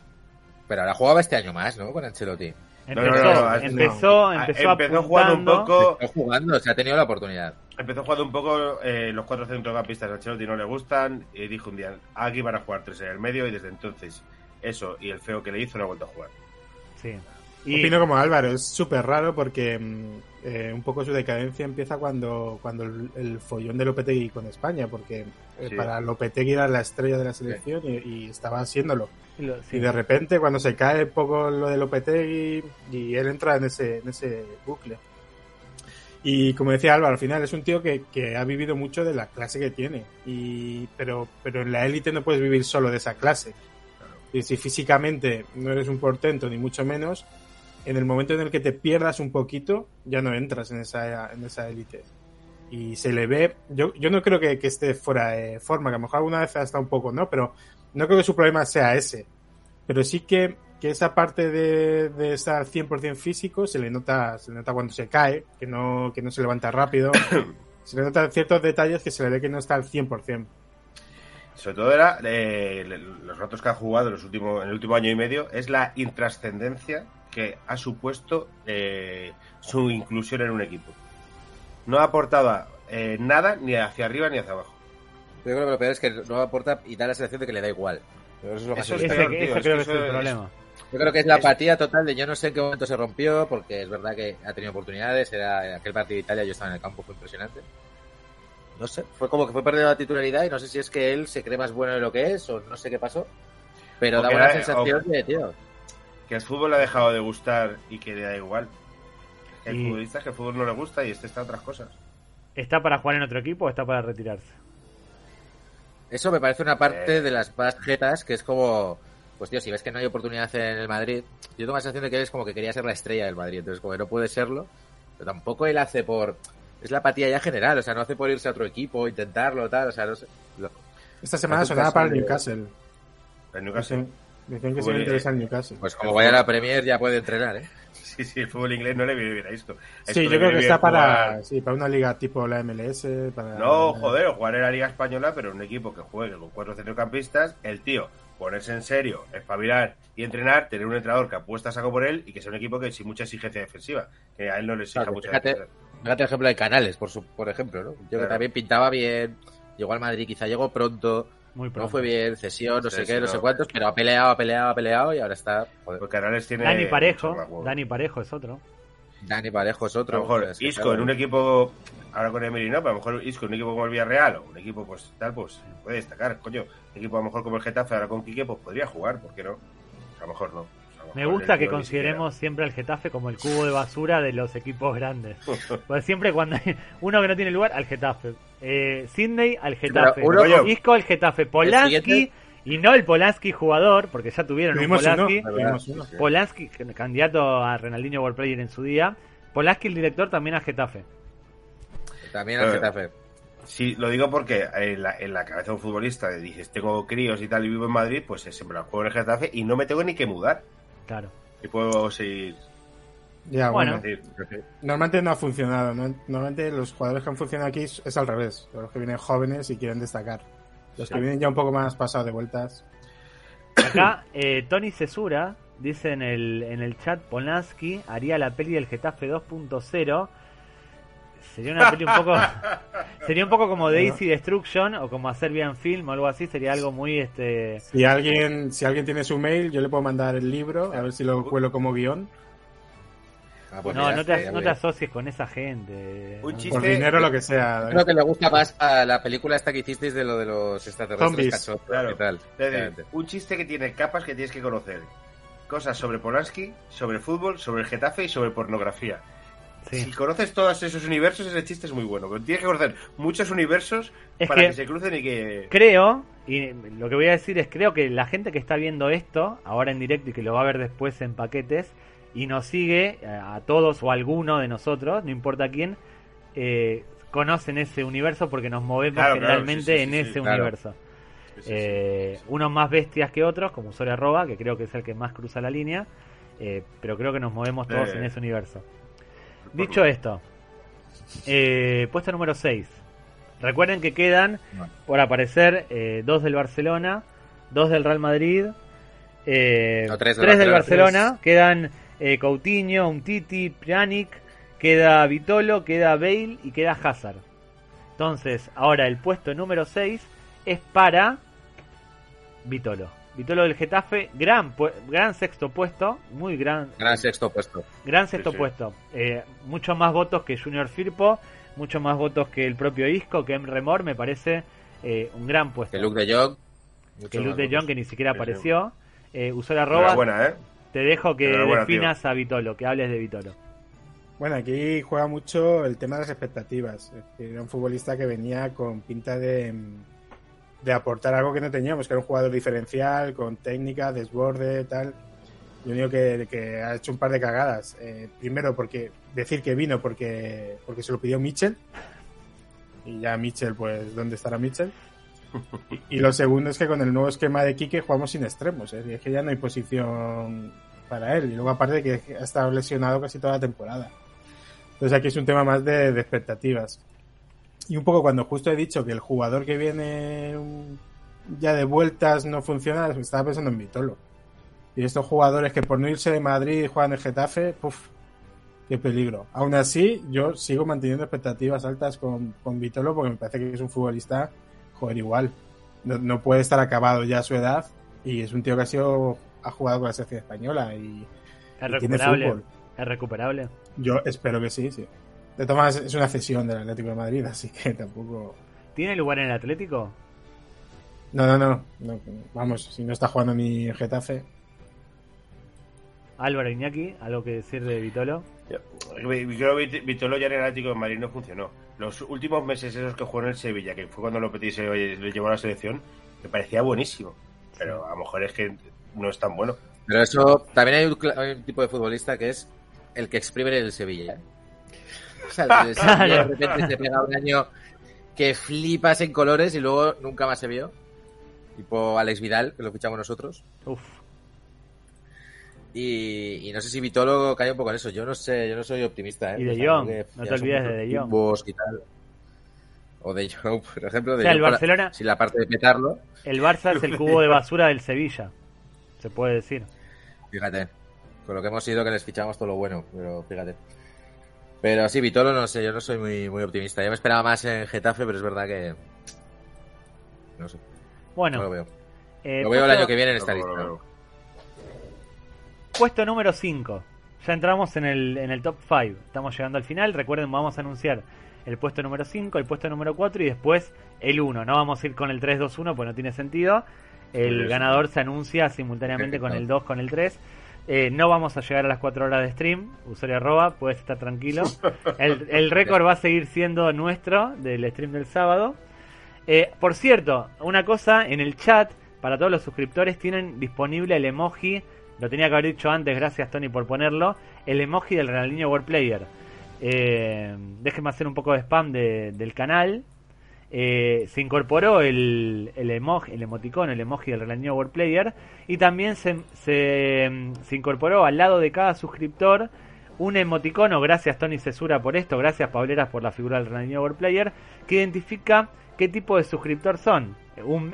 Pero ahora jugaba este año más, ¿no? Con Ancelotti. No, Empezó, no, no, no, empezó, Ah, empezó, empezó jugando un poco. Está jugando, se ha tenido la oportunidad. Empezó jugando un poco eh, los cuatro centrocampistas a Ancelotti no le gustan y dijo un día, aquí van a jugar tres en el medio y desde entonces eso y el feo que le hizo no ha vuelto a jugar. Sí. Y Opino como Álvaro, es súper raro porque mm, eh, un poco su decadencia empieza cuando, cuando el, el follón de Lopetegui con España, porque eh, Sí. para Lopetegui era la estrella de la selección y, y estaba haciéndolo. lo- sí. Y de repente cuando se cae un poco lo de Lopetegui y él entra en ese, en ese bucle. Y como decía Álvaro, al final es un tío que, que ha vivido mucho de la clase que tiene. Y, pero, pero en la élite no puedes vivir solo de esa clase. Y si físicamente no eres un portento, ni mucho menos, en el momento en el que te pierdas un poquito, ya no entras en esa, en esa élite. Y se le ve, yo, yo no creo que, que esté fuera de forma, que a lo mejor alguna vez ha estado un poco, ¿no? Pero no creo que su problema sea ese. Pero sí que, que esa parte de, de estar 100% físico se le nota se le nota cuando se cae, que no, que no se levanta rápido. se le notan ciertos detalles que se le ve que no está al 100%. Sobre todo era eh, los ratos que ha jugado en, los últimos, en el último año y medio, es la intrascendencia que ha supuesto eh, su inclusión en un equipo. No ha aportado eh, nada ni hacia arriba ni hacia abajo. Yo creo que lo peor es que no aporta y da la sensación de que le da igual. Pero eso es lo es creo que que es el problema. Yo creo que es la apatía total de yo no sé en qué momento se rompió, porque es verdad que ha tenido oportunidades, era aquel partido de Italia, yo estaba en el campo, fue impresionante. No sé, fue como que fue perdiendo la titularidad y no sé si es que él se cree más bueno de lo que es o no sé qué pasó. Pero O da que buena era- sensación o- de, tío, Que el fútbol le ha dejado de gustar y que le da igual. El Y- futbolista es que el fútbol no le gusta y este está en otras cosas. ¿Está para jugar en otro equipo o está para retirarse? Eso me parece una parte Eh. de las más jetas que es como, pues tío, si ves que no hay oportunidad en el Madrid, yo tengo la sensación de que él es como que quería ser la estrella del Madrid, entonces como que no puede serlo, pero tampoco él hace por, es la apatía ya general, o sea, no hace por irse a otro equipo, intentarlo, tal, o sea, no sé. Lo- Esta semana sonaba para el Newcastle. El Newcastle. Dicen que se interesa eh, el Newcastle. Pues como vaya a la Premier ya puede entrenar, ¿eh? Sí, sí, el fútbol inglés no le viene bien a esto. Sí, yo creo que está para, jugar- sí, para una liga tipo la MLS. Para, No, joder, jugar en la Liga Española, pero un equipo que juegue con cuatro centrocampistas, el tío ponerse en serio, espabilar y entrenar, tener un entrenador que apuesta a saco por él y que sea un equipo que sin mucha exigencia defensiva, que a él no le exija Claro, mucha fíjate, defensa. Fíjate el ejemplo de Canales, por, su, por ejemplo, ¿no? Yo que Claro. también pintaba bien, llegó al Madrid, quizá llegó pronto, Muy pronto. no fue bien, cesión, no sé qué, no sé cuántos, pero ha peleado, ha peleado, ha peleado y ahora está... joder, Porque Canales tiene. Dani Parejo. Dani Parejo es otro. Dani Parejo es A otro. lo mejor es que, Isco claro, en un equipo, ahora con Emery no, pero a lo mejor Isco en un equipo como el Villarreal o un equipo pues tal, pues puede destacar, coño. Un equipo a lo mejor como el Getafe, ahora con Quique, pues podría jugar, ¿por qué no? A lo mejor no. Me gusta que consideremos siempre al Getafe como el cubo de basura de los equipos grandes. Pues siempre cuando hay uno que no tiene lugar, al Getafe. Eh, Sydney al Getafe. Isco al Getafe. Polanski y no el Polanski jugador, porque ya tuvieron un uno, Polanski. Polanski, candidato a Renaldinho World Player en su día. Polanski, el director, también a Getafe. También al Eh, Getafe. Sí, lo digo porque en la, en la cabeza de un futbolista dices, tengo críos y tal y vivo en Madrid, pues siempre los juego en el Getafe y no me tengo ni que mudar. Claro. Y puedo seguir. Ya, Bueno. bueno. decir, Normalmente no ha funcionado. ¿no? Normalmente los jugadores que han funcionado aquí es es al revés. Los que vienen jóvenes y quieren destacar. Los que vienen ya un poco más pasados de vueltas. Acá, eh, Tony Cesura dice en el, en el chat: Polanski haría la peli del Getafe 2.0. Sería una peli un poco. sería un poco como Daisy Destruction o como a Serbian Film o algo así. Sería algo muy. este Si alguien, si alguien tiene su mail, yo le puedo mandar el libro, a ver si lo cuelo como guion. Ah, pues No, no te, no te asocies con esa gente. Un chiste- Por dinero, lo que sea. Creo que le gusta más a la película esta que hicisteis de lo de los extraterrestres cachorros Claro. tal. Un chiste que tiene capas que tienes que conocer. Cosas sobre Polanski, sobre fútbol, sobre el Getafe y sobre pornografía. Sí. Si conoces todos esos universos, ese chiste es muy bueno. Pero tienes que conocer muchos universos Es para que- que... se crucen y que... Creo, y lo que voy a decir es, creo que la gente que está viendo esto, ahora en directo y que lo va a ver después en paquetes, y nos sigue, eh, a todos o a alguno de nosotros, no importa quién, eh, conocen ese universo porque nos movemos Claro, claro, generalmente sí, sí, en ese claro. universo. Eh, unos más bestias que otros, como Usuario Arroba, que creo que es el que más cruza la línea, eh, pero creo que nos movemos todos Eh. en ese universo. Dicho esto, eh, puesto número 6. Recuerden que quedan Bueno. por aparecer eh, dos del Barcelona, dos del Real Madrid, eh, No, tres tres del del Barcelona. Quedan Coutinho, Umtiti, Pjanic, queda Vitolo, queda Bale y queda Hazard. Entonces, ahora el puesto número 6 es para Vitolo. Vitolo del Getafe, gran, gran sexto puesto, muy gran, Gran sexto puesto. Gran sexto sí. puesto. Eh, muchos más votos que Junior Firpo, muchos más votos que el propio Isco, que Emre Mor, me parece eh, un gran puesto. Que Luke de Jong. Que Luke de Jong, que ni siquiera apareció. Eh, usó la arroba. Enhorabuena, ¿eh? Te dejo que definas a Vitolo, que hables de Vitolo. Bueno, aquí juega mucho el tema de las expectativas. Es decir, Era un futbolista que venía con pinta de, de aportar algo que no teníamos, que era un jugador diferencial, con técnica, desborde, tal. Lo único que, que ha hecho un par de cagadas. Eh, primero, porque decir que vino porque, porque se lo pidió Mitchell. Y ya Mitchell, pues, ¿dónde estará Mitchell? Y, y lo segundo es que con el nuevo esquema de Quique jugamos sin extremos. Es decir, es que ya no hay posición para él. Y luego, aparte que ha estado lesionado casi toda la temporada. Entonces, aquí es un tema más de, de expectativas. Y un poco cuando justo he dicho que el jugador que viene ya de vueltas no funciona, estaba pensando en Vitolo. Y estos jugadores que por no irse de Madrid juegan en Getafe, puf, qué peligro. Aún así, yo sigo manteniendo expectativas altas con, con Vitolo porque me parece que es un futbolista, joder, igual. No, no puede estar acabado ya a su edad y es un tío que ha sido ha jugado con la selección española y, Es y tiene recuperable. fútbol. Es recuperable. Yo espero que sí, sí. De todas es una cesión del Atlético de Madrid, así que tampoco. ¿Tiene lugar en el Atlético? No, no, no. no, Vamos, si no está jugando ni en Getafe. Álvaro Iñaki, ¿algo que decir de Vitolo? Yo Creo que Vitolo ya en el Atlético de Madrid no funcionó. Los últimos meses esos que jugó en el Sevilla, que fue cuando Lopetegui se le llevó a la selección, me parecía buenísimo. Pero a lo mejor es que no es tan bueno. Pero eso, también hay un, cla- hay un tipo de futbolista que es el que exprime en el Sevilla. ¿eh? De repente se pega un año que flipas en colores y luego nunca más se vio. Tipo Alex Vidal, que lo fichamos nosotros. Uf, Y, y no sé si Vitolo cae un poco en eso. Yo no sé, yo no soy optimista. ¿eh? Y De Jong, no te olvides de De Jong. y tal. O de Jong, por ejemplo. De O sea, el Jong para- Barcelona- si la parte de petarlo, el Barça es el cubo de basura del Sevilla, se puede decir. fíjate. Con lo que hemos sido que les fichamos todo lo bueno, pero fíjate. Pero sí, Vitolo, no sé, yo no soy muy, muy optimista. Yo me esperaba más en Getafe, pero es verdad que. No sé, Bueno, no lo veo. eh, Lo veo el año que viene en esta lista. Puesto número 5. Ya entramos en el, en el top 5. Estamos llegando al final. Recuerden, vamos a anunciar el puesto número 5, el puesto número 4 y después el 1. No vamos a ir con el 3-2-1 pues no tiene sentido. El ganador se anuncia simultáneamente con el 2, con el 3. Eh, no vamos a llegar a las 4 horas de stream. Usuario arroba, puedes estar tranquilo. El, el récord va a seguir siendo nuestro del stream del sábado. Eh, por cierto, una cosa, en el chat, para todos los suscriptores, tienen disponible el emoji, lo tenía que haber dicho antes, gracias Tony por ponerlo, el emoji del Ronaldinho World Player. Eh, déjenme hacer un poco de spam de- del canal. Eh, se incorporó el, el emoji, el emoticono, el emoji del Real World Player y también se, se, incorporó al lado de cada suscriptor un emoticono, gracias Tony Cesura por esto, gracias Pableras por la figura del Real World Player, que identifica qué tipo de suscriptor son.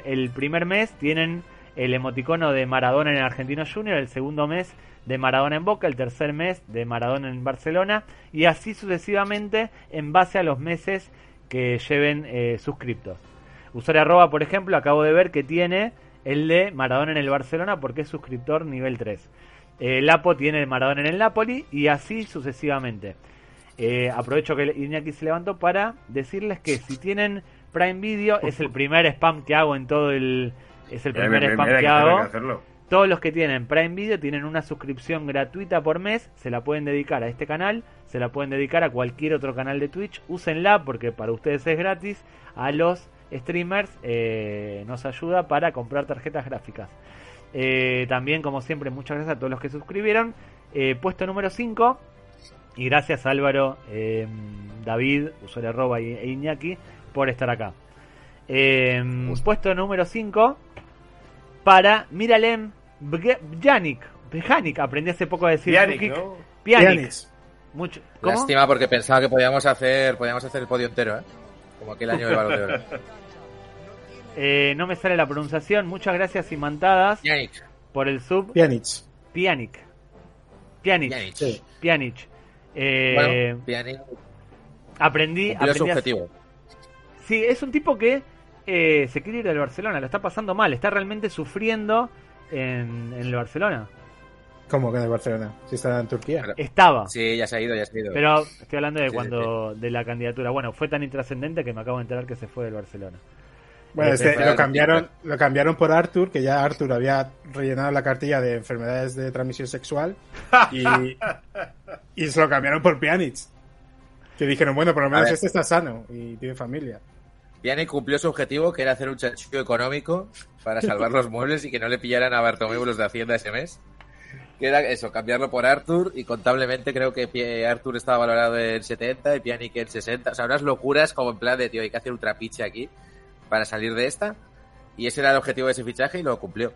El primer mes tienen el emoticono de Maradona en el Argentino Junior, el segundo mes de Maradona en Boca, el tercer mes de Maradona en Barcelona y así sucesivamente en base a los meses que lleven eh, suscriptos. Usuario arroba, por ejemplo, acabo de ver que tiene el de Maradona en el Barcelona porque es suscriptor nivel 3. Eh, Lapo tiene el Maradona en el Napoli y así sucesivamente. Eh, aprovecho que Iñaki se levantó para decirles que si tienen Prime Video es el primer spam que hago en todo el es el primer spam que hago. que. Todos los que tienen Prime Video tienen una suscripción gratuita por mes, se la pueden dedicar a este canal, se la pueden dedicar a cualquier otro canal de Twitch, úsenla porque para ustedes es gratis, a los streamers eh, nos ayuda para comprar tarjetas gráficas. Eh, también, como siempre, muchas gracias a todos los que suscribieron. Eh, puesto número 5, y gracias Álvaro, eh, David, usuario arroba y- e Iñaki, por estar acá. Eh, puesto número 5 para Miralem Bjanic. Bjanic, aprendí hace poco a decir kick. ¿no? Pjanic. Mucho. ¿Cómo? Lástima porque pensaba que podíamos hacer, podíamos hacer el podio entero, ¿eh? Como aquel año del balón de oro. Eh, no me sale la pronunciación. Muchas gracias, Imantadas, Yannick. por el sub. Pjanic. Pjanic. Pjanic. Pjanic. Sí. Pjanic. Eh, Bueno, Pjanic aprendí, cumplió su aprendí a- objetivo. Sí, es un tipo que eh, se quiere ir del Barcelona, lo está pasando mal, está realmente sufriendo en, en el Barcelona. ¿Cómo que en el Barcelona? Si está en Turquía. Estaba. Sí, ya se ha ido, ya se ha ido. Pero estoy hablando de Sí, cuando de la candidatura. Bueno, fue tan intrascendente que me acabo de enterar que se fue del Barcelona. Bueno, este, lo cambiaron, lo cambiaron por Arthur, que ya Arthur había rellenado la cartilla de enfermedades de transmisión sexual y, y se lo cambiaron por Pjanic. Que dijeron, bueno, por lo menos este está sano y tiene familia. Pjanic cumplió su objetivo, que era hacer un chanchullo económico para salvar los muebles y que no le pillaran a Bartomeu los de Hacienda ese mes. Que era eso, cambiarlo por Arthur y contablemente creo que Arthur estaba valorado en 70 y Pjanic en 60. O sea, unas locuras como en plan de, tío, hay que hacer un trapiche aquí para salir de esta. Y ese era el objetivo de ese fichaje y lo cumplió.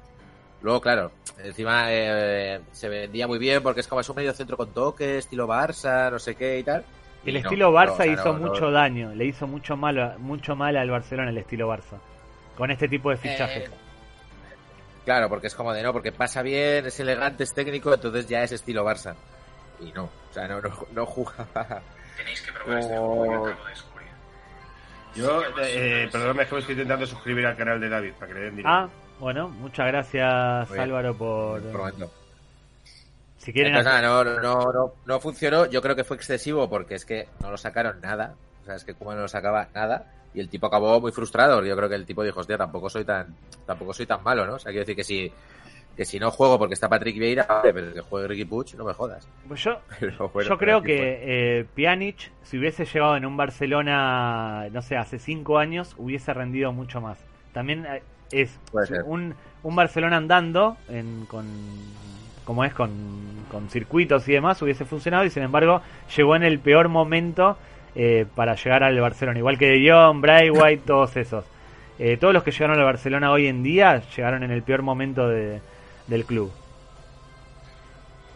Luego, claro, encima eh, se vendía muy bien porque es como es un medio centro con toque, estilo Barça, no sé qué y tal. El Y estilo no, Barça o sea, hizo no, no. mucho daño, le hizo mucho mal, mucho mal al Barcelona el estilo Barça. Con este tipo de fichajes. Eh, claro, porque es como de no, porque pasa bien, es elegante, es técnico, entonces ya es estilo Barça. Y no, o sea, no, no, no jugaba. Tenéis que probar este juego que acabo de descubrir. Yo, eh, perdóname, es que me estoy intentando suscribir al canal de David para que le den dinero. Ah, bueno, muchas gracias Muy bien. Álvaro por... Prometo. Si quieren Entonces, hacer- nada, no, no, no, no funcionó. Yo creo que fue excesivo porque es que no lo sacaron nada. O sea, es que como no lo sacaba nada. Y el tipo acabó muy frustrado. Yo creo que el tipo dijo, hostia, tampoco soy tan, tampoco soy tan malo, ¿no? O sea, quiero decir que si, que si no juego porque está Patrick Vieira, vale, pero que juegue Ricky Puch, no me jodas. Pues yo, Pero bueno, yo creo que eh, Pjanic, si hubiese llegado en un Barcelona, no sé, hace cinco años, hubiese rendido mucho más. También eh, es un, un Barcelona andando en, con, como es, con, con circuitos y demás, hubiese funcionado y sin embargo llegó en el peor momento eh, para llegar al Barcelona. Igual que De Jong, Braithwaite, todos esos. Eh, todos los que llegaron al Barcelona hoy en día llegaron en el peor momento de- del club.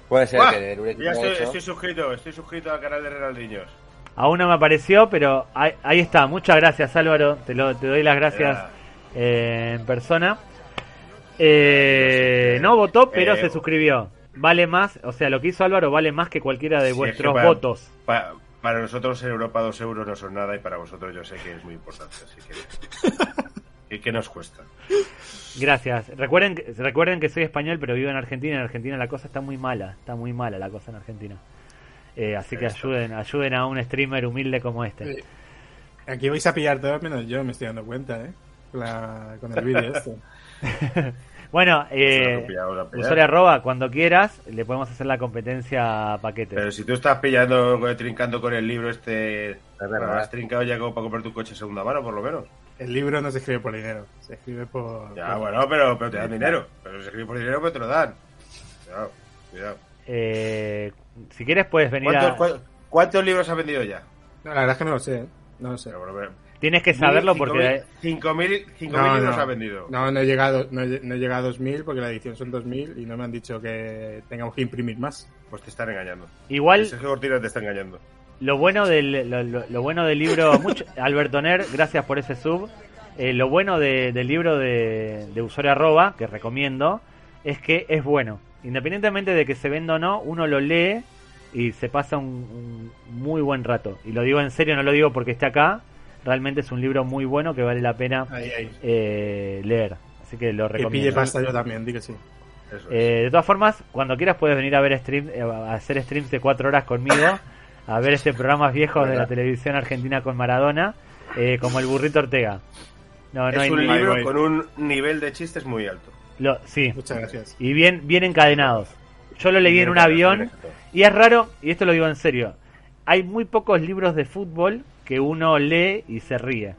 Puede ser que el equipo Ya estoy, estoy suscrito, estoy suscrito al canal de Renaldiños. Aún no me apareció, pero ahí, ahí está. Muchas gracias, Álvaro. Te, lo, te doy las gracias eh, en persona. Eh, no votó, pero Eh, se suscribió. Vale más, o sea, lo que hizo Álvaro vale más que cualquiera de Sí, es vuestros que para- votos. Para nosotros en Europa dos euros no son nada y para vosotros yo sé que es muy importante, así que... ¿Y qué nos cuesta? Gracias. Recuerden, que- recuerden que soy español, pero vivo en Argentina. En Argentina la cosa está muy mala. Está muy mala la cosa en Argentina. Eh, así que ayuden, ayuden a un streamer humilde como este. Aquí vais a pillar todo menos yo, me estoy dando cuenta, ¿eh? La- con el vídeo este. Bueno, eh, usuario arroba, cuando quieras, le podemos hacer la competencia a paquetes. Pero si tú estás pillando, trincando con el libro este... bueno, has trincado ya como para comprar tu coche segunda mano, por lo menos. El libro no se escribe por dinero, se escribe por... Ya, por- bueno, pero, pero te dan dinero. Pero se escribe por dinero, pero te lo dan. Cuidado, cuidado. Eh, si quieres puedes venir ¿Cuántos, a... cuántos libros has vendido ya? No, la verdad es que no lo sé, ¿eh? No lo sé. Pero, pero- Tienes que saberlo porque 5.000 5.000 No, libros no. ha vendido. No, no he llegado, no he, no he llegado a 2000 porque la edición son 2000 y no me han dicho que tengamos que imprimir más. Pues te están engañando. igual Sergio Cortina te está engañando. lo bueno del lo, lo- lo bueno del libro mucho, Alberto Ner, gracias por ese sub. Eh, lo bueno de- del libro de, de usuario arroba que recomiendo es que es bueno. Independientemente de que se venda o no, uno lo lee y se pasa un, un muy buen rato. Y lo digo en serio, no lo digo porque esté acá. Realmente es un libro muy bueno que vale la pena Ahí, ahí. eh, leer. Así que lo Que pille recomiendo. pasta yo también, di que sí. Eso es. Eh, de todas formas, cuando quieras puedes venir a ver stream, eh, a hacer streams de cuatro horas conmigo, a ver este programas viejos de la televisión argentina con Maradona, eh, como el burrito Ortega. No, no es hay un libro con un nivel de chistes muy alto. lo- sí, Muchas gracias. y bien, bien encadenados. Yo lo leí en un avión y es raro, y esto lo digo en serio, hay muy pocos libros de fútbol que uno lee y se ríe.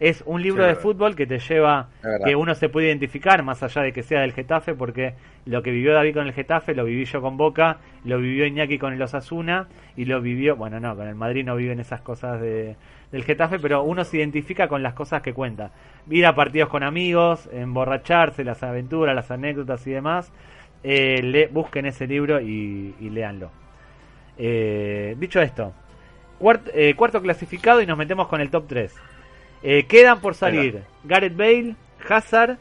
Es un libro Sí, de fútbol que te lleva, que uno se puede identificar, más allá de que sea del Getafe, porque lo que vivió David con el Getafe lo viví yo con Boca, lo vivió Iñaki con el Osasuna, y lo vivió, bueno, no, con el Madrid no viven esas cosas de, del Getafe, pero uno se identifica con las cosas que cuenta. Ir a partidos con amigos, emborracharse, las aventuras, las anécdotas y demás. Eh, le, busquen ese libro y, y léanlo. Eh, dicho esto, cuart- eh, cuarto clasificado y nos metemos con el top 3. Eh, quedan por salir Gareth Bale, Hazard,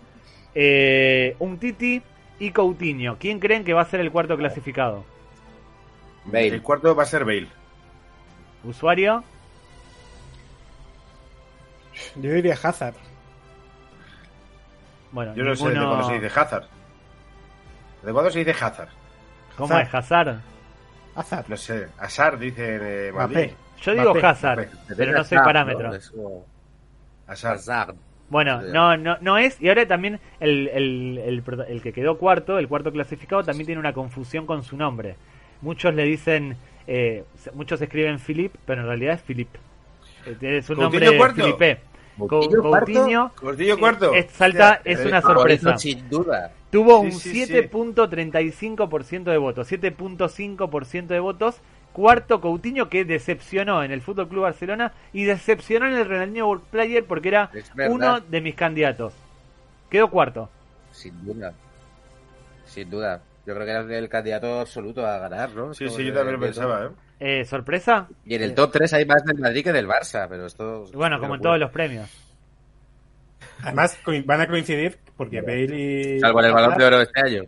eh, Umtiti y Coutinho. ¿Quién creen que va a ser el cuarto clasificado? Bale. El cuarto va a ser Bale. ¿Usuario? Yo diría Hazard. Bueno, Yo no sé de ninguno- cuándo se dice Hazard. ¿De cuándo se dice Hazard? ¿Cómo Hazard. es Hazard? Hazard. No sé. Hazard dice en eh. Mbappé. Yo digo Mbappé, Hazard, Mbappé. pero no soy Hazard, parámetro. ¿no? Es Hazard. Hazard. Bueno, no, no, no es. Y ahora también el, el, el, el que quedó cuarto, el cuarto clasificado, también tiene una confusión con su nombre. Muchos le dicen, eh, muchos escriben Philip, pero en realidad es Philip. Eh, tiene su ¿Coutinho nombre cuarto? Felipe. ¿Coutinho? Coutinho cuarto. es, salta, es eh, una sorpresa. sin duda. Tuvo Sí, un sí, sí. 7.35% de votos, 7.5% de votos. Cuarto Coutinho que decepcionó en el Fútbol Club Barcelona y decepcionó en el Ronaldinho World Player porque era uno de mis candidatos. Quedó cuarto. Sin duda. Sin duda. Yo creo que era el candidato absoluto a ganar, ¿no? Sí, Como sí, yo también pensaba, ¿eh? Eh, ¿Sorpresa? Y en el top 3 hay más del Madrid que del Barça, pero esto... Bueno, como en todos los premios. Además, van a coincidir porque Bale y. Salvo en el balón de oro de este año.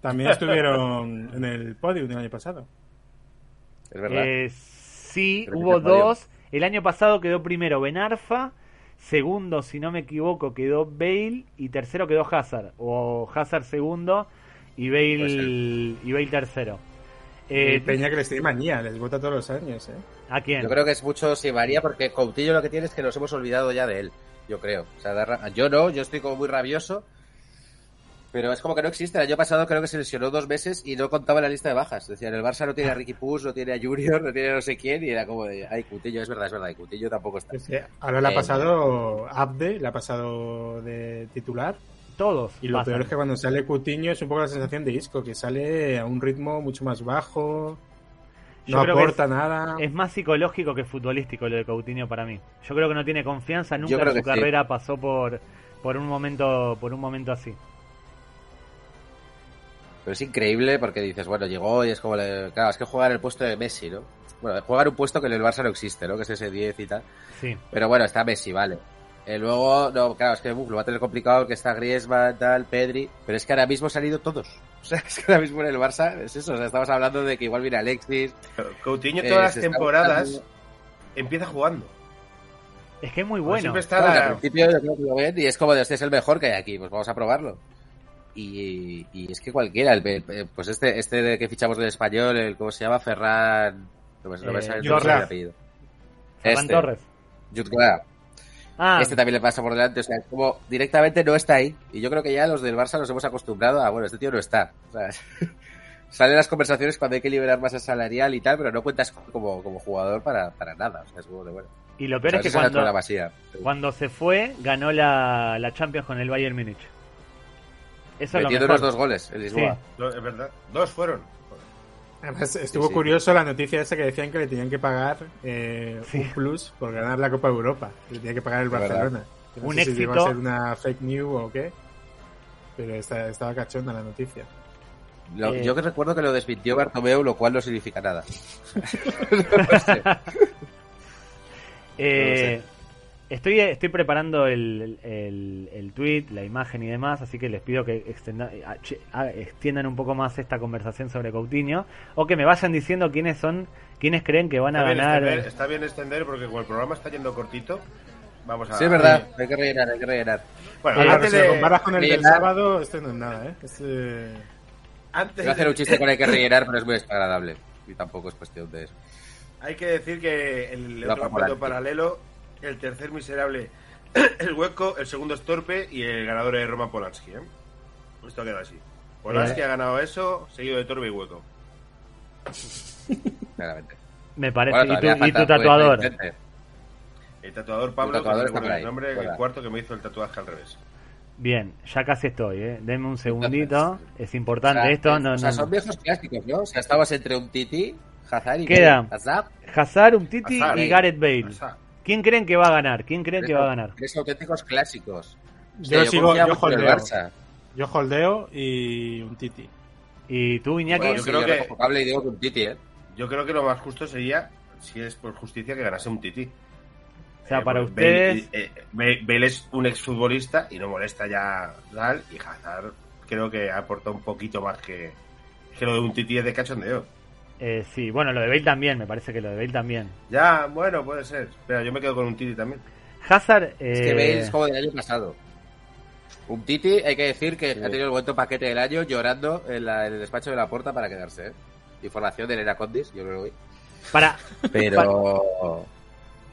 También estuvieron en el podium del año pasado. Es verdad. Eh, sí, Pero hubo dos. El año pasado quedó primero Benarfa, segundo, si no me equivoco, quedó Bale y tercero quedó Hazard. O Hazard segundo y Bale, y Bale tercero. Eh, Peña que les tiene manía, les vota todos los años, ¿eh? ¿A quién? Yo creo que es mucho si varía porque Coutinho lo que tiene es que nos hemos olvidado ya de él. Yo creo. O sea, da ra- yo no, yo estoy como muy rabioso. Pero es como que no existe. El año pasado creo que se lesionó dos meses y no contaba en la lista de bajas. Decían, el Barça no tiene a Ricky Push, no tiene a Junior, no tiene a no sé quién. Y era como de, ay, Coutinho, es verdad, es verdad. Y tampoco está. Es que ahora le ha Eh, pasado Abde, le ha pasado de titular. Todos. Y lo pasan. peor es que cuando sale Coutinho es un poco la sensación de Isco, que sale a un ritmo mucho más bajo, Yo no creo que nada. Es más psicológico que futbolístico lo de Coutinho para mí. Yo creo que no tiene confianza, nunca en su sí. carrera pasó por por un momento por un momento así. Pero es increíble porque dices, bueno, llegó y es como, le- claro, es que juega en el puesto de Messi, ¿no? Bueno, juega en un puesto que en el Barça no existe, ¿no? Que es ese 10 y tal. Sí. Pero bueno, está Messi, vale. Eh, luego, no, claro, es que uf, lo va a tener complicado que está Griezmann, tal, Pedri. Pero es que ahora mismo se han ido todos. O sea, es que ahora mismo en el Barça es eso. O sea, estamos hablando de que igual viene Alexis. Coutinho eh, todas las temporadas buscando- empieza jugando. Es que es muy bueno. Siempre está Claro, la- al principio yo creo que lo ven y es como de este es el mejor que hay aquí, pues vamos a probarlo. Y, y es que cualquiera, el- el- pues este, este de que fichamos del español, el ¿cómo se llama? Ferran. No me, no me Eh, sale el apellido. Ferran Este, Torres. Jude Graf. Ah, Este también le pasa por delante, o sea, es como directamente no está ahí. Y yo creo que ya los del Barça nos hemos acostumbrado a, bueno, este tío no está. O sea, salen las conversaciones cuando hay que liberar masa salarial y tal, pero no cuentas como, como jugador para, para nada. O sea, es como de bueno. y lo O peor sea, es que cuando la cuando se fue ganó la, la Champions con el Bayern Múnich. Eso es lo mejor. dos goles en Lisboa. Es verdad. Dos fueron. Además, estuvo Sí, sí. curioso la noticia esa que decían que le tenían que pagar eh, Sí. un plus por ganar la Copa de Europa. Le tenía que pagar el. Barcelona. No Un sé si llegó éxito. a ser una fake news o qué. Pero está- estaba cachonda la noticia. Lo- Eh. Yo que recuerdo que lo desmintió Bartomeu, lo cual no significa nada. Eh, estoy, estoy preparando el, el, el tweet, la imagen y demás, así que les pido que extenda- eh, a- che- a- extiendan un poco más esta conversación sobre Coutinho o que me vayan diciendo quiénes son, quiénes creen que van a Está bien, ganar. extender, está bien extender porque como el programa está yendo cortito, vamos a... Sí, es verdad, hay que rellenar, hay que rellenar. Bueno, Claro, antes si lo de... comparas con el del rellenar- sábado, este no es nada, ¿eh? Este... Antes Iba a hacer de- un chiste con hay que rellenar, pero es muy desagradable. Y tampoco es cuestión de eso. Hay que decir que el La otro paralelo, el tercer miserable, el hueco, el segundo es torpe y el ganador es Roman Polanski. ¿eh? Esto queda así. Polanski Eh. ha ganado eso, seguido de torpe y hueco. Claramente. Me parece. Bueno, y, tu falta tatuador. El tatuador Pablo, tatuador que el nombre, el cuarto que me hizo el tatuaje al revés. Bien, ya casi estoy, ¿eh? Denme un segundito. Es importante O sea, esto. es- No, o sea, no- son viejos clásicos, ¿no? O sea, estabas entre un Titi, Hazard y Queda. Hazard. Hazard, Umtiti Hazard, y. Gareth Bale. ¿Quién creen que va a ganar? ¿Quién creen Tres que va a ganar? Tres auténticos clásicos. Yo sigo, yo el holdeo. Barça. Yo holdeo y un Titi. ¿Y tú, Iñaki? Bueno, yo sí, creo yo que- recojo cable y digo que un Titi, ¿eh? yo creo que lo más justo sería, si es por justicia, que ganase un Titi. o sea, para pues ustedes. Bale, eh, Bale- Bale es un exfutbolista y no molesta ya tal, y Hazard creo que aporta un poquito más que, que lo de un Titi es de cachondeo. Eh, sí, bueno, lo de Bale también, me parece que lo de Bale también. Ya, bueno, puede ser. Pero yo me quedo con un Titi también. Hazard. Es que eh, Bale es como del año pasado. Un Titi, hay que decir que Sí. ha tenido el buen paquete del año llorando en, la- en el despacho de la puerta para quedarse, ¿eh? Información de Elena Condis, yo creo que para, Pero.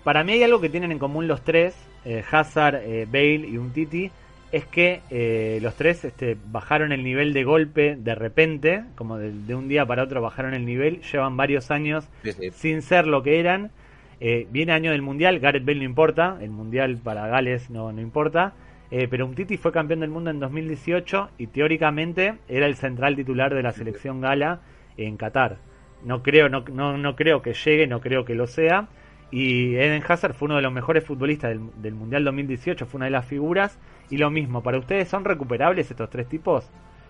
para mí hay algo que tienen en común los tres, eh, Hazard, eh, Bale y un Titi, es que eh, los tres este, bajaron el nivel de golpe de repente, como de, de un día para otro bajaron el nivel, llevan varios años Sí, sí. sin ser lo que eran. Eh, viene año del Mundial, Gareth Bale no importa, el Mundial para Gales no, no importa, eh, pero Umtiti fue campeón del mundo en 2018 y teóricamente era el central titular de la selección gala en Qatar. No creo, no, no, no creo que llegue, no creo que lo sea. Y Eden Hazard fue uno de los mejores futbolistas del, del Mundial 2018, fue una de las figuras. Y lo mismo, ¿para ustedes son recuperables estos tres tipos?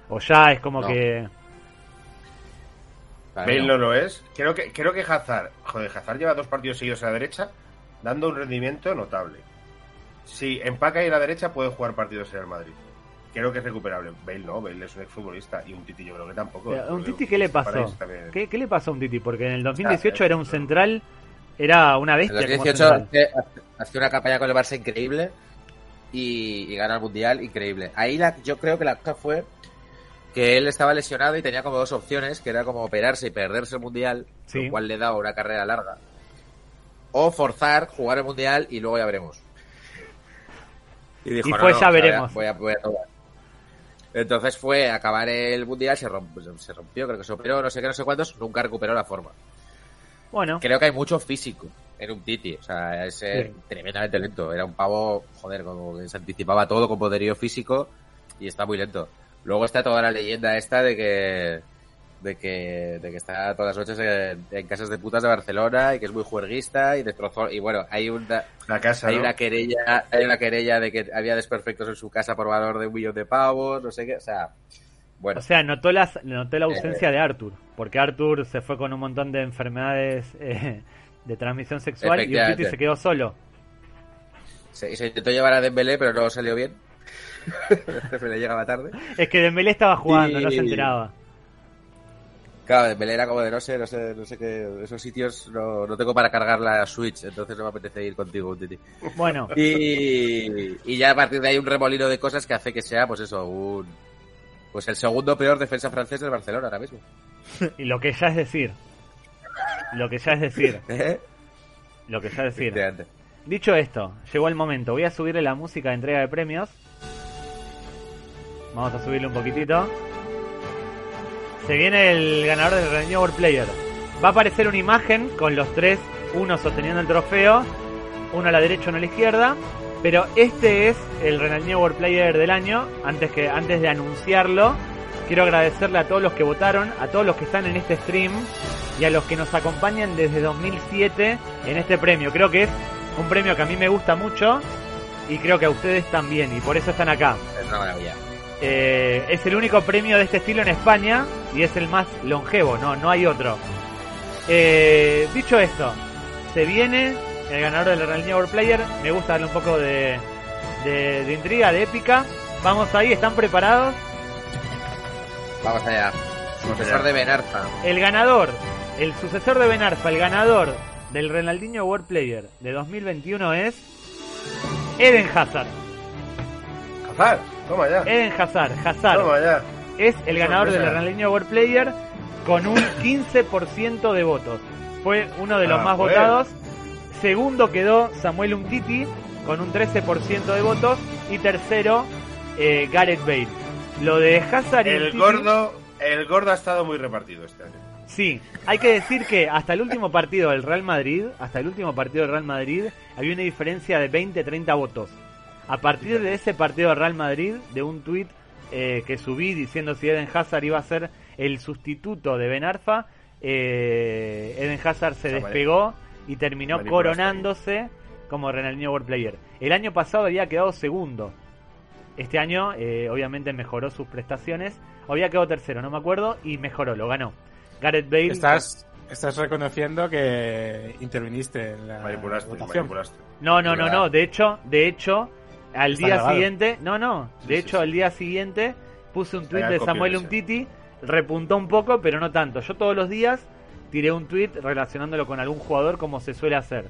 ¿O ya es como No. que... Bale no. lo es. Creo que, creo que Hazard, joder, Hazard lleva dos partidos seguidos a la derecha, dando un rendimiento notable. Si empaca ahí a la derecha, puede jugar partidos en el Madrid. Creo que es recuperable. Bale no, Bale es un exfutbolista y un Titi yo creo que tampoco. ¿A un Titi qué le pasó? ¿Qué, qué le pasó a un Titi? Porque en el 2018 Ah, era un central, era una En bestia. como 2018 central. hace, hace una campaña con el Barça increíble y, y gana el Mundial increíble. Ahí la, yo creo que la cosa fue que él estaba lesionado y tenía como dos opciones, que era como operarse y perderse el Mundial, Sí. lo cual le daba una carrera larga. O forzar, jugar el Mundial y luego ya veremos. Y, dijo, Y "No, fue, no, ya veremos". Voy a, voy a probar. Entonces fue acabar el Mundial, se rompió, se rompió, creo que se operó, no sé qué, no sé cuántos, nunca recuperó la forma. Bueno, Creo que hay mucho físico en un Titi. O sea, es eh, Sí. tremendamente lento. Era un pavo, joder, como que se anticipaba todo con poderío físico y está muy lento. Luego está toda la leyenda esta de que de que, de que está todas las noches en, en casas de putas de Barcelona y que es muy juerguista y destrozó y bueno hay una La casa, hay ¿no? una querella hay una querella de que había desperfectos en su casa por valor de un millón de pavos no sé qué o sea bueno o sea, notó la, notó la ausencia de Arthur, porque Arthur se fue con un montón de enfermedades eh, de transmisión sexual y un Titi Efectivamente. se quedó solo. se, se intentó llevar a Dembélé pero no salió bien le llegaba tarde Es que Dembélé estaba jugando, no se Y- enteraba. Claro, Dembélé era como de no sé, no sé, no sé qué, esos sitios no, no tengo para cargar la Switch, entonces no me apetece ir contigo, Titi. Bueno, Y, y ya a partir de ahí un remolino de cosas que hace que sea, pues eso, un, pues el segundo peor defensa francés del Barcelona ahora mismo. y lo que ya es decir, lo que ya es decir, ¿Eh? lo que ya es decir. Dicho esto, llegó el momento. Voy a subirle la música de entrega de premios. Vamos a subirle un poquitito. Se viene el ganador del Renew Player. Va a aparecer una imagen con los tres, uno sosteniendo el trofeo, uno a la derecha, uno a la izquierda. Pero este es el Renew World Player del año. Antes que antes de anunciarlo, Quiero agradecerle a todos los que votaron, a todos los que están en este stream y a los que nos acompañan desde 2007 en este premio. Creo que es un premio que a mí me gusta mucho y creo que a ustedes también y por eso están acá. Es una maravilla. Eh, es el único premio de este estilo en España y es el más longevo, no, no hay otro. Eh, dicho esto, se viene el ganador del Ronaldinho World Player. Me gusta darle un poco de, de, de intriga, de épica. Vamos ahí, ¿están preparados? Vamos allá. Sucesor de Benarfa. El ganador, el sucesor de Ben Arfa, el ganador del Ronaldinho World Player de 2021 es Eden Hazard. Hazard, toma ya. Eden Hazard, Hazard Toma ya. es el ganador del sorpresa. Ronaldinho World Player con un 15% de votos. Fue uno de los Ah, más votados. Segundo quedó Samuel Umtiti con un 13% de votos y tercero eh, Gareth Bale. Lo de Hazard y El Umtiti- gordo, el gordo ha estado muy repartido este año. Sí, hay que decir que hasta el último partido del Real Madrid, hasta el último partido del Real Madrid, había una diferencia de 20-30 votos. A partir de ese partido del Real Madrid, de un tuit eh, que subí diciendo si Eden Hazard iba a ser el sustituto de Ben Arfa, eh, Eden Hazard se despegó y terminó coronándose como Ronaldinho World Player. El año pasado había quedado segundo. Este año, eh, obviamente, mejoró sus prestaciones. Había quedado tercero, no me acuerdo, y mejoró, lo ganó. Gareth Bale. Estás, estás reconociendo que interviniste en la Manipulaste, votación. manipulaste. No, no, no, no. De hecho, de hecho, al Está día grabado. siguiente, no, no. De Sí, hecho, sí, al sí. día siguiente puse un tweet de Samuel. Umtiti, repuntó un poco, pero no tanto. Yo todos los días tiré un tweet relacionándolo con algún jugador como se suele hacer.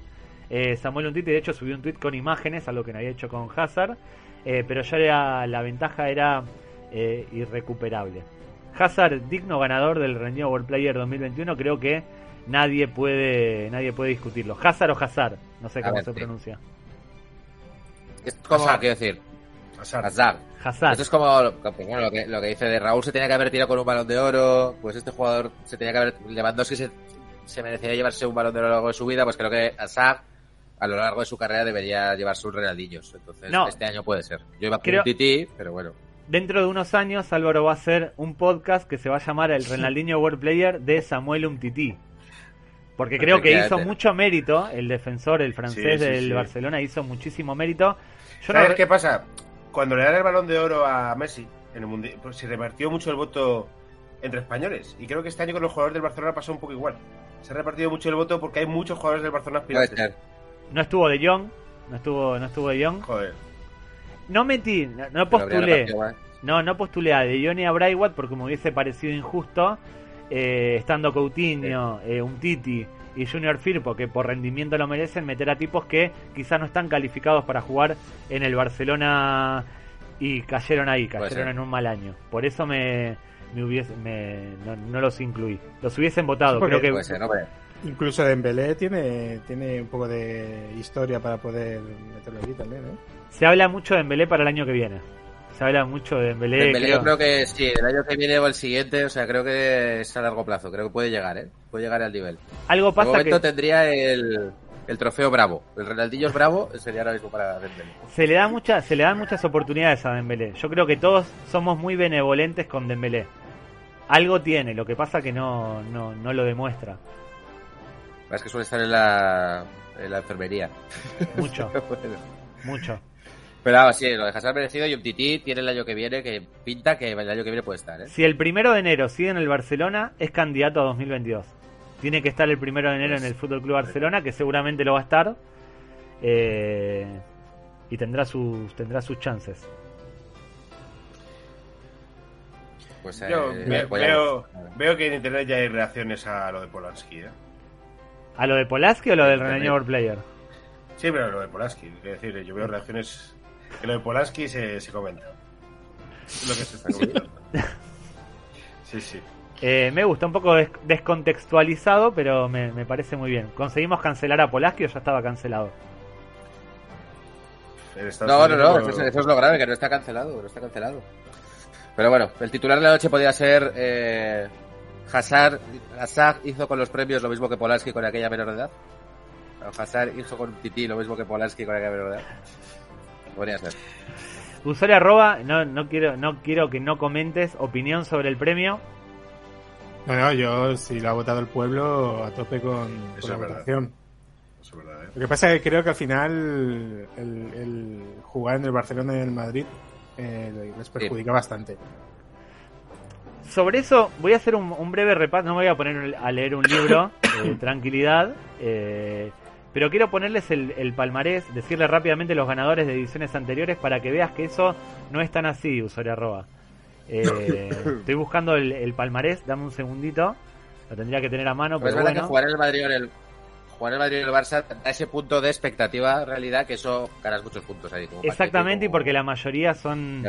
Eh, Samuel Umtiti, de hecho, subió un tweet con imágenes, algo que no había hecho con Hazard, eh, pero ya era, la ventaja era eh, irrecuperable. Hazard, digno ganador del Renew World Player 2021, creo que nadie puede nadie puede discutirlo. Hazard o Hazard, no sé cómo ver, se sí. pronuncia. Es como, Hazard. quiero decir, Hazard. Hazard. Hazard. Esto es como lo, bueno, lo, que, lo que dice de Raúl se tenía que haber tirado con un balón de oro, pues este jugador se tenía que haber... Lewandowski se, se merecía llevarse un balón de oro a lo largo de su vida, pues creo que Hazard a lo largo de su carrera debería llevarse un Renaldillos. Entonces No. este año puede ser. Yo iba con Creo- un tití, pero bueno. Dentro de unos años Álvaro va a hacer un podcast que se va a llamar El Ronaldinho World Player de Samuel Umtiti. Porque creo que hizo mucho mérito, el defensor, el francés Sí, sí, del sí. Barcelona hizo muchísimo mérito. Yo no ¿Sabes re- qué pasa? Cuando le dan el balón de oro a Messi en el mundial, pues se repartió mucho el voto entre españoles. Y creo que este año con los jugadores del Barcelona pasó un poco igual. Se ha repartido mucho el voto porque hay muchos jugadores del Barcelona aspirantes. no estuvo de Jong, no estuvo, no estuvo de Jong. Joder. No metí, no, no postulé. No, no postulé a De Jong y a Braithwaite porque me hubiese parecido injusto eh, estando Coutinho, eh, un Titi y Junior Firpo, que por rendimiento lo merecen, meter a tipos que quizás no están calificados para jugar en el Barcelona y cayeron ahí, cayeron en un mal año. Por eso me, me hubiese, me- no, no los incluí. Los hubiesen votado, creo que Puede ser, hombre. Incluso Dembélé tiene, tiene un poco de historia para poder meterlo aquí también, ¿eh? se habla mucho de Dembélé para el año que viene. Se habla mucho de Dembélé. Dembélé creo. yo creo que sí, el año que viene o el siguiente, o sea, creo que es a largo plazo, creo que puede llegar, ¿eh? Puede llegar al nivel. Algo De pasa momento que tendría el, el trofeo Bravo. El Renaldillo es Bravo, sería ahora mismo para Dembélé. se le da mucha, se le dan muchas oportunidades a Dembélé. Yo creo que todos somos muy benevolentes con Dembélé. Algo tiene, lo que pasa que no, no, no lo demuestra Es que suele estar en la, en la enfermería. mucho, Bueno. mucho. Pero vamos, sí, lo de Hazard merecido y un tití tiene el año que viene, que pinta que el año que viene puede estar, ¿eh? Si el primero de enero sigue en el Barcelona, es candidato a 2022. Tiene que estar el primero de enero en el Fútbol Club Barcelona, que seguramente lo va a estar. eh, y tendrá sus, tendrá sus chances. Pues, eh, Yo voy a- veo, veo que en internet ya hay reacciones a lo de Polanski. ¿eh? ¿A lo de Polaski o lo del World Player? Sí, pero lo de Polanski. Es decir, yo veo reacciones que lo de Polanski se, se comenta. Lo que se está comentando. Sí, sí. Eh, me gusta un poco des- descontextualizado, pero me, me parece muy bien. ¿Conseguimos cancelar a Polaski o ya estaba cancelado? No, no, no, eso es, eso es lo grave, que no está cancelado, no está cancelado. Pero bueno, el titular de la noche podía ser eh, Hazard, Hazard hizo con los premios lo mismo que Polanski con aquella menor de edad. Hazard hizo con Titi lo mismo que Polanski con aquella menor de edad. Podría ser. Usuario arroba, no, no quiero, no quiero que no comentes opinión sobre el premio. No, no, yo si lo ha votado el pueblo, a tope con, Eso con la verdad. votación. Eso es verdad, ¿eh? Lo que pasa es que creo que al final el, el jugar en el Barcelona y en el Madrid eh, les perjudica bastante. Sobre eso voy a hacer un, un breve repaso, no me voy a poner a leer un libro, eh, tranquilidad, eh, pero quiero ponerles el, el palmarés, decirle rápidamente los ganadores de ediciones anteriores para que veas que eso no es tan así, usuario arroba. Eh, estoy buscando el, el palmarés, dame un segundito, lo tendría que tener a mano, Pero pero que bueno. en el Madrid el jugar el Madrid y el Barça da ese punto de expectativa realidad que eso ganas muchos puntos ahí. como Exactamente, y porque la mayoría son...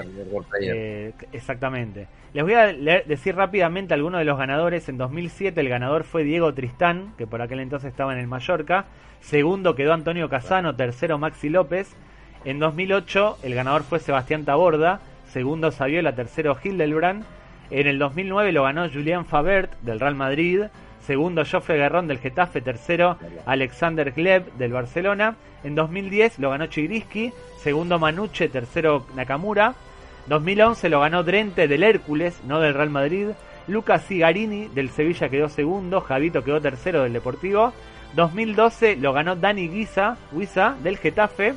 Eh, exactamente. Les voy a leer- decir rápidamente algunos de los ganadores. En 2007 el ganador fue Diego Tristán, que por aquel entonces estaba en el Mallorca. Segundo quedó Antonio Casano, tercero Maxi López. En 2008 el ganador fue Sebastián Taborda, segundo Saviola, tercero Hildebrand. En el 2009 lo ganó Julián Fabert del Real Madrid, segundo Joffre Guerrón del Getafe, tercero Alexander Gleb del Barcelona. En 2010 lo ganó Chigriski, segundo Manuche, tercero Nakamura. 2011 lo ganó Drente del Hércules, no del Real Madrid. Lucas Cigarini del Sevilla quedó segundo, Javito quedó tercero del Deportivo. 2012 lo ganó Dani Guisa, Guisa del Getafe.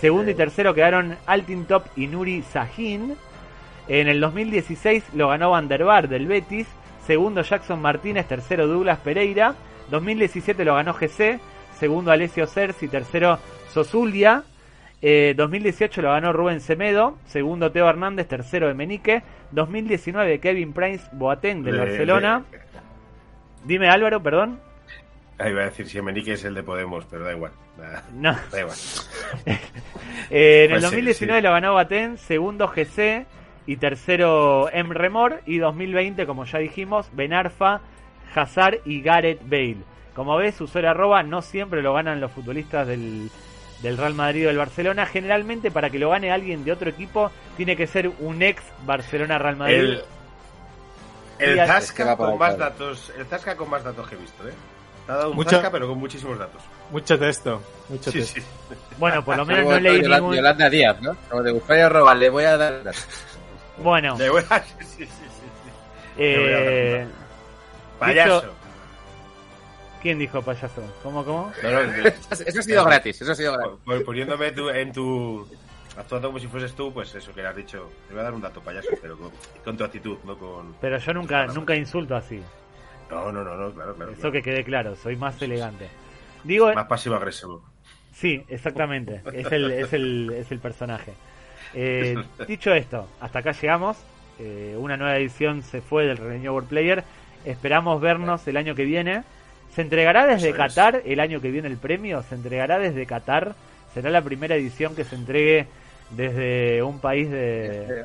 Segundo y tercero quedaron Altintop y Nuri Sahin. En el 2016 lo ganó Van der Bar del Betis. Segundo Jackson Martínez, tercero Douglas Pereira. 2017 lo ganó GC. Segundo Alessio Cerci, tercero Sosulia. Eh, 2018 lo ganó Rubén Semedo, segundo Teo Hernández, tercero de Menique. 2019 Kevin Prince Boateng del De- Barcelona. de- Dime Álvaro, perdón. Ahí iba a decir si Menique es el de Podemos, pero da igual. Da, No. da igual. Eh, en el Pues sí, 2019 sí. lo ganó Boateng, segundo GC y tercero Emremor. Y 2020, como ya dijimos, Benarfa, Hazard y Gareth Bale. Como ves, usuario arroba no siempre lo ganan los futbolistas del, del Real Madrid o del Barcelona. Generalmente para que lo gane alguien de otro equipo tiene que ser un ex Barcelona-Real Madrid. El, el Zasca con más datos. El Zasca con más datos que he visto, ¿eh? Te ha dado un Mucho- Zasca, pero con muchísimos datos. Mucho texto, mucho Sí, texto. sí. Bueno, por lo menos no leí Yolanda, ningún... Yolanda Díaz, ¿no? Como de usuario arroba, le voy a dar. Bueno, Da igual. Sí, sí, sí, sí. eh, Payaso. ¿quién dijo payaso? ¿Cómo, cómo? No, no, de- Eso ha sido gratis, eso ha sido gratis. por- poniéndome en tu. Actuando como si fueses tú, pues eso que le has dicho. Te voy a dar un dato payaso, pero con, con tu actitud, no con. Pero yo nunca, nunca insulto así. No, no, no, no claro, claro. Eso claro. que quede claro, soy más elegante. Digo, Más pasivo-agresivo. sí, exactamente, es el, es el, es el personaje. Eh, dicho esto, hasta acá llegamos. Eh, una nueva edición se fue del Renew World Player. Esperamos vernos el año que viene. ¿Se entregará desde Eso es. Qatar el año que viene el premio? ¿Se entregará desde Qatar? ¿Será la primera edición que se entregue desde un país de...?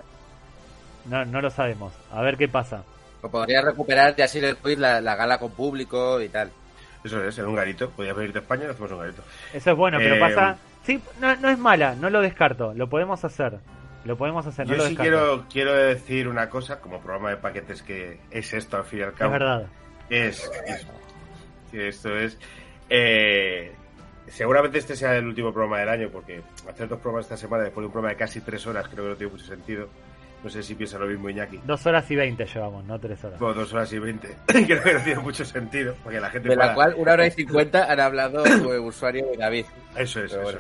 No, no lo sabemos. A ver qué pasa. O podría recuperar el quiz la, la gala con público y tal. Eso es, en un garito. Podías venir de España y hacemos un garito. Eso es bueno, pero Eh, pasa... Sí, no, no es mala, no lo descarto. Lo podemos hacer. Lo podemos hacer, no Yo lo sí descarto. quiero, quiero decir una cosa, como programa de paquetes que es esto al fin y al Es cabo. verdad. Es, es- que esto es. eh, seguramente este sea el último programa del año, porque hacer dos programas esta semana después de un programa de casi tres horas creo que no tiene mucho sentido. No sé si piensa lo mismo Iñaki. Dos horas y veinte llevamos, no tres horas. Bueno, dos horas y veinte. creo que no tiene mucho sentido, porque la gente. De la cual una hora y cincuenta han hablado el usuario y David. Eso es, eso es.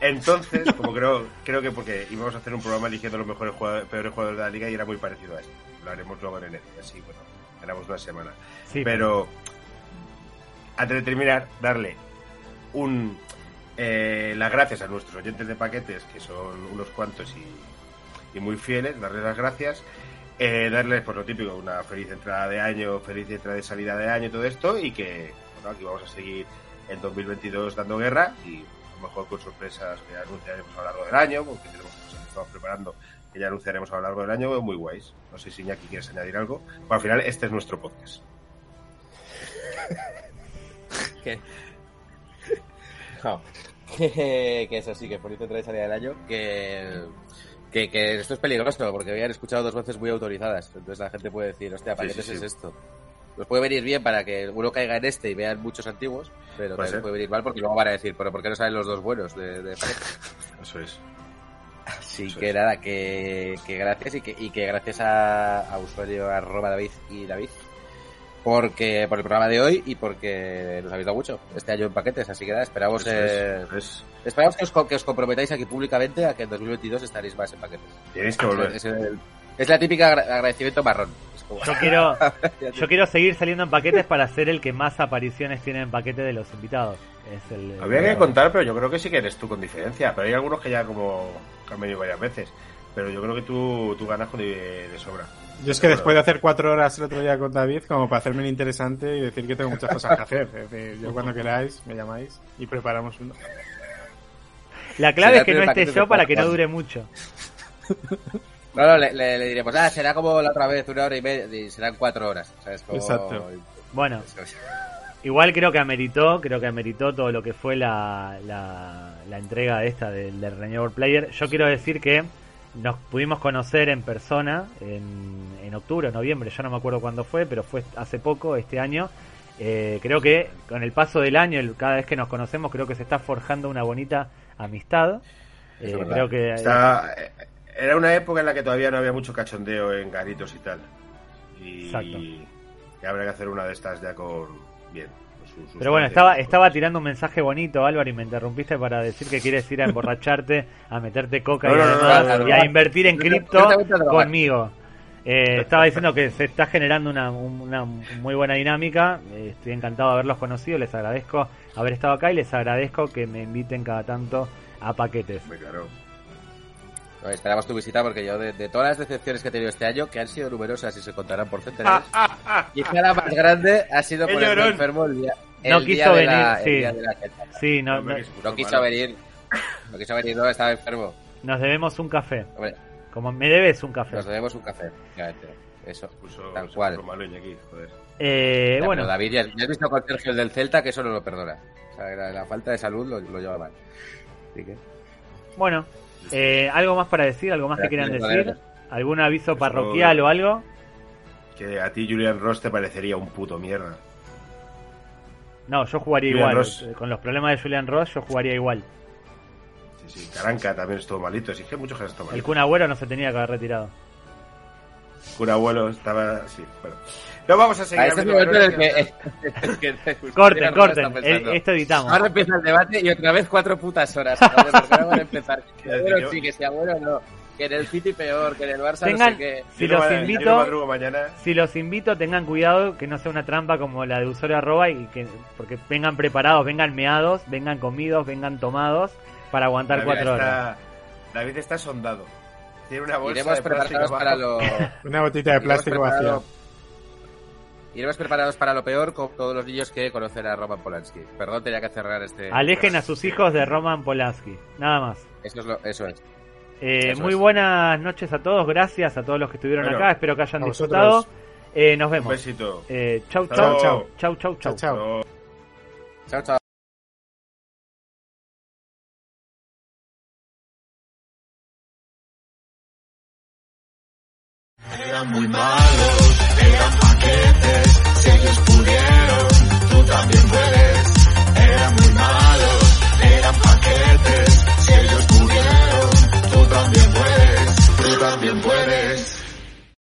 Entonces, como creo, creo que porque íbamos a hacer un programa eligiendo los mejores jugadores, peores jugadores de la liga y era muy parecido a esto. Lo haremos luego en enero, así, bueno, ganamos una semana. Sí, Pero antes de terminar, darle un eh, las gracias a nuestros oyentes de paquetes, que son unos cuantos y, y muy fieles, darles las gracias. Eh, darles, por lo típico, una feliz entrada de año, feliz entrada de salida de año y todo esto, y que bueno, aquí vamos a seguir en 2022 dando guerra y a lo mejor con sorpresas que anunciaremos a lo largo del año, porque tenemos cosas que estamos preparando que ya anunciaremos a lo largo del año, muy guays. No sé si Iñaki quieres añadir algo. Bueno, al final, este es nuestro podcast. ¿Qué? No. que eso sí, que feliz entrada y salida del año. Que, que, que esto es peligroso, porque habían escuchado dos voces muy autorizadas. Entonces la gente puede decir, hostia, ¿para Sí, qué sí, es esto? Nos puede venir bien para que uno caiga en este y vean muchos antiguos, pero Puede también puede venir mal porque luego van a decir, pero ¿por qué no salen los dos buenos de, de pareja? Eso es. Así Eso que es. nada, que, que gracias y que, y que gracias a, a usuario arroba David y David porque por el programa de hoy y porque nos habéis dado mucho este año en paquetes, así que nada, esperamos eh, es, es- esperamos que os, que os comprometáis aquí públicamente a que en 2022 estaréis más en paquetes. Tenéis que volver. Es, el- es la típica agra- agradecimiento marrón. Yo quiero, yo quiero seguir saliendo en paquetes para ser el que más apariciones tiene en paquete de los invitados. Es el, Habría que contar, pero yo creo que sí que eres tú con diferencia. Pero hay algunos que ya como han venido varias veces. Pero yo creo que tú, tú ganas con de, de sobra. Yo es que después de hacer cuatro horas el otro día con David, como para hacerme el interesante y decir que tengo muchas cosas que hacer. Es decir, yo cuando queráis me llamáis y preparamos uno. La clave Será es que no esté yo para que no dure mucho. No, no, le, le- le diremos, ah, será como la otra vez, una hora y media, y serán cuatro horas. ¿sabes? Como- Exacto. Bueno, igual creo que ameritó, creo que ameritó todo lo que fue la, la, la entrega esta del, del Renewable Player. Yo quiero decir que nos pudimos conocer en persona en, en octubre o noviembre, yo no me acuerdo cuándo fue, pero fue hace poco, este año. Eh, creo que con el paso del año, cada vez que nos conocemos, creo que se está forjando una bonita amistad. Eh, creo que Está- eh, era una época en la que todavía no había mucho cachondeo en garitos y tal. Y, Exacto. y habrá que hacer una de estas ya con. Bien. con su sustancia Pero bueno, estaba, estaba tirando un mensaje bonito, Álvaro, y me interrumpiste para decir que quieres ir a emborracharte, a meterte coca No, y, no, no, además- no, no, no. y a invertir en cripto conmigo. Eh, estaba diciendo que se está generando una, una muy buena dinámica. Eh, estoy encantado de haberlos conocido. Les agradezco haber estado acá y les agradezco que me inviten cada tanto a paquetes. Hombre, claro. No, esperamos tu visita porque yo, de, de todas las decepciones que he tenido este año, que han sido numerosas y se contarán por centenares, quizá la más grande ha sido ¡Qué por el enfermo el día, el No día quiso de la- venir, el sí. día de la. Sí, no, no- No quiso malo. venir, no quiso venir, no, estaba enfermo. nos debemos un café. Hombre, Como me debes un café. nos debemos un café. Eso, puso- tal cual. Iñaki, joder. Eh, Ya, bueno, David, ya, ya has visto con Sergio el del Celta que eso no lo perdona. O sea, la, la falta de salud lo, lo lleva mal. Así que, bueno. Eh, ¿Algo más para decir? ¿Algo más que quieran decir? ¿Algún aviso parroquial o algo? Que a ti Julian Ross te parecería un puto mierda. No, yo jugaría Julian igual. Ross. Eh, Con los problemas de Julian Ross, yo jugaría igual. Sí, sí. Caranca también estuvo malito. Sí, que muchos que estado El malitos. Kun Agüero no se tenía que haber retirado. Un abuelo estaba. Sí, bueno. No vamos a seguir. a este es el hablando momento en el que... que Corten. Eh, esto editamos. Ahora empieza el debate y otra vez cuatro putas horas. Joder, ¿por qué no van a empezar? Que abuelo sí, que si abuelo no. Que en el City peor, que en el Barça Tengan- no sé qué. Si los no invito, si los invito, tengan cuidado que no sea una trampa como la de usuario arroba y que porque vengan preparados, vengan meados, vengan comidos, vengan tomados para aguantar David cuatro horas. David está sondado. Tiene una bolsa Iremos de plástico preparados para lo... Una botita de plástico vacía. Preparado- Iremos preparados para lo peor con todos los niños que conocen a Roman Polanski. Perdón, tenía que cerrar este... Alejen a sus hijos de Roman Polanski. Nada más. Eso es. Lo, eso es. Eh, Eso muy es. buenas noches a todos. Gracias a todos los que estuvieron Bueno, acá. Espero que hayan disfrutado. Eh, nos Un vemos. besito. Eh, chau, Hasta chau, luego. chau, chau, chau, chau. Chao, chao. No.